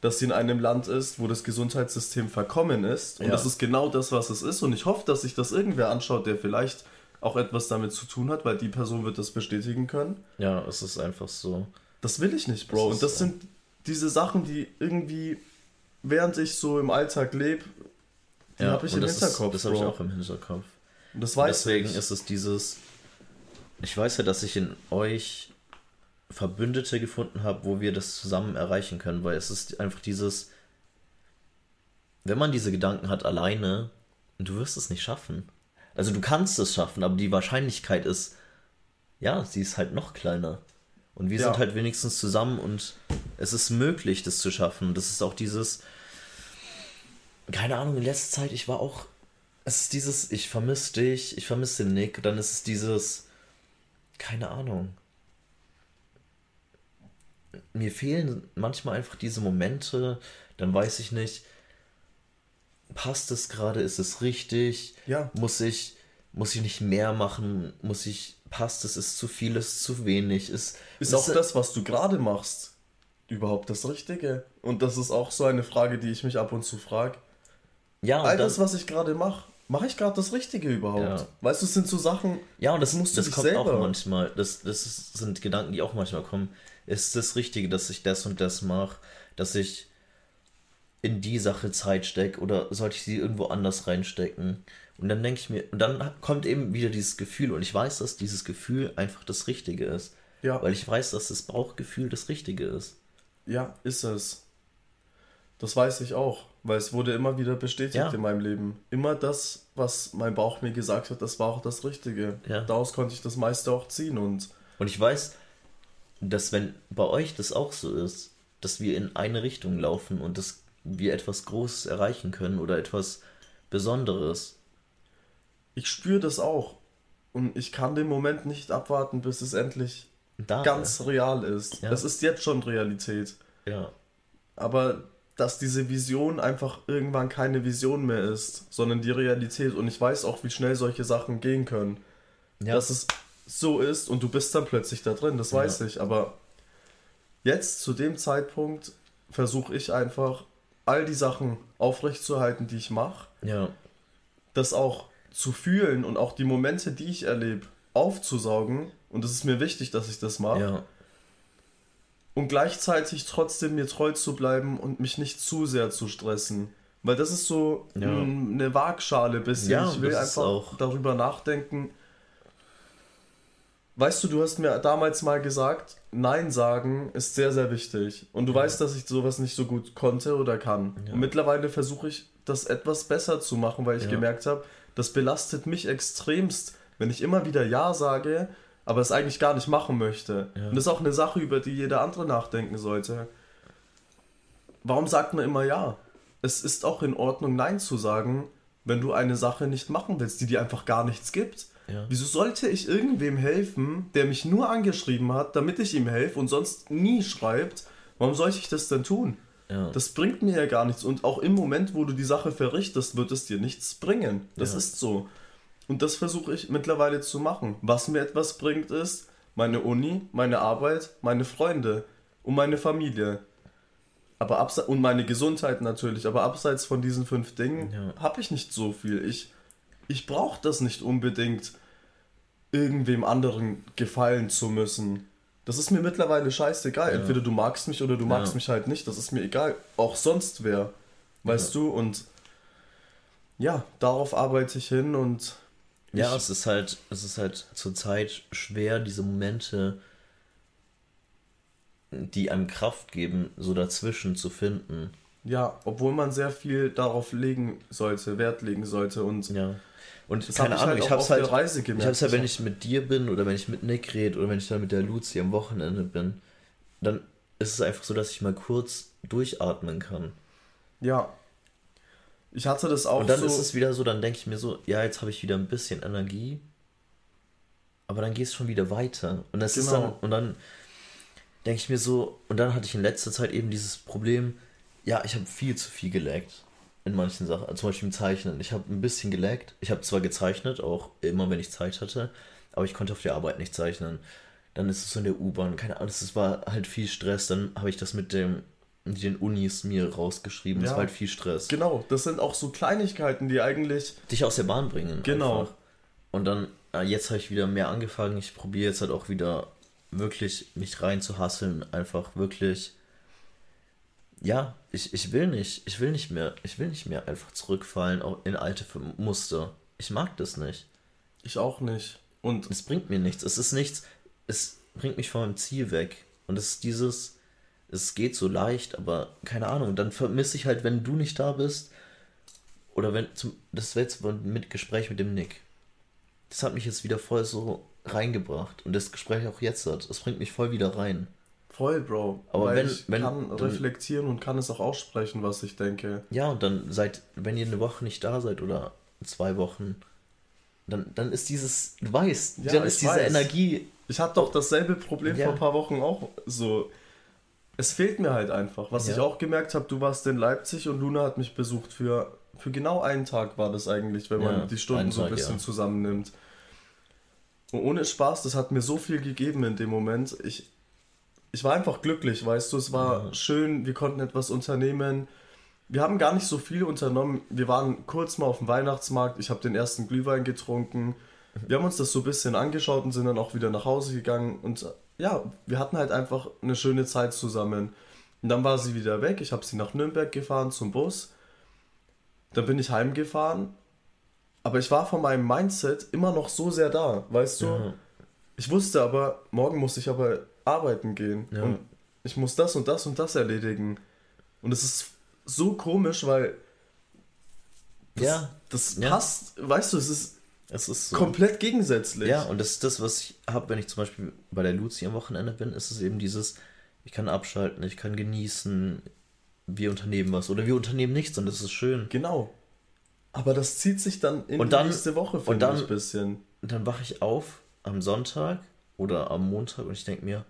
dass sie in einem Land ist, wo das Gesundheitssystem verkommen ist. Und Ja. das ist genau das, was es ist. Und ich hoffe, dass sich das irgendwer anschaut, der vielleicht auch etwas damit zu tun hat, weil die Person wird das bestätigen können. ja, es ist einfach so. Das will ich nicht, Das Bro. ist Und das so. sind diese Sachen, die irgendwie, während ich so im Alltag lebe, die ja, habe ich im das Hinterkopf, Ist, das habe ich auch im Hinterkopf. Das weiß deswegen ich. ist es dieses. Ich weiß ja, dass ich in euch Verbündete gefunden habe, wo wir das zusammen erreichen können, weil es ist einfach dieses. Wenn man diese Gedanken hat alleine, du wirst es nicht schaffen. Also du kannst es schaffen, aber die Wahrscheinlichkeit ist, ja, sie ist halt noch kleiner. Und wir Ja. sind halt wenigstens zusammen und es ist möglich, das zu schaffen. Das ist auch dieses, keine Ahnung, in letzter Zeit, ich war auch, es ist dieses, ich vermisse dich, ich vermisse den Nick, dann ist es dieses, keine Ahnung. Mir fehlen manchmal einfach diese Momente, dann weiß ich nicht, passt es gerade, ist es richtig, Ja. muss ich, muss ich nicht mehr machen, muss ich, passt es, ist zu viel, ist zu wenig, ist, Ist auch das, was du gerade machst, überhaupt das Richtige? Und das ist auch so eine Frage, die ich mich ab und zu frage. ja, All das, was ich gerade mache, mache ich gerade das Richtige überhaupt? Ja. Weißt du, es sind so Sachen, Ja, und das, musst du das kommt auch selber- manchmal. Das, das ist- sind Gedanken, die auch manchmal kommen. Ist das Richtige, dass ich das und das mache? Dass ich in die Sache Zeit stecke oder sollte ich sie irgendwo anders reinstecken? Und dann denke ich mir, und dann kommt eben wieder dieses Gefühl und ich weiß, dass dieses Gefühl einfach das Richtige ist. ja, Weil ich weiß, dass das Bauchgefühl das Richtige ist. ja, ist es. Das weiß ich auch, weil es wurde immer wieder bestätigt Ja. in meinem Leben. Immer das, was mein Bauch mir gesagt hat, das war auch das Richtige. Ja. Daraus konnte ich das meiste auch ziehen und Und ich weiß, dass wenn bei euch das auch so ist, dass wir in eine Richtung laufen und dass wir etwas Großes erreichen können oder etwas Besonderes. ich spüre das auch. Und ich kann den Moment nicht abwarten, bis es endlich Da, ganz real ist. Ja. Es ist jetzt schon Realität. Ja, Aber dass diese Vision einfach irgendwann keine Vision mehr ist, sondern die Realität. Und ich weiß auch, wie schnell solche Sachen gehen können. ja, Dass es so ist und du bist dann plötzlich da drin, das weiß ich. Aber jetzt, zu dem Zeitpunkt, versuche ich einfach, all die Sachen aufrechtzuerhalten, die ich mache. ja, Das auch zu fühlen und auch die Momente, die ich erlebe, aufzusaugen. Und es ist mir wichtig, dass ich das mache. ja, und gleichzeitig trotzdem mir treu zu bleiben und mich nicht zu sehr zu stressen. Weil das ist so Ja. eine Waagschale bisschen. Ja, ich will einfach auch- darüber nachdenken. Weißt du, du hast mir damals mal gesagt, Nein sagen ist sehr, sehr wichtig. Und du weißt, dass ich sowas nicht so gut konnte oder kann. Ja. Und mittlerweile versuche ich, das etwas besser zu machen, weil ich Ja. gemerkt habe, das belastet mich extremst, wenn ich immer wieder Ja sage, aber es eigentlich gar nicht machen möchte. Ja. Und das ist auch eine Sache, über die jeder andere nachdenken sollte. Warum sagt man immer Ja? Es ist auch in Ordnung, Nein zu sagen, wenn du eine Sache nicht machen willst, die dir einfach gar nichts gibt. ja. Wieso sollte ich irgendwem helfen, der mich nur angeschrieben hat, damit ich ihm helfe und sonst nie schreibt, Warum soll ich das denn tun? Ja. Das bringt mir ja gar nichts. Und auch im Moment, wo du die Sache verrichtest, wird es dir nichts bringen. Das Ja. ist so. Und das versuche ich mittlerweile zu machen. Was mir etwas bringt, ist meine Uni, meine Arbeit, meine Freunde und meine Familie. Aber abseits und meine Gesundheit natürlich. Aber abseits von diesen fünf Dingen Ja. habe ich nicht so viel. Ich, ich brauche das nicht unbedingt, irgendwem anderen gefallen zu müssen. Das ist mir mittlerweile scheißegal. Ja. Entweder du magst mich oder du magst Ja. mich halt nicht. Das ist mir egal. Auch sonst wer. Weißt du? Und ja, darauf arbeite ich hin und Ja, ich- es ist halt, es ist halt zurzeit schwer, diese Momente, die einem Kraft geben, so dazwischen zu finden. ja, obwohl man sehr viel darauf legen sollte, Wert legen sollte und Ja. Und das keine hab ich Ahnung, halt ich hab's auf halt, der Reise gemerkt. ich hab's halt, wenn Ich ich mit dir bin oder wenn ich mit Nick rede oder wenn ich dann mit der Luzi am Wochenende bin, dann ist es einfach so, dass ich mal kurz durchatmen kann. ja. Ich hatte das auch Und dann so. ist es wieder so, dann denke ich mir so, ja, jetzt habe ich wieder ein bisschen Energie, aber dann geht es schon wieder weiter. Und das ist Genau. dann, und dann denke ich mir so, und dann hatte ich in letzter Zeit eben dieses Problem, ja, ich habe viel zu viel gelaggt in manchen Sachen, zum Beispiel im Zeichnen. Ich habe ein bisschen gelaggt. Ich habe zwar gezeichnet, auch immer, wenn ich Zeit hatte, aber ich konnte auf der Arbeit nicht zeichnen. Dann ist es so in der U-Bahn, keine Ahnung, es war halt viel Stress. Dann habe ich das mit dem den Unis mir rausgeschrieben. Es Ja. war halt viel Stress. Genau, das sind auch so Kleinigkeiten, die eigentlich. dich aus der Bahn bringen. Genau. Einfach. Und dann, äh, jetzt habe ich wieder mehr angefangen. Ich probiere jetzt halt auch wieder wirklich mich rein zu hasseln. Einfach wirklich. Ja, ich, ich will nicht. Ich will nicht mehr. Ich will nicht mehr einfach zurückfallen in alte Muster. Ich mag das nicht. Ich auch nicht. Und Es bringt mir nichts. Es ist nichts. Es bringt mich von meinem Ziel weg. Und es ist dieses. Es geht so leicht, aber keine Ahnung. Dann vermisse ich halt, wenn du nicht da bist. Oder wenn. Zum, das war jetzt mit Gespräch mit dem Nick. Das hat mich jetzt wieder voll so reingebracht. Und das Gespräch auch jetzt hat. Es bringt mich voll wieder rein. voll, Bro. Aber wenn- ich wenn- kann dann- reflektieren und kann es auch aussprechen, was ich denke. Ja, und dann seid, wenn ihr eine Woche nicht da seid oder zwei Wochen, dann, dann ist dieses, du weißt, Ja, dann ist diese weiß. Energie. Ich hatte doch dasselbe Problem Ja. vor ein paar Wochen auch so. Es fehlt mir halt einfach. Was Ja. ich auch gemerkt habe, du warst in Leipzig und Luna hat mich besucht für, für genau einen Tag war das eigentlich, wenn man Ja, die Stunden einen so ein Tag, bisschen ja. zusammennimmt. Und ohne Spaß, das hat mir so viel gegeben in dem Moment. Ich, ich war einfach glücklich, weißt du, es war schön, wir konnten etwas unternehmen. Wir haben gar nicht so viel unternommen. Wir waren kurz mal auf dem Weihnachtsmarkt, ich habe den ersten Glühwein getrunken. Wir haben uns das so ein bisschen angeschaut und sind dann auch wieder nach Hause gegangen. Und ja, wir hatten halt einfach eine schöne Zeit zusammen. Und dann war sie wieder weg. Ich habe sie nach Nürnberg gefahren zum Bus. Dann bin ich heimgefahren. Aber ich war von meinem Mindset immer noch so sehr da, weißt du? Ja. Ich wusste aber, morgen muss ich aber arbeiten gehen. Ja. Und ich muss das und das und das erledigen. Und es ist so komisch, weil das, Ja, das passt, weißt du, es ist es ist so. komplett gegensätzlich. Ja, und das ist das, was ich habe, wenn ich zum Beispiel bei der Luzi am Wochenende bin, ist es eben dieses, ich kann abschalten, ich kann genießen, wir unternehmen was oder wir unternehmen nichts und das ist schön. Genau. Aber das zieht sich dann in Und die dann- nächste Woche, und finde dann- ich, ein bisschen. Und dann wache ich auf am Sonntag oder am Montag und ich denke mir,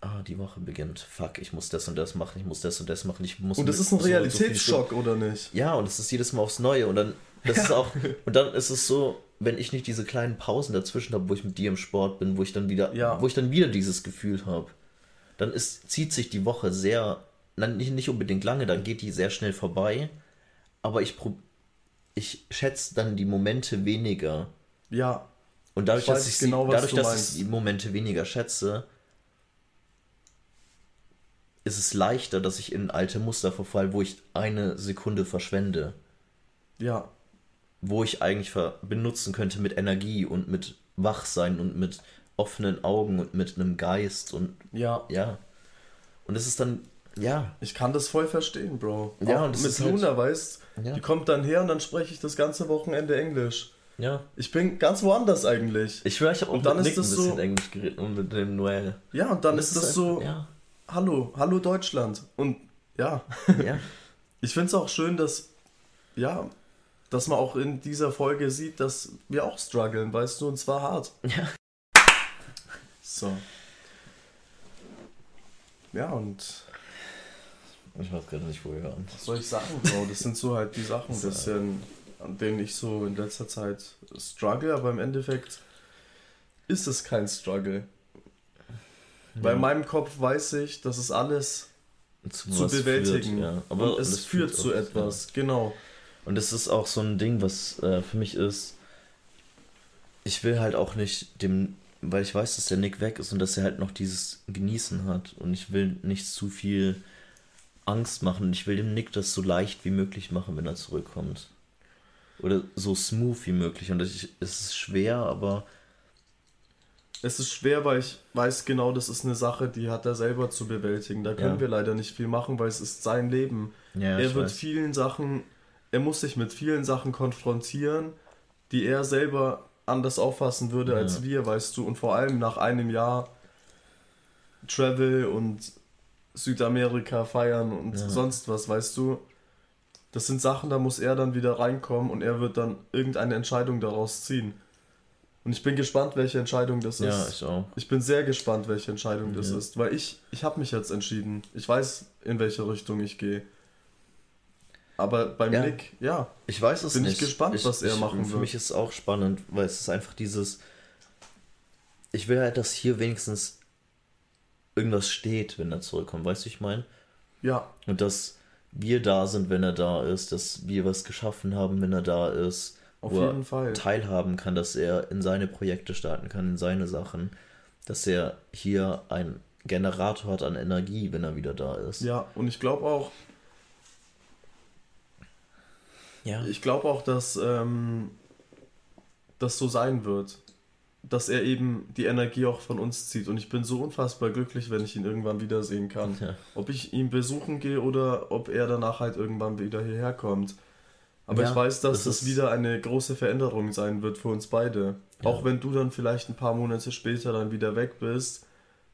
ah, die Woche beginnt. Fuck, ich muss das und das machen, ich muss das und das machen, ich muss. Und das ist ein und so Realitätsschock, oder nicht? Ja, und es ist jedes Mal aufs Neue. Und dann, das ist auch, und dann ist es so, wenn ich nicht diese kleinen Pausen dazwischen habe, wo ich mit dir im Sport bin, wo ich dann wieder, Ja. wo ich dann wieder dieses Gefühl habe, dann ist, zieht sich die Woche sehr, nein, nicht, nicht unbedingt lange, dann geht die sehr schnell vorbei. Aber ich, ich schätze dann die Momente weniger. Ja, Und dadurch, Ich dass ich, genau, sie, dadurch, du dass ich die Momente weniger schätze, ist es leichter, dass ich in alte Muster verfall, wo ich eine Sekunde verschwende ja, wo ich eigentlich benutzen könnte mit Energie und mit Wachsein und mit offenen Augen und mit einem Geist und ja. ja. Und es ist dann, ja, Ich kann das voll verstehen, Bro. Ja, Auch und das mit halt- Luna, weißt Ja. die kommt dann her und dann spreche ich das ganze Wochenende Englisch. ja. Ich bin ganz woanders eigentlich. Ich schwöre, ich habe auch Und dann mit ist Nick ein das bisschen so- Englisch geredet und mit dem Noel. Ja, und dann Und ist das so, Ja, hallo, hallo Deutschland. Und ja, ja. ich finde es auch schön, dass, ja, dass man auch in dieser Folge sieht, dass wir auch strugglen, weißt du, und zwar hart. Ja. So. ja, und. Ich weiß gerade nicht, wo wir waren. Was soll ich sagen, Bro? Das sind so halt die Sachen, bisschen, an denen ich so in letzter Zeit struggle, aber im Endeffekt ist es kein Struggle. Weil in meinem Kopf weiß ich, das ist alles zu, zu bewältigen. Führt, ja. Aber und es das führt zu auch- etwas, genau. Und es ist auch so ein Ding, was äh, für mich ist, ich will halt auch nicht dem, weil ich weiß, dass der Nick weg ist und dass er halt noch dieses Genießen hat. Und ich will nicht zu viel Angst machen. Ich will dem Nick das so leicht wie möglich machen, wenn er zurückkommt. Oder so smooth wie möglich. Und ich, es ist schwer, aber Es ist schwer, weil ich weiß genau, das ist eine Sache, die hat er selber zu bewältigen. Da können Ja. wir leider nicht viel machen, weil es ist sein Leben. ja, er wird weiß. vielen Sachen, er muss sich mit vielen Sachen konfrontieren, die er selber anders auffassen würde Ja. als wir, weißt du. Und vor allem nach einem Jahr Travel und Südamerika feiern und Ja. sonst was, weißt du. Das sind Sachen, da muss er dann wieder reinkommen und er wird dann irgendeine Entscheidung daraus ziehen. Und ich bin gespannt, welche Entscheidung das Ja, ist. ich auch. Ich bin sehr gespannt, welche Entscheidung das Ja. ist, weil ich, ich habe mich jetzt entschieden. Ich weiß, in welche Richtung ich gehe. Aber beim Ja. Nick, ja, Ich weiß es Bin ich nicht. gespannt, was er machen Für wird. mich ist es auch spannend, weil es ist einfach dieses. Ich will halt, dass hier wenigstens irgendwas steht, wenn er zurückkommt. Weißt du, ich meine? ja, Und dass wir da sind, wenn er da ist, dass wir was geschaffen haben, wenn er da ist, auf wo jeden er Fall. teilhaben kann, dass er in seine Projekte starten kann, in seine Sachen, dass er hier einen Generator hat an Energie, wenn er wieder da ist. Ja, und ich glaube auch, ja. ich glaube auch, dass ähm, das so sein wird. Dass er eben die Energie auch von uns zieht. Und ich bin so unfassbar glücklich, wenn ich ihn irgendwann wiedersehen kann. Ja. Ob ich ihn besuchen gehe oder ob er danach halt irgendwann wieder hierher kommt. Aber Ja, ich weiß, dass das das, wieder eine große Veränderung sein wird für uns beide. Ja. Auch wenn du dann vielleicht ein paar Monate später dann wieder weg bist.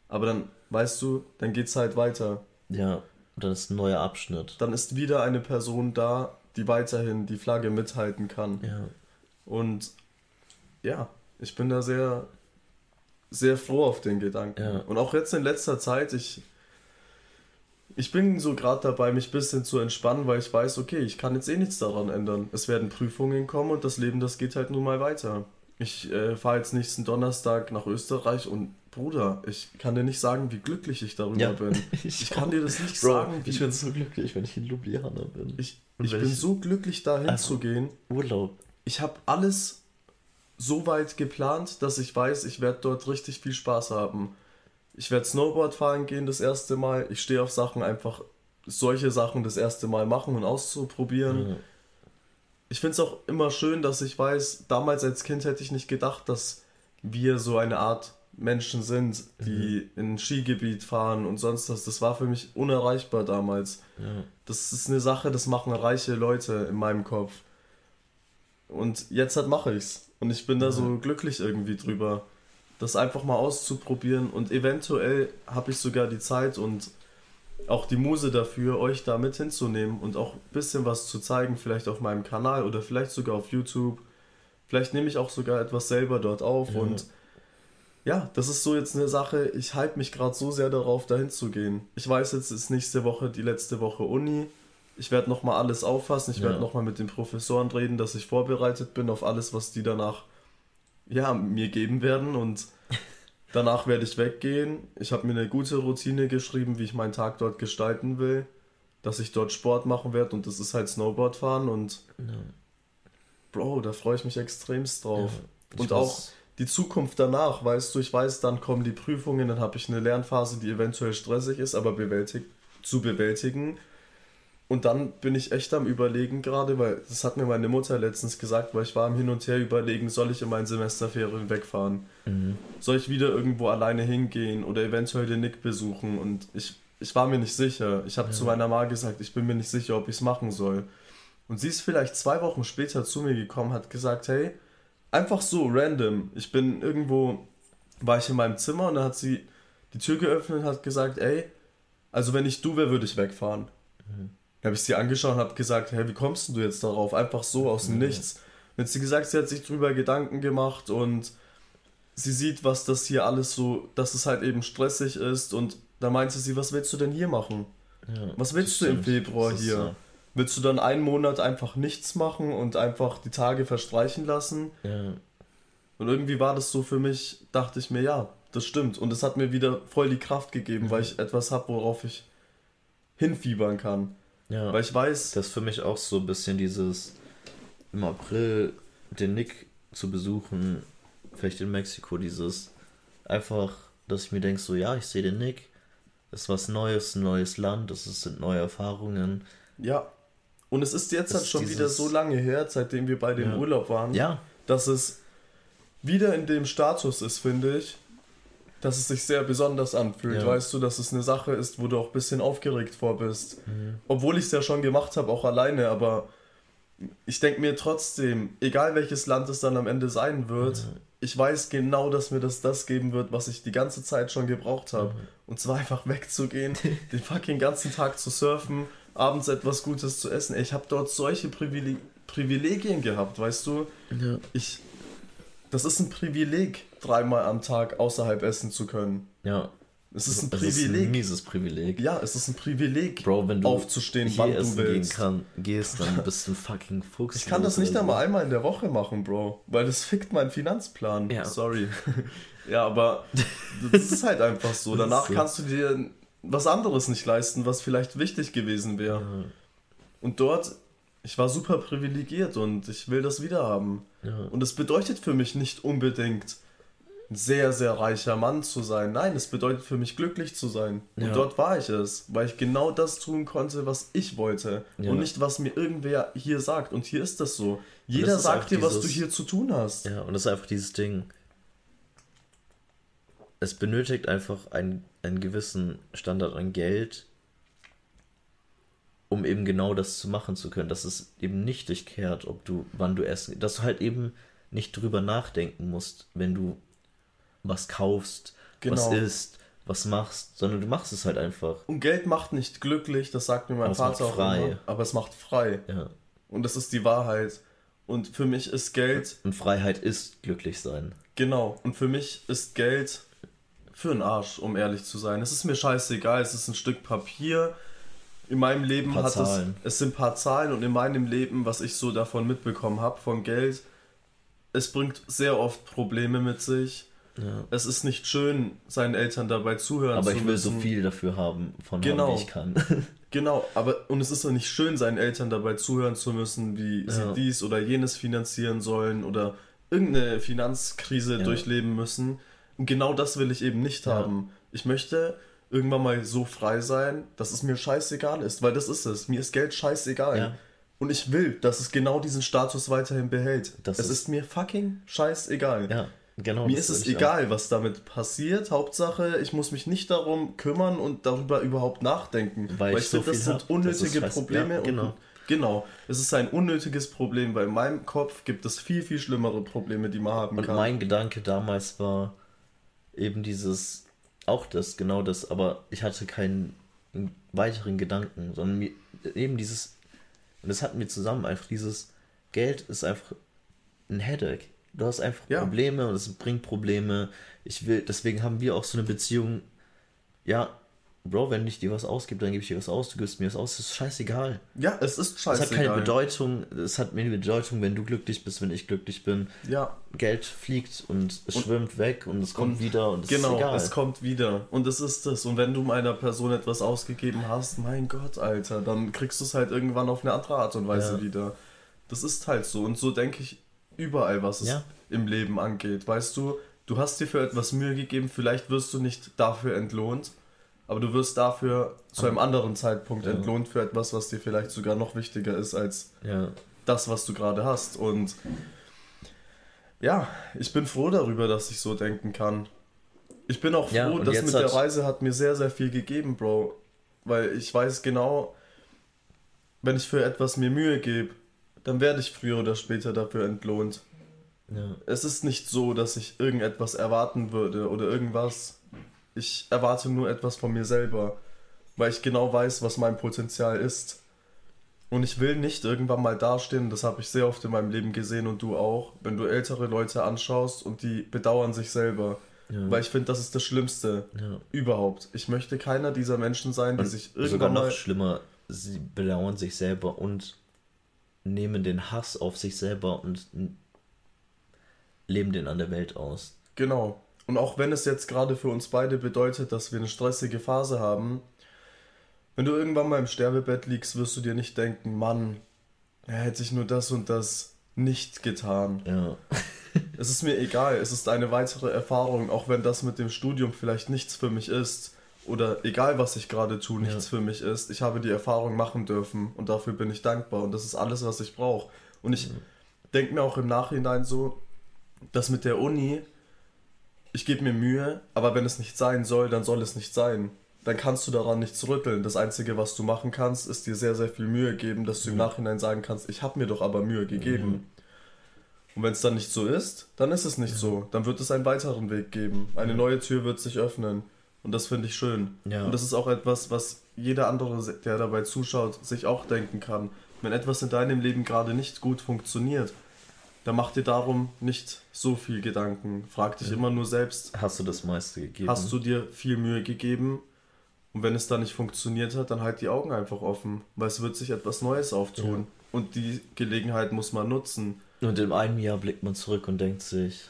Aber dann, weißt du, dann geht's halt weiter. ja, dann ist ein neuer Abschnitt. Dann ist wieder eine Person da, die weiterhin die Flagge mithalten kann. Ja. Und ja, ich bin da sehr, sehr froh auf den Gedanken. Ja. Und auch jetzt in letzter Zeit, ich, ich bin so gerade dabei, mich ein bisschen zu entspannen, weil ich weiß, okay, ich kann jetzt eh nichts daran ändern. Es werden Prüfungen kommen und das Leben, das geht halt nun mal weiter. Ich äh, fahre jetzt nächsten Donnerstag nach Österreich und Bruder, ich kann dir nicht sagen, wie glücklich ich darüber Ja. bin. Ich kann dir das nicht Bro, sagen, wie ich bin so glücklich, wenn ich in Ljubljana bin. ich, Und ich bin ich- so glücklich, da hinzugehen. Urlaub. Ich habe alles so weit geplant, dass ich weiß, ich werde dort richtig viel Spaß haben. Ich werde Snowboard fahren gehen das erste Mal. Ich stehe auf Sachen einfach solche Sachen das erste Mal machen und auszuprobieren. Ja. Ich finde es auch immer schön, dass ich weiß, damals als Kind hätte ich nicht gedacht, dass wir so eine Art Menschen sind, die in ein Skigebiet fahren und sonst was. Das war für mich unerreichbar damals. Ja. Das ist eine Sache, das machen reiche Leute in meinem Kopf. Und jetzt halt mache ich's. Und ich bin da so glücklich irgendwie drüber, das einfach mal auszuprobieren. Und eventuell habe ich sogar die Zeit und auch die Muse dafür, euch da mit hinzunehmen und auch ein bisschen was zu zeigen, vielleicht auf meinem Kanal oder vielleicht sogar auf YouTube. Vielleicht nehme ich auch sogar etwas selber dort auf Ja. und ja, das ist so jetzt eine Sache, ich halte mich gerade so sehr darauf, dahin zu gehen. Ich weiß, jetzt ist nächste Woche die letzte Woche Uni. Ich werde nochmal alles auffassen. Ich Ja. werde nochmal mit den Professoren reden, dass ich vorbereitet bin auf alles, was die danach ja, mir geben werden. Und danach werde ich weggehen. Ich habe mir eine gute Routine geschrieben, wie ich meinen Tag dort gestalten will. Dass ich dort Sport machen werde und das ist halt Snowboard fahren. Und Ja. Bro, da freue ich mich extremst drauf. Ich Und weiß- auch die Zukunft danach, weißt du, ich weiß, dann kommen die Prüfungen, dann habe ich eine Lernphase, die eventuell stressig ist, aber bewältigt, zu bewältigen. Und dann bin ich echt am Überlegen gerade, weil das hat mir meine Mutter letztens gesagt, weil ich war am Hin und Her überlegen, soll ich in meinen Semesterferien wegfahren? Mhm. Soll ich wieder irgendwo alleine hingehen oder eventuell den Nick besuchen? Und ich, ich war mir nicht sicher. Ich habe zu meiner Mama gesagt, ich bin mir nicht sicher, ob ich es machen soll. Und sie ist vielleicht zwei Wochen später zu mir gekommen, hat gesagt, hey, einfach so, random. Ich bin irgendwo, war ich in meinem Zimmer und dann hat sie die Tür geöffnet und hat gesagt, ey, also wenn ich du wäre, würde ich wegfahren. Dann habe ich sie angeschaut und habe gesagt, hey, wie kommst du jetzt darauf? Einfach so aus dem Nichts. Dann hat sie gesagt, sie hat sich drüber Gedanken gemacht und sie sieht, was das hier alles so, dass es halt eben stressig ist und da meinte sie, was willst du denn hier machen? Ja, Was willst du im. Februar hier? so. Willst du dann einen Monat einfach nichts machen und einfach die Tage verstreichen lassen? Ja, Und irgendwie war das so für mich, dachte ich mir, ja, das stimmt. Und es hat mir wieder voll die Kraft gegeben, weil ich etwas habe, worauf ich hinfiebern kann. ja. Weil ich weiß, Das ist für mich auch so ein bisschen dieses im April den Nick zu besuchen, vielleicht in Mexiko, dieses einfach, dass ich mir denke, so ja, ich sehe den Nick, das ist was Neues, ein neues Land, das sind neue Erfahrungen. ja. Und es ist jetzt Das halt schon wieder so lange her, seitdem wir beide im Ja. Urlaub waren, Ja, dass es wieder in dem Status ist, finde ich, dass es sich sehr besonders anfühlt. Ja. Weißt du, dass es eine Sache ist, wo du auch ein bisschen aufgeregt vor bist. Mhm. Obwohl ich es ja schon gemacht habe, auch alleine, aber ich denke mir trotzdem, egal welches Land es dann am Ende sein wird, ich weiß genau, dass mir das das geben wird, was ich die ganze Zeit schon gebraucht habe. Und zwar einfach wegzugehen, den fucking ganzen Tag zu surfen, abends etwas Gutes zu essen. Ich habe dort solche Privileg Privilegien gehabt, weißt du? ja, Ich, das ist ein Privileg, dreimal am Tag außerhalb essen zu können. ja. Es ist ein Das ist Privileg. ein mieses Privileg. ja, es ist ein Privileg, Bro, wenn du aufzustehen, hier wann du essen gehen willst. kann, gehst, dann bist du ein fucking Fuchs. Ich kann das nicht einmal einmal in der Woche machen, Bro, weil das fickt meinen Finanzplan. Ja. Sorry. ja, aber das ist halt einfach so. Ist Danach so. kannst du dir was anderes nicht leisten, was vielleicht wichtig gewesen wäre. Ja, Und dort, ich war super privilegiert und ich will das wieder haben. ja. Und es bedeutet für mich nicht unbedingt ein sehr, sehr reicher Mann zu sein. Nein, es bedeutet für mich glücklich zu sein. Und Ja. dort war ich es, weil ich genau das tun konnte, was ich wollte. Und nicht, was mir irgendwer hier sagt. Und hier ist das so. Jeder das sagt dir, was du dieses- hier zu tun hast. Ja, und das ist einfach dieses Ding. Es benötigt einfach einen, einen gewissen Standard an Geld, um eben genau das zu machen zu können. Dass es eben nicht dich kehrt, ob du, wann du essen, dass du halt eben nicht drüber nachdenken musst, wenn du was kaufst, was Genau. isst, was machst, sondern du machst es halt einfach. Und Geld macht nicht glücklich, das sagt mir mein Aber es Vater auch immer. Aber es macht frei. Ja. Und das ist die Wahrheit. Und für mich ist Geld Und Freiheit ist glücklich sein. Genau, und für mich ist Geld für den Arsch, um ehrlich zu sein. Es ist mir scheißegal, es ist ein Stück Papier. In meinem Leben hat Zahlen. es, es sind ein paar Zahlen und in meinem Leben, was ich so davon mitbekommen habe, von Geld, es bringt sehr oft Probleme mit sich. Ja. Es ist nicht schön, seinen Eltern dabei zuhören Aber zu ich will so müssen. viel dafür haben, von Genau. haben, wie ich kann. Genau, aber und es ist doch nicht schön, seinen Eltern dabei zuhören zu müssen, wie sie Ja. dies oder jenes finanzieren sollen oder irgendeine Finanzkrise Ja. durchleben müssen. Und genau das will ich eben nicht Ja. haben. Ich möchte irgendwann mal so frei sein, dass es mir scheißegal ist, weil das ist es. Mir ist Geld scheißegal. Ja. Und ich will, dass es genau diesen Status weiterhin behält. Das es ist- ist mir fucking scheißegal. Ja, genau. Mir das ist es ich egal, was damit passiert. Hauptsache, ich muss mich nicht darum kümmern und darüber überhaupt nachdenken. Weil ich so finde, das sind. Das unnötige scheiße. Probleme. Ja, und- genau. genau. Es ist ein unnötiges Problem, weil in meinem Kopf gibt es viel, viel schlimmere Probleme, die man haben Und kann. mein Gedanke damals war eben dieses, auch das, genau das, aber ich hatte keinen weiteren Gedanken, sondern mir, eben dieses, und das hatten wir zusammen einfach, dieses Geld ist einfach ein Headache. Du hast einfach Ja. Probleme und es bringt Probleme. Ich will, deswegen haben wir auch so eine Beziehung, ja, Bro, wenn ich dir was ausgebe, dann gebe ich dir was aus, du gibst mir was aus, das ist scheißegal. ja, es ist Es scheißegal. hat keine Bedeutung, es hat mehr Bedeutung, wenn du glücklich bist, wenn ich glücklich bin. Ja, Geld fliegt und es Und- schwimmt weg und es kommt und wieder und es genau, ist egal. es kommt wieder. Und es ist das. Und wenn du meiner Person etwas ausgegeben hast, mein Gott, Alter, dann kriegst du es halt irgendwann auf eine andere Art und Weise Ja. wieder. Das ist halt so. Und so denke ich überall, was es Ja. im Leben angeht. Weißt du, du hast dir für etwas Mühe gegeben, vielleicht wirst du nicht dafür entlohnt, aber du wirst dafür zu einem anderen Zeitpunkt Ja. entlohnt für etwas, was dir vielleicht sogar noch wichtiger ist als ja, das, was du gerade hast. Und ja, ich bin froh darüber, dass ich so denken kann. Ich bin auch froh, Ja, und das jetzt mit der Reise hat mir sehr, sehr viel gegeben, Bro. Weil ich weiß genau, wenn ich für etwas mir Mühe gebe, dann werde ich früher oder später dafür entlohnt. Es ist nicht so, dass ich irgendetwas erwarten würde oder irgendwas. Ich erwarte nur etwas von mir selber, weil ich genau weiß, was mein Potenzial ist. Und ich will nicht irgendwann mal dastehen, das habe ich sehr oft in meinem Leben gesehen und du auch, wenn du ältere Leute anschaust und die bedauern sich selber. Ja. Weil ich finde, das ist das Schlimmste ja. überhaupt. Ich möchte keiner dieser Menschen sein, die und sich irgendwann. Sogar noch schlimmer, sie belauern sich selber und nehmen den Hass auf sich selber und leben den an der Welt aus. Genau. Und auch wenn es jetzt gerade für uns beide bedeutet, dass wir eine stressige Phase haben, wenn du irgendwann mal im Sterbebett liegst, wirst du dir nicht denken, Mann, er hätte sich nur das und das nicht getan. Ja. es ist mir egal, es ist eine weitere Erfahrung, auch wenn das mit dem Studium vielleicht nichts für mich ist oder egal was ich gerade tue, nichts ja. für mich ist. Ich habe die Erfahrung machen dürfen und dafür bin ich dankbar und das ist alles, was ich brauche. Und ich mhm. denke mir auch im Nachhinein so, dass mit der Uni, ich gebe mir Mühe, aber wenn es nicht sein soll, dann soll es nicht sein. Dann kannst du daran nichts rütteln. Das Einzige, was du machen kannst, ist dir sehr, sehr viel Mühe geben, dass du im mhm. Nachhinein sagen kannst, ich habe mir doch aber Mühe gegeben. Mhm. Und wenn es dann nicht so ist, dann ist es nicht ja. so. Dann wird es einen weiteren Weg geben. Eine neue Tür wird sich öffnen. Und das finde ich schön. Ja. Und das ist auch etwas, was jeder andere, der dabei zuschaut, sich auch denken kann. Wenn etwas in deinem Leben gerade nicht gut funktioniert, dann mach dir darum nicht so viel Gedanken. Frag dich ja. immer nur selbst. Hast du das meiste gegeben? Hast du dir viel Mühe gegeben? Und wenn es dann nicht funktioniert hat, dann halt die Augen einfach offen, weil es wird sich etwas Neues auftun. Ja. Und die Gelegenheit muss man nutzen. Und in einem Jahr blickt man zurück und denkt sich,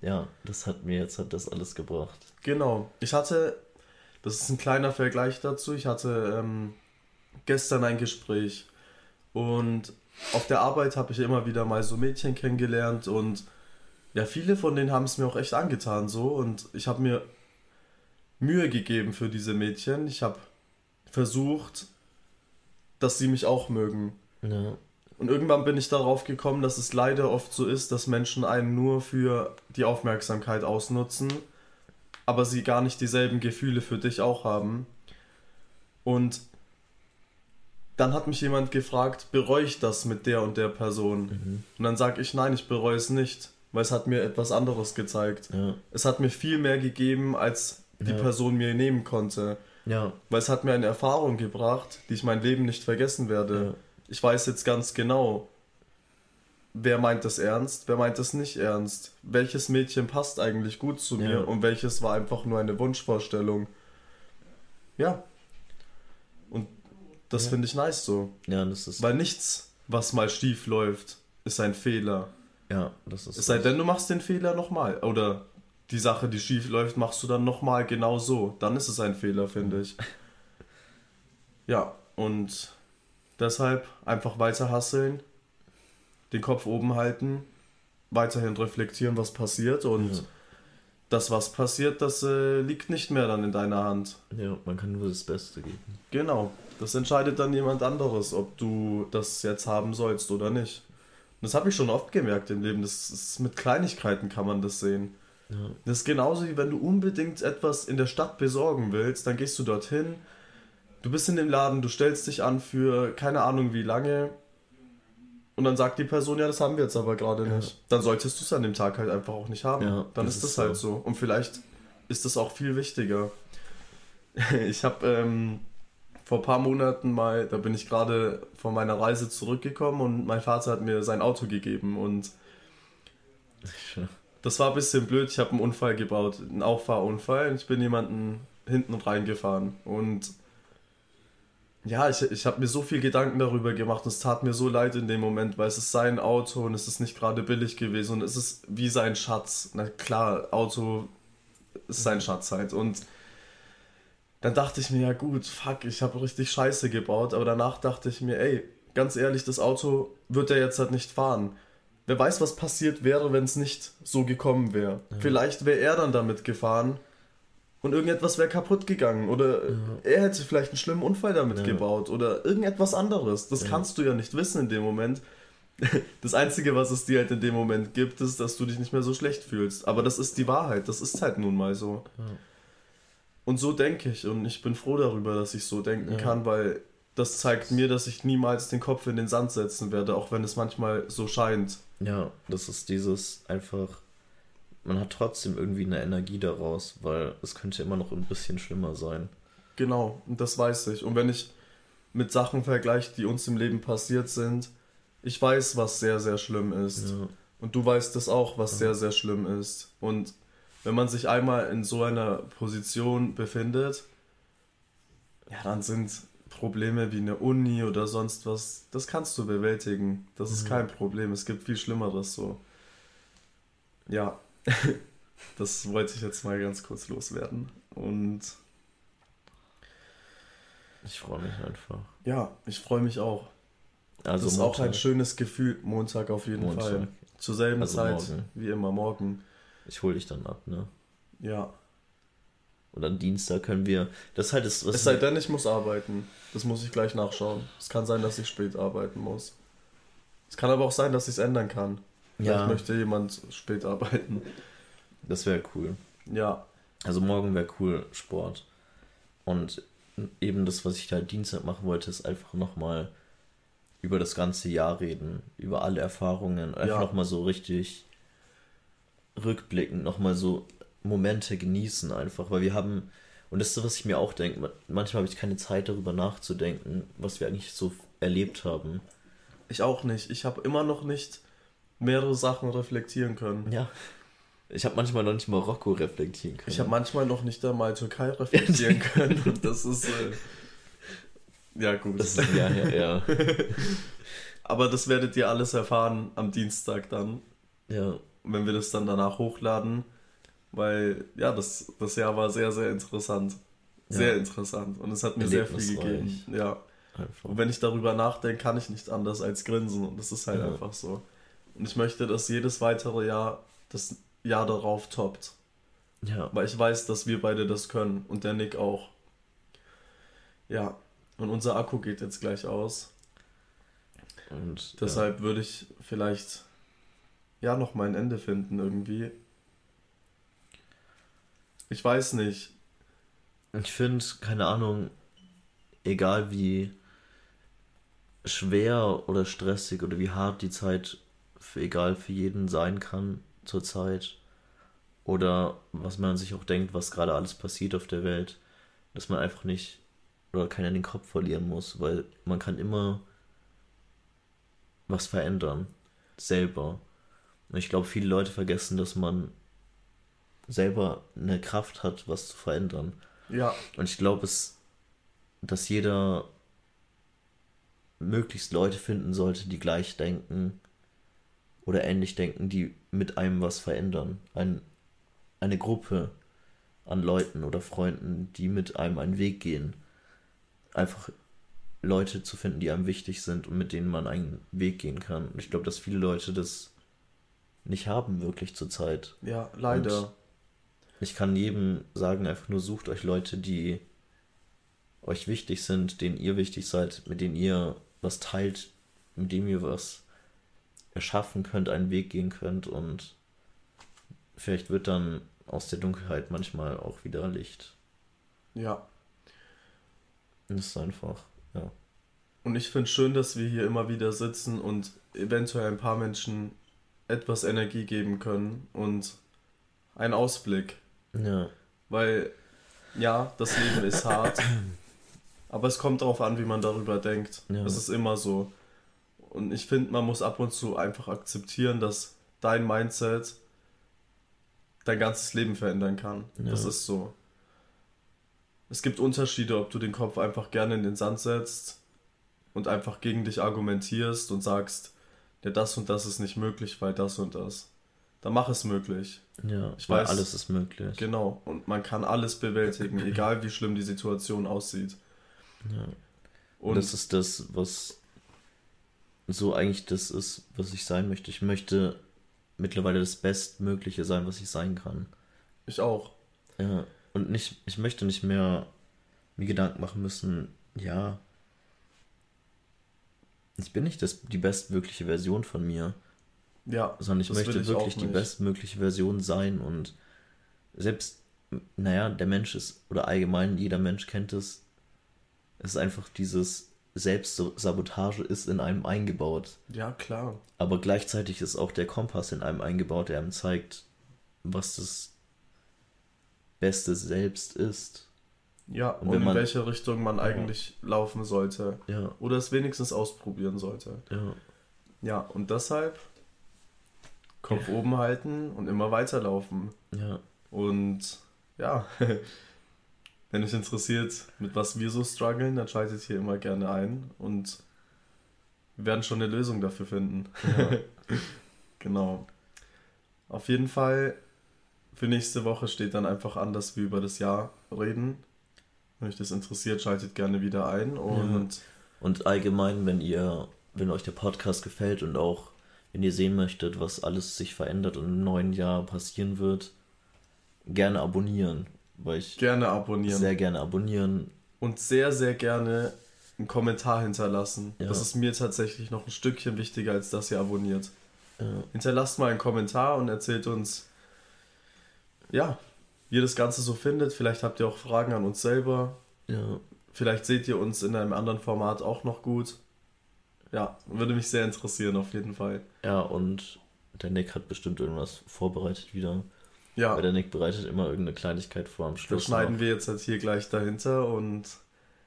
ja, das hat mir jetzt hat das alles gebracht. Genau. Ich hatte, das ist ein kleiner Vergleich dazu, ich hatte ähm, gestern ein Gespräch und auf der Arbeit habe ich immer wieder mal so Mädchen kennengelernt und ja, viele von denen haben es mir auch echt angetan so und ich habe mir Mühe gegeben für diese Mädchen. Ich habe versucht, dass sie mich auch mögen. Ja. Und irgendwann bin ich darauf gekommen, dass es leider oft so ist, dass Menschen einen nur für die Aufmerksamkeit ausnutzen, aber sie gar nicht dieselben Gefühle für dich auch haben. Und dann hat mich jemand gefragt, bereue ich das mit der und der Person? Mhm. Und dann sage ich, nein, ich bereue es nicht, weil es hat mir etwas anderes gezeigt. Ja. Es hat mir viel mehr gegeben, als die ja. Person mir nehmen konnte. Ja. Weil es hat mir eine Erfahrung gebracht, die ich mein Leben nicht vergessen werde. Ja. Ich weiß jetzt ganz genau, wer meint das ernst, wer meint das nicht ernst. Welches Mädchen passt eigentlich gut zu mir und welches war einfach nur eine Wunschvorstellung. Ja, das ja. finde ich nice so. Ja, das ist. Weil nichts, was mal schief läuft, ist ein Fehler. Ja, das ist. Es sei denn, du machst den Fehler nochmal. Oder die Sache, die schief läuft, machst du dann nochmal genau so. Dann ist es ein Fehler, finde ich. Ja, und deshalb einfach weiter hasseln, den Kopf oben halten, weiterhin reflektieren, was passiert und ja. das, was passiert, das äh, liegt nicht mehr dann in deiner Hand. Ja, man kann nur das Beste geben. Genau. Das entscheidet dann jemand anderes, ob du das jetzt haben sollst oder nicht. Und das habe ich schon oft gemerkt im Leben. Das ist, mit Kleinigkeiten kann man das sehen. Ja. Das ist genauso wie wenn du unbedingt etwas in der Stadt besorgen willst, dann gehst du dorthin, du bist in dem Laden, du stellst dich an für keine Ahnung wie lange und dann sagt die Person, ja, das haben wir jetzt aber gerade nicht. Ja. Dann solltest du es an dem Tag halt einfach auch nicht haben. Ja, dann das ist das halt so. Und vielleicht ist das auch viel wichtiger. Ich habe ähm, vor ein paar Monaten mal, da bin ich gerade von meiner Reise zurückgekommen und mein Vater hat mir sein Auto gegeben und das war ein bisschen blöd. Ich habe einen Unfall gebaut, einen Auffahrunfall und ich bin jemanden hinten reingefahren und ja, ich, ich habe mir so viel Gedanken darüber gemacht und es tat mir so leid in dem Moment, weil es ist sein Auto und es ist nicht gerade billig gewesen und es ist wie sein Schatz. Na klar, Auto ist sein Schatz halt und dann dachte ich mir, ja gut, fuck, ich habe richtig Scheiße gebaut, aber danach dachte ich mir, ey, ganz ehrlich, das Auto wird er jetzt halt nicht fahren. Wer weiß, was passiert wäre, wenn es nicht so gekommen wäre. Ja. Vielleicht wäre er dann damit gefahren und irgendetwas wäre kaputt gegangen oder ja. er hätte vielleicht einen schlimmen Unfall damit ja. gebaut oder irgendetwas anderes. Das kannst du ja nicht wissen in dem Moment. Das Einzige, was es dir halt in dem Moment gibt, ist, dass du dich nicht mehr so schlecht fühlst. Aber das ist die Wahrheit, das ist halt nun mal so. Und so denke ich und ich bin froh darüber, dass ich so denken ja. kann, weil das zeigt mir, dass ich niemals den Kopf in den Sand setzen werde, auch wenn es manchmal so scheint. Ja, das ist dieses einfach, man hat trotzdem irgendwie eine Energie daraus, weil es könnte immer noch ein bisschen schlimmer sein. Genau, und das weiß ich. Und wenn ich mit Sachen vergleiche, die uns im Leben passiert sind, ich weiß, was sehr, sehr schlimm ist. Ja. Und du weißt es auch, was ja. sehr, sehr schlimm ist. Und wenn man sich einmal in so einer Position befindet, ja, dann sind Probleme wie eine Uni oder sonst was, das kannst du bewältigen. Das ist Mhm. kein Problem. Es gibt viel Schlimmeres so. Ja, das wollte ich jetzt mal ganz kurz loswerden. Und Ich freue mich einfach. ja, ich freue mich auch. Also das ist auch ein Montag, schönes Gefühl. Montag auf jeden Montag. Fall. Zur selben Also Zeit morgen. wie immer morgen. Ich hole dich dann ab, ne? Ja. Und am Dienstag können wir. Das ist halt das, was. Es sei denn, ich muss arbeiten. Das muss ich gleich nachschauen. Es kann sein, dass ich spät arbeiten muss. Es kann aber auch sein, dass ich es ändern kann. Vielleicht ja, möchte jemand spät arbeiten. das wäre cool. Ja, Also morgen wäre cool Sport. Und eben das, was ich halt Dienstag machen wollte, ist einfach nochmal über das ganze Jahr reden, über alle Erfahrungen, einfach Ja. nochmal so richtig rückblickend, nochmal so Momente genießen einfach, weil wir haben, und das ist was ich mir auch denke, manchmal habe ich keine Zeit darüber nachzudenken, was wir eigentlich so erlebt haben. ich auch nicht. Ich habe immer noch nicht mehrere Sachen reflektieren können. Ja. Ich habe manchmal noch nicht Marokko reflektieren können. Ich habe manchmal noch nicht einmal Türkei reflektieren können. Und das ist. Äh, ja, gut. das ist Jahr her, ja. Aber das werdet ihr alles erfahren am Dienstag dann, Ja, wenn wir das dann danach hochladen. Weil, ja, das, das Jahr war sehr, sehr interessant. Sehr Ja. interessant. Und es hat mir sehr viel gegeben. Ja. einfach. Und wenn ich darüber nachdenke, kann ich nicht anders als grinsen. Und das ist halt Ja. einfach so. Und ich möchte, dass jedes weitere Jahr das Jahr darauf toppt. Ja, Weil ich weiß, dass wir beide das können. Und der Nick auch. Ja. Und unser Akku geht jetzt gleich aus. und Deshalb würde ich vielleicht ja noch mal ein Ende finden irgendwie. Ich weiß nicht. ich finde, keine Ahnung, egal wie schwer oder stressig oder wie hart die Zeit für egal für jeden sein kann zurzeit oder was man sich auch denkt, was gerade alles passiert auf der Welt, dass man einfach nicht oder keiner den Kopf verlieren muss, weil man kann immer was verändern selber. Und ich glaube, viele Leute vergessen, dass man selber eine Kraft hat, was zu verändern. Ja, Und ich glaube, es, dass jeder möglichst Leute finden sollte, die gleich denken oder ähnlich denken, die mit einem was verändern. Ein, eine Gruppe an Leuten oder Freunden, die mit einem einen Weg gehen. Einfach Leute zu finden, die einem wichtig sind und mit denen man einen Weg gehen kann. Und ich glaube, dass viele Leute das nicht haben, wirklich zurzeit. ja, leider. Und ich kann jedem sagen, einfach nur sucht euch Leute, die euch wichtig sind, denen ihr wichtig seid, mit denen ihr was teilt, mit dem ihr was erschaffen könnt, einen Weg gehen könnt und vielleicht wird dann aus der Dunkelheit manchmal auch wieder Licht. ja. Das ist einfach, ja. Und ich finde schön, dass wir hier immer wieder sitzen und eventuell ein paar Menschen etwas Energie geben können und einen Ausblick. Ja, Weil, ja, das Leben ist hart, aber es kommt darauf an, wie man darüber denkt. Ja. Es ist immer so. Und ich finde, man muss ab und zu einfach akzeptieren, dass dein Mindset dein ganzes Leben verändern kann. Ja. Das ist so. Es gibt Unterschiede, ob du den Kopf einfach gerne in den Sand setzt und einfach gegen dich argumentierst und sagst, ja, das und das ist nicht möglich, weil das und das. Dann mach es möglich. ja, Ich weil weiß. alles ist möglich. Genau. Und man kann alles bewältigen, egal wie schlimm die Situation aussieht. Ja. Und Und das ist das, was so eigentlich das ist, was ich sein möchte. Ich möchte mittlerweile das Bestmögliche sein, was ich sein kann. ich auch. Ja. Und nicht, ich möchte nicht mehr mir Gedanken machen müssen, ja, ich bin nicht das, die bestmögliche Version von mir, Ja. sondern ich möchte ich wirklich die bestmögliche Version sein und selbst, naja, der Mensch ist, oder allgemein jeder Mensch kennt es, es ist einfach dieses Selbstsabotage ist in einem eingebaut. Ja, klar. Aber gleichzeitig ist auch der Kompass in einem eingebaut, der einem zeigt, was das beste Selbst ist. Ja, Und und, in man- welche Richtung man eigentlich laufen sollte. Ja, Oder es wenigstens ausprobieren sollte. ja, Ja, und deshalb Kopf oben halten und immer weiterlaufen. ja. Und ja, wenn euch interessiert, mit was wir so strugglen, dann schaltet hier immer gerne ein und wir werden schon eine Lösung dafür finden. Ja. genau. Auf jeden Fall, für nächste Woche steht dann einfach an, dass wir über das Jahr reden. Wenn euch das interessiert, schaltet gerne wieder ein. Und, ja. und allgemein, wenn ihr, wenn euch der Podcast gefällt und auch wenn ihr sehen möchtet, was alles sich verändert und im neuen Jahr passieren wird, gerne abonnieren. Weil ich gerne abonnieren. Sehr gerne abonnieren. Und sehr, sehr gerne einen Kommentar hinterlassen. Ja. Das ist mir tatsächlich noch ein Stückchen wichtiger, als dass ihr abonniert. Ja. Hinterlasst mal einen Kommentar und erzählt uns, ja, ihr das Ganze so findet. Vielleicht habt ihr auch Fragen an uns selber. Ja. Vielleicht seht ihr uns in einem anderen Format auch noch gut. Ja, würde mich sehr interessieren, auf jeden Fall. Ja, und der Nick hat bestimmt irgendwas vorbereitet wieder. Ja. Weil der Nick bereitet immer irgendeine Kleinigkeit vor am Schluss. Das schneiden noch. wir jetzt halt hier gleich dahinter und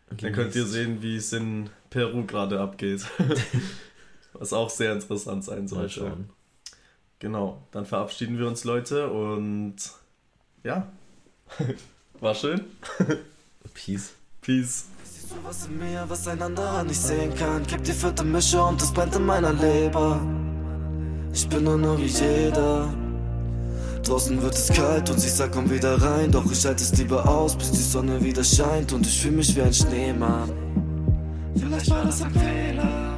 Genießt. dann könnt ihr sehen, wie es in Peru gerade abgeht. Was auch sehr interessant sein sollte. Genau, dann verabschieden wir uns, Leute, und ja, war schön. Peace. Peace. Siehst du was in mir, was ein anderer nicht sehen kann? Gib die vierte Mische und es brennt in meiner Leber. Ich bin nur noch wie jeder. Draußen wird es kalt und sie sagt, komm wieder rein. Doch ich halte es lieber aus, bis die Sonne wieder scheint. Und ich fühle mich wie ein Schneemann. Vielleicht war das ein Fehler.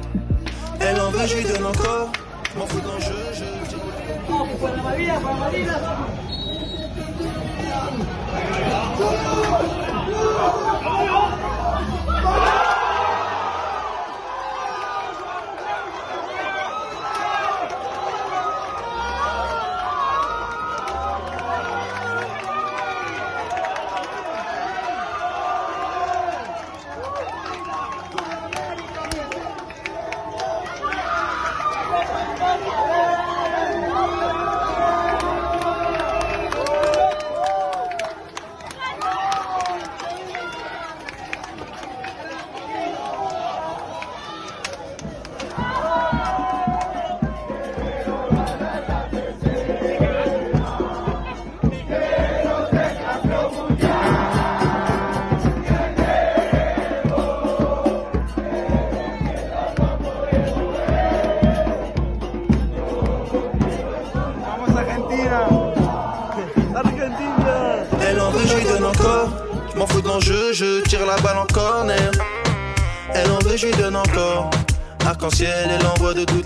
Elle en veut, je lui donne encore. M'en fous d'un jeu, je. Oh, pour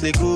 Elle en